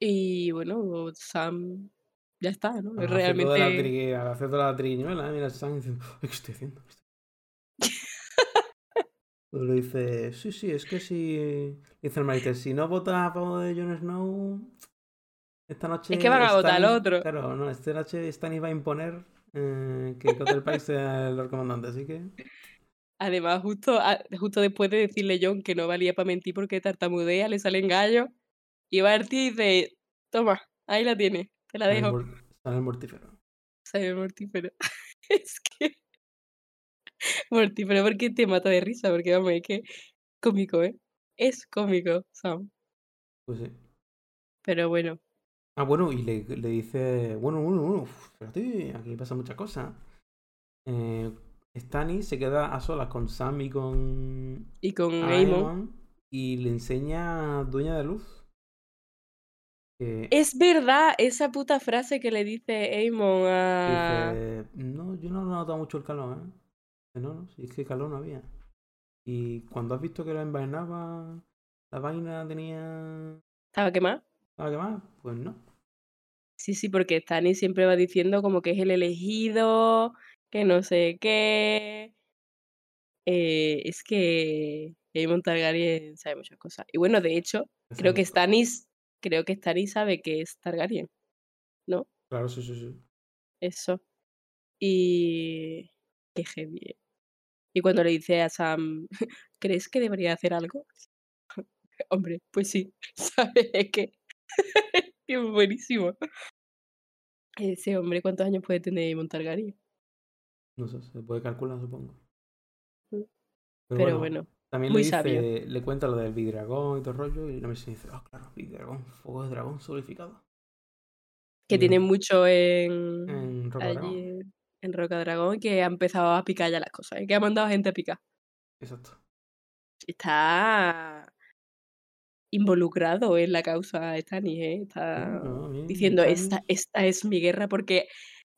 Y bueno, Sam ya está, ¿no? Es
Al hacer toda la
realmente.
tri- hacer toda la triñuela, mira, Sam diciendo, "Ay, ¿qué estoy haciendo? ¿Qué estoy Luego le dice, sí, sí, es que si. Dice el Malister, si no votas a favor de Jon Snow, esta noche.
que van a votar al otro.
Claro, no, esta noche Stannis va a imponer eh, que Cotter Pike sea el Lord Comandante, así que.
Además, justo, justo después de decirle John que no valía para mentir porque tartamudea, le salen gallos. Y va el tío y dice, toma, ahí la tienes, te la
Sale el
dejo.
sale el mortífero.
Sabe mortífero. es que. Mortífero porque te mata de risa, porque vamos, es que cómico, ¿eh? Es cómico, Sam.
Pues sí.
Pero bueno,
Ah, bueno, y le, le dice, bueno, bueno, bueno, uf, espérate, aquí pasan muchas cosas. Eh, Stanny se queda a solas con Sam y con
y con Amon.
Aemon y le enseña Dueña de Luz. Que
Es verdad esa puta frase que le dice Amon a.
dice, no, yo no he notado mucho el calor, ¿eh? No, no, si es que calor no había. Y cuando has visto que lo envainaba, la vaina tenía...
¿Estaba quemado?
¿Nada que más? Pues no.
Sí, sí, porque Stanny siempre va diciendo como que es el elegido, que no sé qué. Eh, es que Aemon Targaryen sabe muchas cosas. Y bueno, de hecho, creo que. Stannis, creo que Stannis sabe que es Targaryen, ¿no?
Claro, sí, sí, sí.
Eso. Y qué heavy. eh. Y cuando le dice a Sam, ¿crees que debería hacer algo? Hombre, pues sí, ¿sabes? Es es buenísimo. Ese hombre, ¿cuántos años puede tener Aemon Targaryen?
No sé, se puede calcular, supongo.
Mm.
Pero,
Pero
bueno,
bueno,
también
muy
le dice,
sabio.
le cuenta lo del Bidragón y todo el rollo, y la misión dice, ah, claro, Bidragón, fuego de dragón solidificado.
que
Y
tiene
en-
mucho en,
en Roca
allí
Dragón.
en, Roca Dragón que ha empezado a picar ya las cosas, y que ha mandado gente a picar.
Exacto.
Está involucrado en la causa Stannis, ¿eh? Está
no, bien,
diciendo, esta, esta es mi guerra, porque,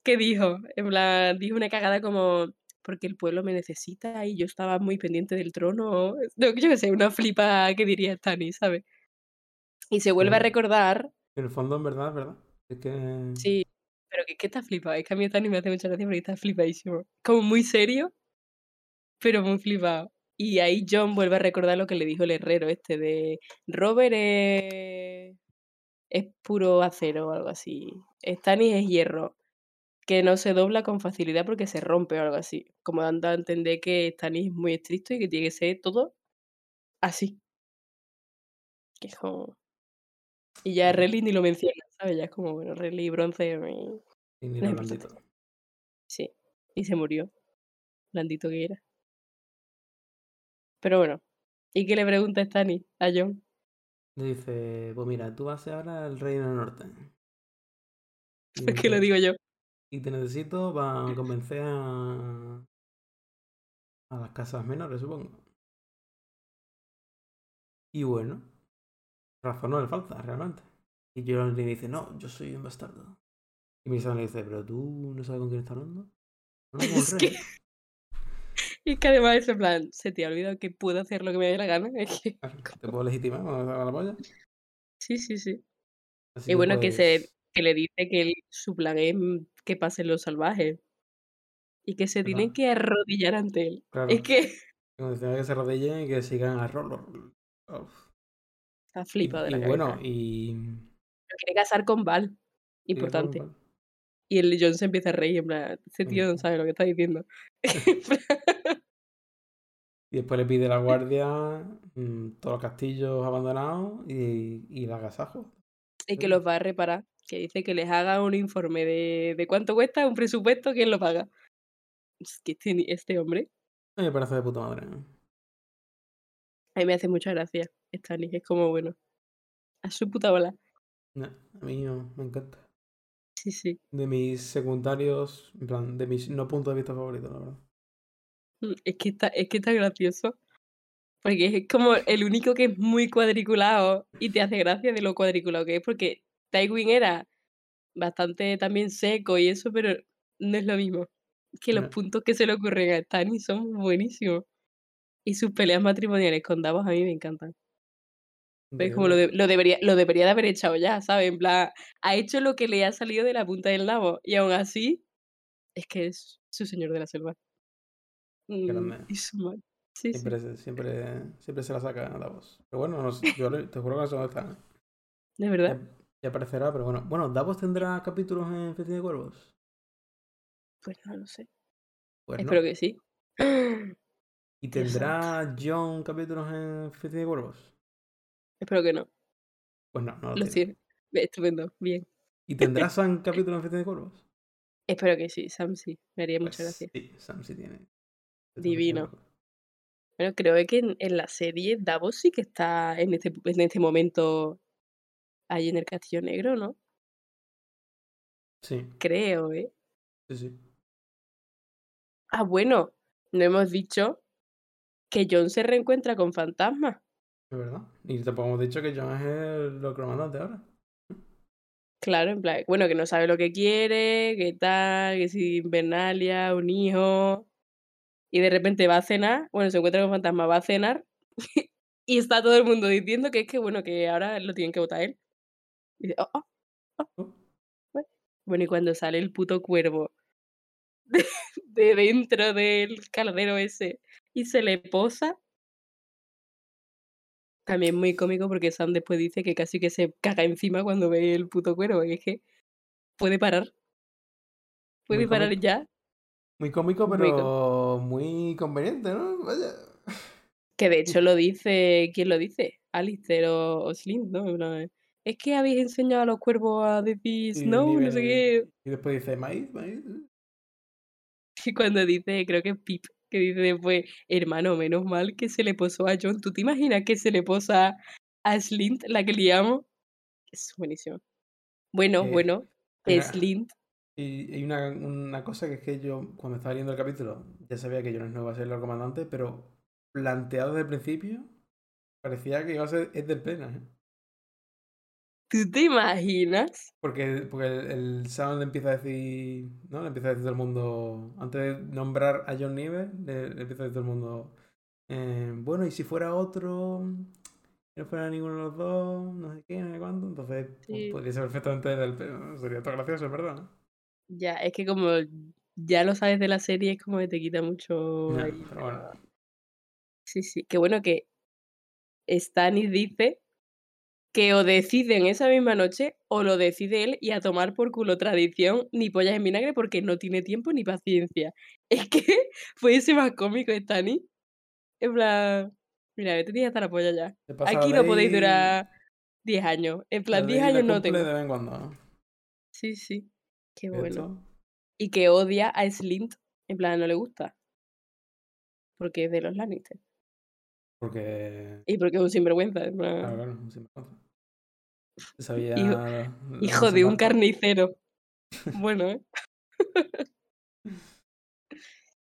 ¿qué dijo? En plan, dijo una cagada como, porque el pueblo me necesita y yo estaba muy pendiente del trono. No, yo qué sé, una flipa que diría Stannis, ¿sabes? Y se vuelve a
Bueno.
recordar,
En el fondo, en verdad, verdad. Es que...
sí, pero que, que está flipado. Es que a mí Stannis me hace mucha gracia porque está flipadísimo. Como muy serio, pero muy flipado. Y ahí John vuelve a recordar lo que le dijo el herrero este de Robert es, es puro acero o algo así. Stannis es hierro, que no se dobla con facilidad porque se rompe o algo así. Como dando a entender que Stannis es muy estricto y que tiene que ser todo así. Que es como... Y ya
Ujú.
Renly ni lo menciona, ¿sabes? Ya es como, bueno, Renly y bronce... eh,
Y ni
no
blandito.
Sí, y se murió. Blandito que era. Pero bueno. ¿Y qué le pregunta Stannis a John?
Le dice, pues mira, tú vas a ser ahora el rey del norte.
¿Por qué lo digo yo?
Y te necesito para convencer a... a las casas menores, supongo. Y bueno, razón no le falta, realmente. Y Joron le dice, no, yo soy un bastardo. Y Missandei le dice, pero tú no sabes con quién está hablando. No, el
Es
rey.
Es que además es en plan, se te ha olvidado que puedo hacer lo que me dé la gana. Es que,
Claro, Te puedo legitimar la polla.
sí, sí, sí.
Así
Y bueno, que, se,
pues,
que le dice que el- su plan es mm, que pasen los salvajes. Y que se tienen que arrodillar ante él.
Claro.
Es que
que se arrodillen y que sigan a Rollo.
está
Y,
flipado de
y
la
bueno,
cabeza.
y...
Lo quiere casar con Val. Importante. Y el John se empieza a reír, en plan, ese tío no
Ujú.
sabe lo que está diciendo.
Y después le pide la guardia mm, todos los castillos abandonados y, y el agasajo.
y que los va a reparar. Que dice que les haga un informe de, de cuánto cuesta, un presupuesto, quién lo paga. Es que este, este hombre,
A mí me parece de puta madre. ¿no?
a mí me hace mucha gracia. Stannis es como, bueno, a su puta bola.
No, a mí no, me encanta.
Sí, sí.
De mis secundarios, en plan, de mis no puntos de vista favoritos, la verdad.
Mm, Es que está, es que está gracioso. Porque es como el único que es muy cuadriculado y te hace gracia de lo cuadriculado que es. Porque Tywin era bastante también seco y eso, pero no es lo mismo. Que los puntos que se le ocurren a Stannis son buenísimos. Y sus peleas matrimoniales con Davos a mí me encantan. Es como lo, de- lo, debería, lo debería de haber echado ya, ¿sabes? En plan, ha hecho lo que le ha salido de la punta del nabo. Y aún así, es que es su señor de la selva. Mm,
grande.
y. Sí, sí.
Siempre, se- siempre, siempre se la saca a Davos. Pero bueno, no sé, yo te juro que no sé dónde está.
De verdad.
Ya, ya aparecerá, pero bueno. Bueno, Davos tendrá capítulos en Festín de Cuervos.
Pues no lo sé.
Pues no.
Espero que sí.
¿Y tendrá John capítulos en Oficina de Cuervos?
Espero que no.
Pues no, no lo
Lo
tiene.
Estupendo. Bien.
¿Y tendrá Sam capítulos en Oficina de Cuervos?
Espero que sí, Sam sí. Me haría mucha
Pues
gracia.
sí, Sam sí tiene.
Divino. Bueno, creo que en, en la serie Davos sí que está en este, en este momento ahí en el Castillo Negro, ¿no?
Sí,
Creo, ¿eh?
sí, sí.
Ah, bueno, no hemos dicho que John se reencuentra con Fantasma.
Es verdad. Y tampoco hemos dicho que John es el comandante ahora.
Claro, en plan, bueno, que no sabe lo que quiere, que tal, que si Invernalia, un hijo. Y de repente va a cenar, bueno, se encuentra con Fantasma, va a cenar. y está todo el mundo diciendo que es que, bueno, que ahora lo tienen que votar él. Y dice, oh, oh, oh.
Oh.
Bueno. Y cuando sale el puto cuervo de, de dentro del caldero ese y se le posa. También muy cómico porque Sam después dice que casi que se caga encima cuando ve el puto cuervo. Y es que puede parar. Puede
Muy
parar
cómico.
ya.
Muy cómico,
Muy
pero muy conveniente, ¿no? Vaya.
Que de hecho lo dice, ¿quién lo dice? Alistair o, o Slim, ¿no? Es que habéis enseñado a los cuervos a decir Snow, no sé qué.
Y después dice, maíz, maíz.
Y cuando dice, creo que es Pip, que dice después, hermano, menos mal que se le posó a John. ¿Tú te imaginas que se le posa a Slint, la que liamos? Es buenísimo. Bueno,
Eh,
bueno, Slint.
Y hay una, una cosa que es que yo, cuando estaba leyendo el capítulo, ya sabía que Jon Snow iba a ser el comandante, pero planteado desde el principio, parecía que iba a ser es del Pena, ¿eh?
¿Tú te imaginas?
Porque, porque el, el Sam le empieza a decir, ¿no? Le empieza a decir todo el mundo, antes de nombrar a John Nieve, le, le empieza a decir todo el mundo, eh, bueno, y si fuera otro, no fuera ninguno de los dos, no sé qué, no sé cuánto, entonces pues, podría ser perfectamente del Pena, ¿no? Sería todo gracioso, es verdad, ¿no?
Ya, es que como ya lo sabes de la serie, es como que te quita mucho
Ya,
ahí,
pero bueno.
pero- Sí, sí. Qué bueno que Stannis dice que o deciden esa misma noche o lo decide él y a tomar por culo tradición ni pollas en vinagre porque no tiene tiempo ni paciencia. Es que fue ese más cómico Stannis. En plan, mira, yo tenía hasta la polla ya. Aquí no podéis durar 10 años. En
la
plan, 10
ley la
años no tengo.
de vez en cuando, ¿no?
Sí, sí. Qué bueno. Y que odia a Slint. En plan, no le gusta. Porque es de los Lannister.
porque...
Y porque es un sinvergüenza. en plan,
Claro, claro, un sinvergüenza. Sabía
Hijo- de un carnicero. Bueno, ¿eh?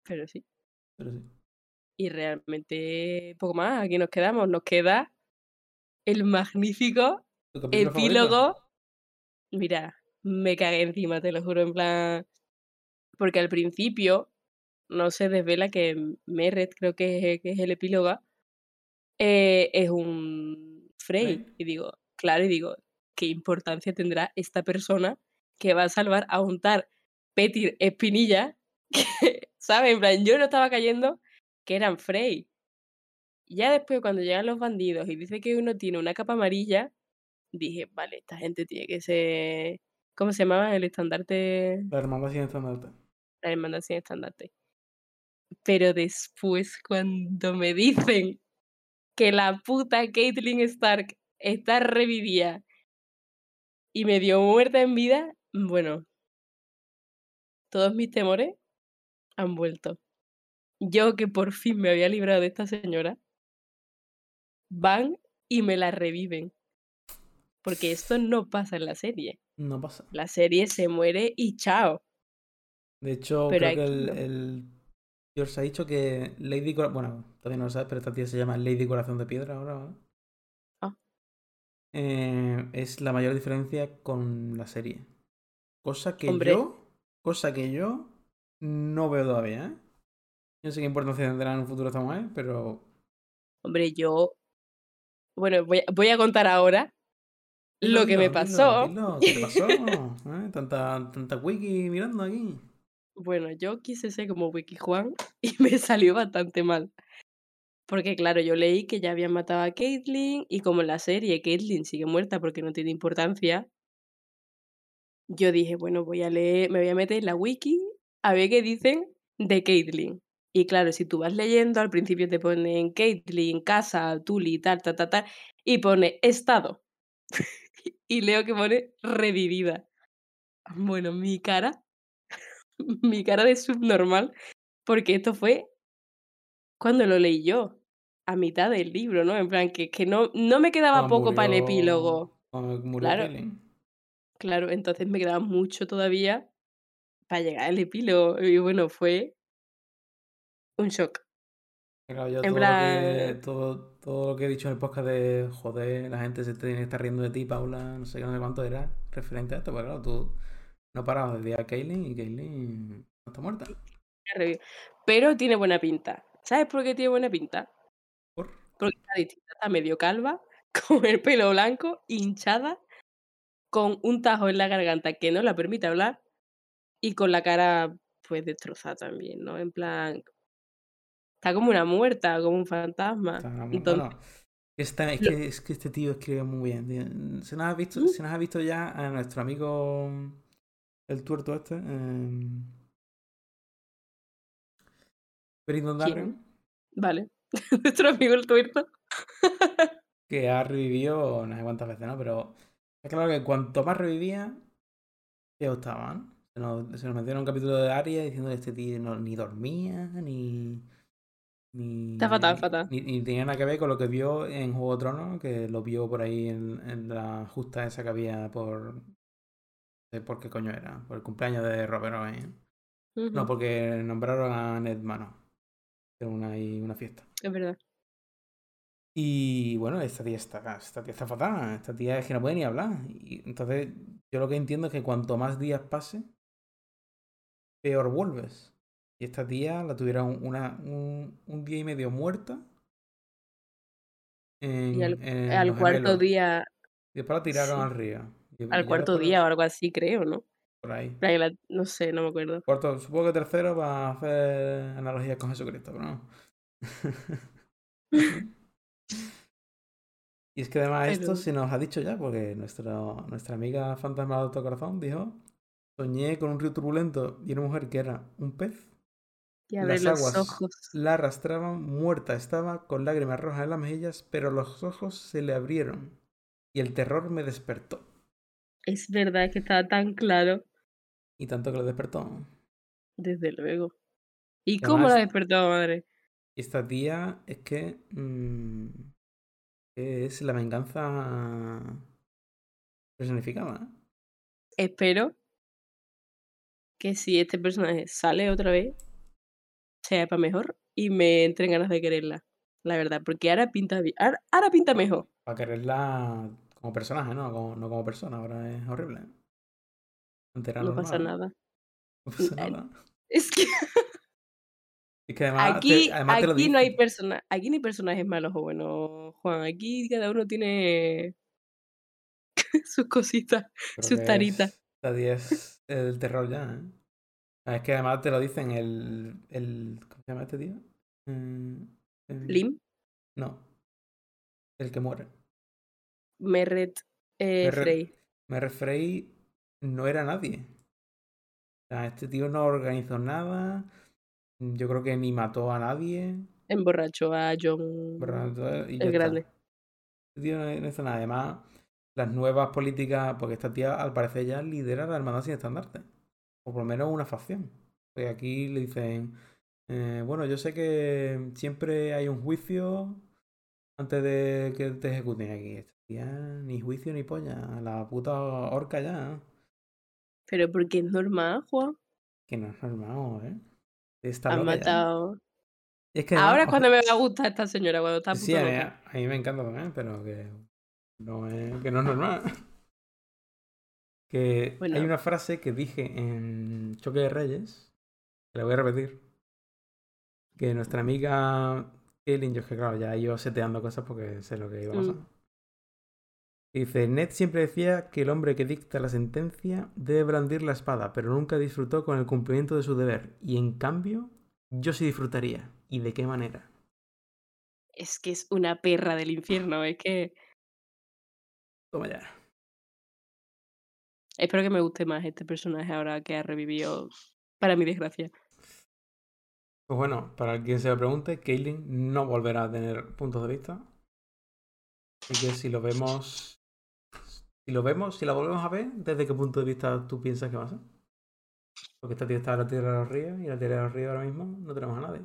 Pero sí.
Pero sí.
Y realmente poco más. Aquí nos quedamos. Nos queda el magnífico epílogo. Mira, me cagué encima, te lo juro, en plan. Porque al principio no se desvela que Merret, creo que es, que es el epílogo, eh, es un Frey. Y digo, claro, y digo, ¿qué importancia tendrá esta persona que va a salvar a un tal Petir Espinilla? Que, ¿sabes? En plan, yo no estaba cayendo que eran Frey. Ya después, cuando llegan los bandidos y dice que uno tiene una capa amarilla, dije, vale, esta gente tiene que ser. ¿Cómo se llamaba? El estandarte.
La hermandad sin estandarte.
La hermandad sin estandarte. Pero después, cuando me dicen que la puta Caitlyn Stark está revivida y me dio muerta en vida, bueno, todos mis temores han vuelto. Yo que por fin me había librado de esta señora, van y me la reviven. Porque esto no pasa en la serie.
No pasa.
La serie se muere y chao.
De hecho,
Pero
creo que el,
no.
el George ha dicho que Lady Cora- Bueno, todavía no lo sabes, pero esta tía se llama Lady Corazón de Piedra ahora.
Ah.
Eh, es la mayor diferencia con la serie. Cosa que
Hombre.
yo. Cosa que yo no veo todavía, ¿eh? No sé qué importancia tendrá en un futuro esta mujer, pero.
Hombre, yo. Bueno, voy a, voy a contar ahora lo que me
dilo,
pasó.
dilo, ¿Qué te pasó? ¿Eh? Tanta, tanta wiki mirando aquí.
Bueno, yo quise ser como Wiki Juan y me salió bastante mal. Porque claro, yo leí que ya habían matado a Caitlyn y como en la serie Caitlyn sigue muerta porque no tiene importancia, yo dije, bueno, voy a leer, me voy a meter en la wiki a ver qué dicen de Caitlyn. Y claro, si tú vas leyendo, al principio te ponen Caitlyn, casa, Tully, tal, tal, tal, tal, y pone estado. y leo que pone revivida. Bueno, mi cara, mi cara de subnormal, porque esto fue cuando lo leí yo, a mitad del libro, ¿no? En plan, que, que no, no me quedaba
Cuando
poco para el epílogo.
Murió
Claro. Claro, entonces me quedaba mucho todavía para llegar al epílogo. Y bueno, fue un shock.
Claro, yo
En
todo, lo que, todo, todo lo que he dicho en el podcast de joder, la gente se tiene que estar riendo de ti, Paula, no sé qué, no sé cuánto era referente a esto, pero claro, tú no parabas de decir a Kaylin y Kaylin no está muerta.
Pero tiene buena pinta. ¿Sabes por qué tiene buena pinta?
¿Por?
Porque está distinta, está medio calva, con el pelo blanco, hinchada, con un tajo en la garganta que no la permite hablar y con la cara pues destrozada también, ¿no? En plan, está como una muerta, como un fantasma.
Está una-
Entonces,
es, que, es que este tío escribe muy bien. Se nos ha visto, se nos ha visto ya a nuestro amigo el tuerto este. Eh. Darren,
vale. Nuestro amigo el tuerto.
que ha revivido no sé cuántas veces, ¿no? Pero es claro que cuanto más revivía, peor estaban. Se nos, se nos un capítulo de Aria diciendo que este tío no- ni dormía, ni. Ni,
Está fatal, fatal.
Ni, ni tenía nada que ver con lo que vio en Juego de Tronos, que lo vio por ahí en, en la justa esa que había por. No sé por qué coño era, por el cumpleaños de Robert Owen. No, porque nombraron a Ned Mano. Era una, una fiesta.
Es verdad.
Y bueno, esta tía está, esta tía está fatal. Esta tía es que no puede ni hablar. Y entonces, yo lo que entiendo es que cuanto más días pase, peor vuelves. Y esta tía la tuvieron una, un, un día y medio muerta. En,
Y al,
en
al
los
cuarto
gemelos.
día,
Y después la tiraron
sí,
al río. Y-
al cuarto
después
día o algo así, creo, ¿no?
por ahí.
La- no sé, no me acuerdo.
Cuarto, supongo que tercero va a hacer analogías con Jesucristo, pero no. y es que además esto se nos ha dicho ya, porque nuestro, nuestra amiga fantasma de alto corazón dijo: Soñé con un río turbulento y una mujer que era un pez.
Y
Las
los
aguas
ojos.
la arrastraban, muerta estaba, con lágrimas rojas en las mejillas, pero los ojos se le abrieron y el terror me despertó.
Es verdad que estaba tan claro,
Y tanto que lo despertó.
desde luego. ¿Y cómo la despertó, madre?
Esta tía es que mm, es la venganza personificada.
Espero que si este personaje sale otra vez, sea para mejor y me entren ganas de quererla. La verdad, porque ahora pinta bien. Ahora, ahora pinta mejor.
Para quererla como personaje, ¿no? Como, no como persona. Ahora es horrible. Antes era
No pasa nada.
No pasa nada.
Es que
Es que además,
aquí,
te
no hay persona, aquí no hay personajes malos o buenos, Juan. Aquí cada uno tiene sus cositas,
Creo
sus taritas.
es- tía es el terror ya, ¿eh? Ah, Es que además te lo dicen el. el ¿Cómo se llama este tío? Mm,
Lim,
No. El que muere.
Merret, eh,
Merret.
Frey.
Merry Frey no era nadie. O sea, este tío no organizó nada. Yo creo que ni mató a nadie.
Emborrachó a John.
Y
el
está.
grande.
Este tío no, no hizo nada. Además, las nuevas políticas, porque esta tía al parecer ya lidera la hermandad sin estandarte. O por lo menos una facción. Porque aquí le dicen, eh, bueno, yo sé que siempre hay un juicio antes de que te ejecuten aquí. Ni juicio ni polla. La puta horca ya.
Pero porque es normal, Juan.
Que no es normal, ¿eh? Está
Han
ya.
matado.
Es que
Ahora es cuando me va a gustar esta señora, cuando está
Sí,
puto
a mí,
loca.
a mí me encanta también, pero que no es, que no es normal. Que hay una frase que dije en Choque de Reyes, que la voy a repetir, que nuestra amiga Kaylin, yo es que claro, ya iba seteando cosas porque sé lo que iba a pasar.
Mm.
Dice, Ned siempre decía que el hombre que dicta la sentencia debe brandir la espada, pero nunca disfrutó con el cumplimiento de su deber. Y en cambio, yo sí disfrutaría. ¿Y de qué manera?
Es que es una perra del infierno, es que
Toma ya.
Espero que me guste más este personaje ahora que ha revivido, para mi desgracia.
Pues bueno, para quien se lo pregunte, Caitlyn no volverá a tener puntos de vista. Así que si lo vemos. Si lo vemos, si la volvemos a ver, ¿desde qué punto de vista tú piensas que va a ser? Porque esta tía está en la Tierra de los Ríos y la Tierra de los Ríos ahora mismo no tenemos a nadie.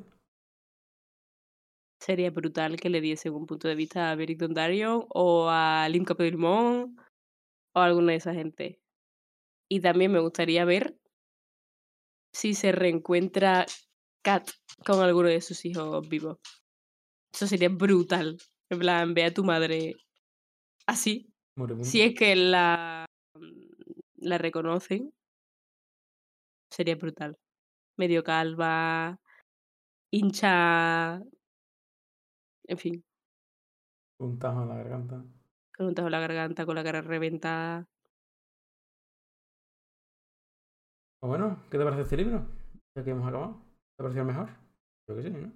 Sería brutal que le diese un punto de vista a Beric Dondarrion o a Lim Capodilmón o a alguna de esa gente. Y también me gustaría ver si se reencuentra Kat con alguno de sus hijos vivos. Eso sería brutal. En plan, ve a tu madre así. Si es que la, la reconocen, sería brutal. Medio calva, hincha, en fin,
Un tajo en la garganta.
con un tajo en la garganta, con la cara reventada.
Pues bueno, ¿qué te parece este libro? Ya que hemos acabado. ¿Te ha parecido mejor? Creo que sí, ¿no?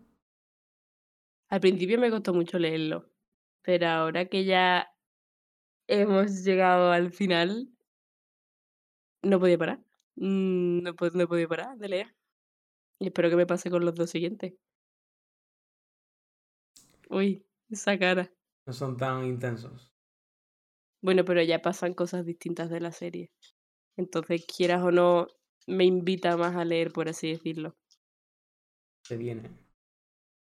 Al principio me costó mucho leerlo, pero ahora que ya hemos llegado al final, no podía parar. Mm, No, pod- no he podido parar de leer. Y espero que me pase con los dos siguientes. Uy, esa cara.
No son tan intensos.
Bueno, pero ya pasan cosas distintas de la serie. Entonces, quieras o no, me invita más a leer, por así decirlo.
Se viene.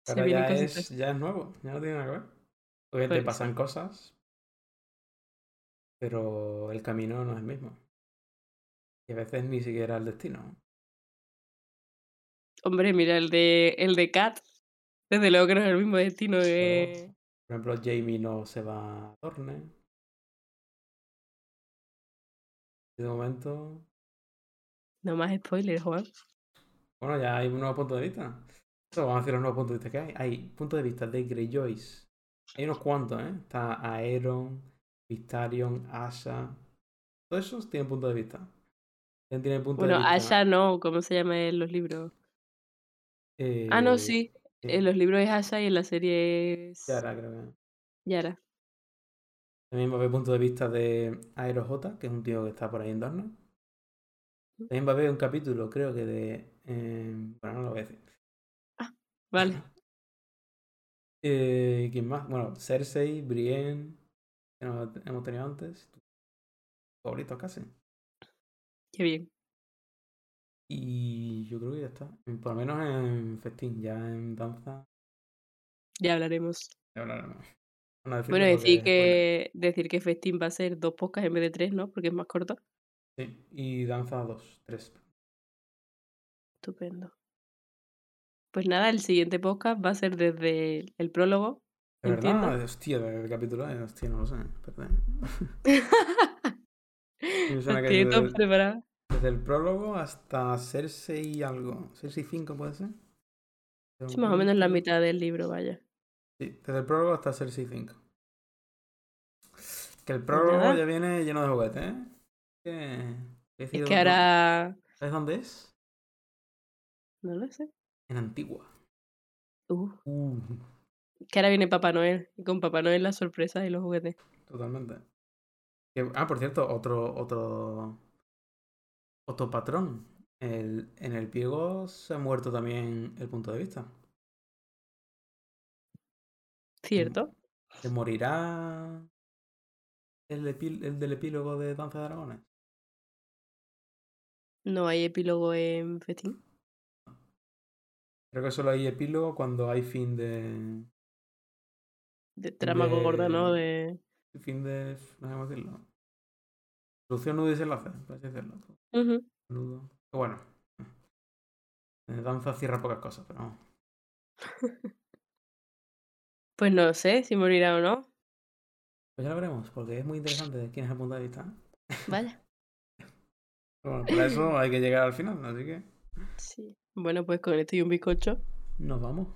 Se
Ahora ya
cositas.
es, ya es nuevo, ya no tiene nada que ver. Porque te
Pues
pasan cosas, pero el camino no es el mismo. Y a veces ni siquiera el destino.
Hombre, mira, el de, el de Kat, desde luego que no es el mismo destino que...
Por ejemplo, Jamie no se va a Dorne. De momento,
No más spoilers, Juan.
bueno, ya hay un nuevo punto de vista. Eso, vamos a decir los nuevos puntos de vista que hay. Hay puntos de vista de Greyjoys. Hay unos cuantos, ¿eh? Está Aeron, Vistarion, Asha. Todos esos tienen punto de vista. ¿Quién tiene punto
Bueno,
de vista?
Asha no, ¿cómo se llama en los libros? Ah, no,
Eh,
sí.
sí.
En los libros es Asha y en la serie es
Yara, creo que.
Yara.
También va a haber punto de vista de Aero J, que es un tío que está por ahí en Dorne. También va a haber un capítulo, creo que de. eh, bueno, no lo voy a decir.
Vale.
Eh, ¿Quién más? Bueno, Cersei, Brienne, que no hemos tenido antes. Favoritos casi.
Qué bien.
Y yo creo que ya está. Por lo menos en festín, ya en danza.
Ya hablaremos.
Ya hablaremos. No
Bueno, decir que, decir que Festín va a ser dos podcasts en vez de tres, ¿no? Porque es más corto.
Sí, y danza 2, 3.
Estupendo. Pues nada, el siguiente podcast va a ser desde el, el prólogo.
¿De
Entiendo.
verdad? Hostia, del capítulo, eh, hostia, no lo sé. Perdón. me suena que desde- el prólogo hasta Cersei algo. Cersei 5 puede ser.
Sí, más o menos la mitad del libro, vaya.
Sí, desde el prólogo hasta Cersei 5. Que el prólogo
nada.
ya viene lleno de juguetes, ¿eh?
Es que ahora...
¿Sabes dónde es?
No lo sé.
En Antigua.
Uh,
Uh,
que ahora viene Papá Noel. Y con Papá Noel las sorpresas y los juguetes.
totalmente. Ah, por cierto, otro, otro, otro patrón. El, en el pliego se ha muerto también el punto de vista.
¿Cierto?
¿Se morirá el, el del epílogo de Danza de Dragones?
No hay epílogo en Festín.
Creo que solo hay epílogo cuando hay fin de.
De trama gorda, ¿no?
De-
De...
Fin de. No sé cómo decirlo. Solución, nudo y desenlace, así decirlo.
Ujú.
Nudo. Bueno. En danza cierra pocas cosas, pero.
Pues no sé si morirá o no.
Pues ya lo veremos, porque es muy interesante quién es el punto de vista.
Vaya.
Bueno, para eso hay que llegar al final, así que
Sí. Bueno, pues con esto y un bizcocho.
nos vamos.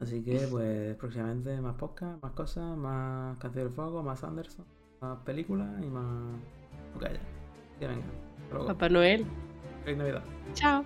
Así que, pues, próximamente más podcast, más cosas, más Canción del Fuego, más Anderson, más películas y más. que haya. Que venga. Hasta luego.
Papá Noel.
Feliz Navidad.
Chao.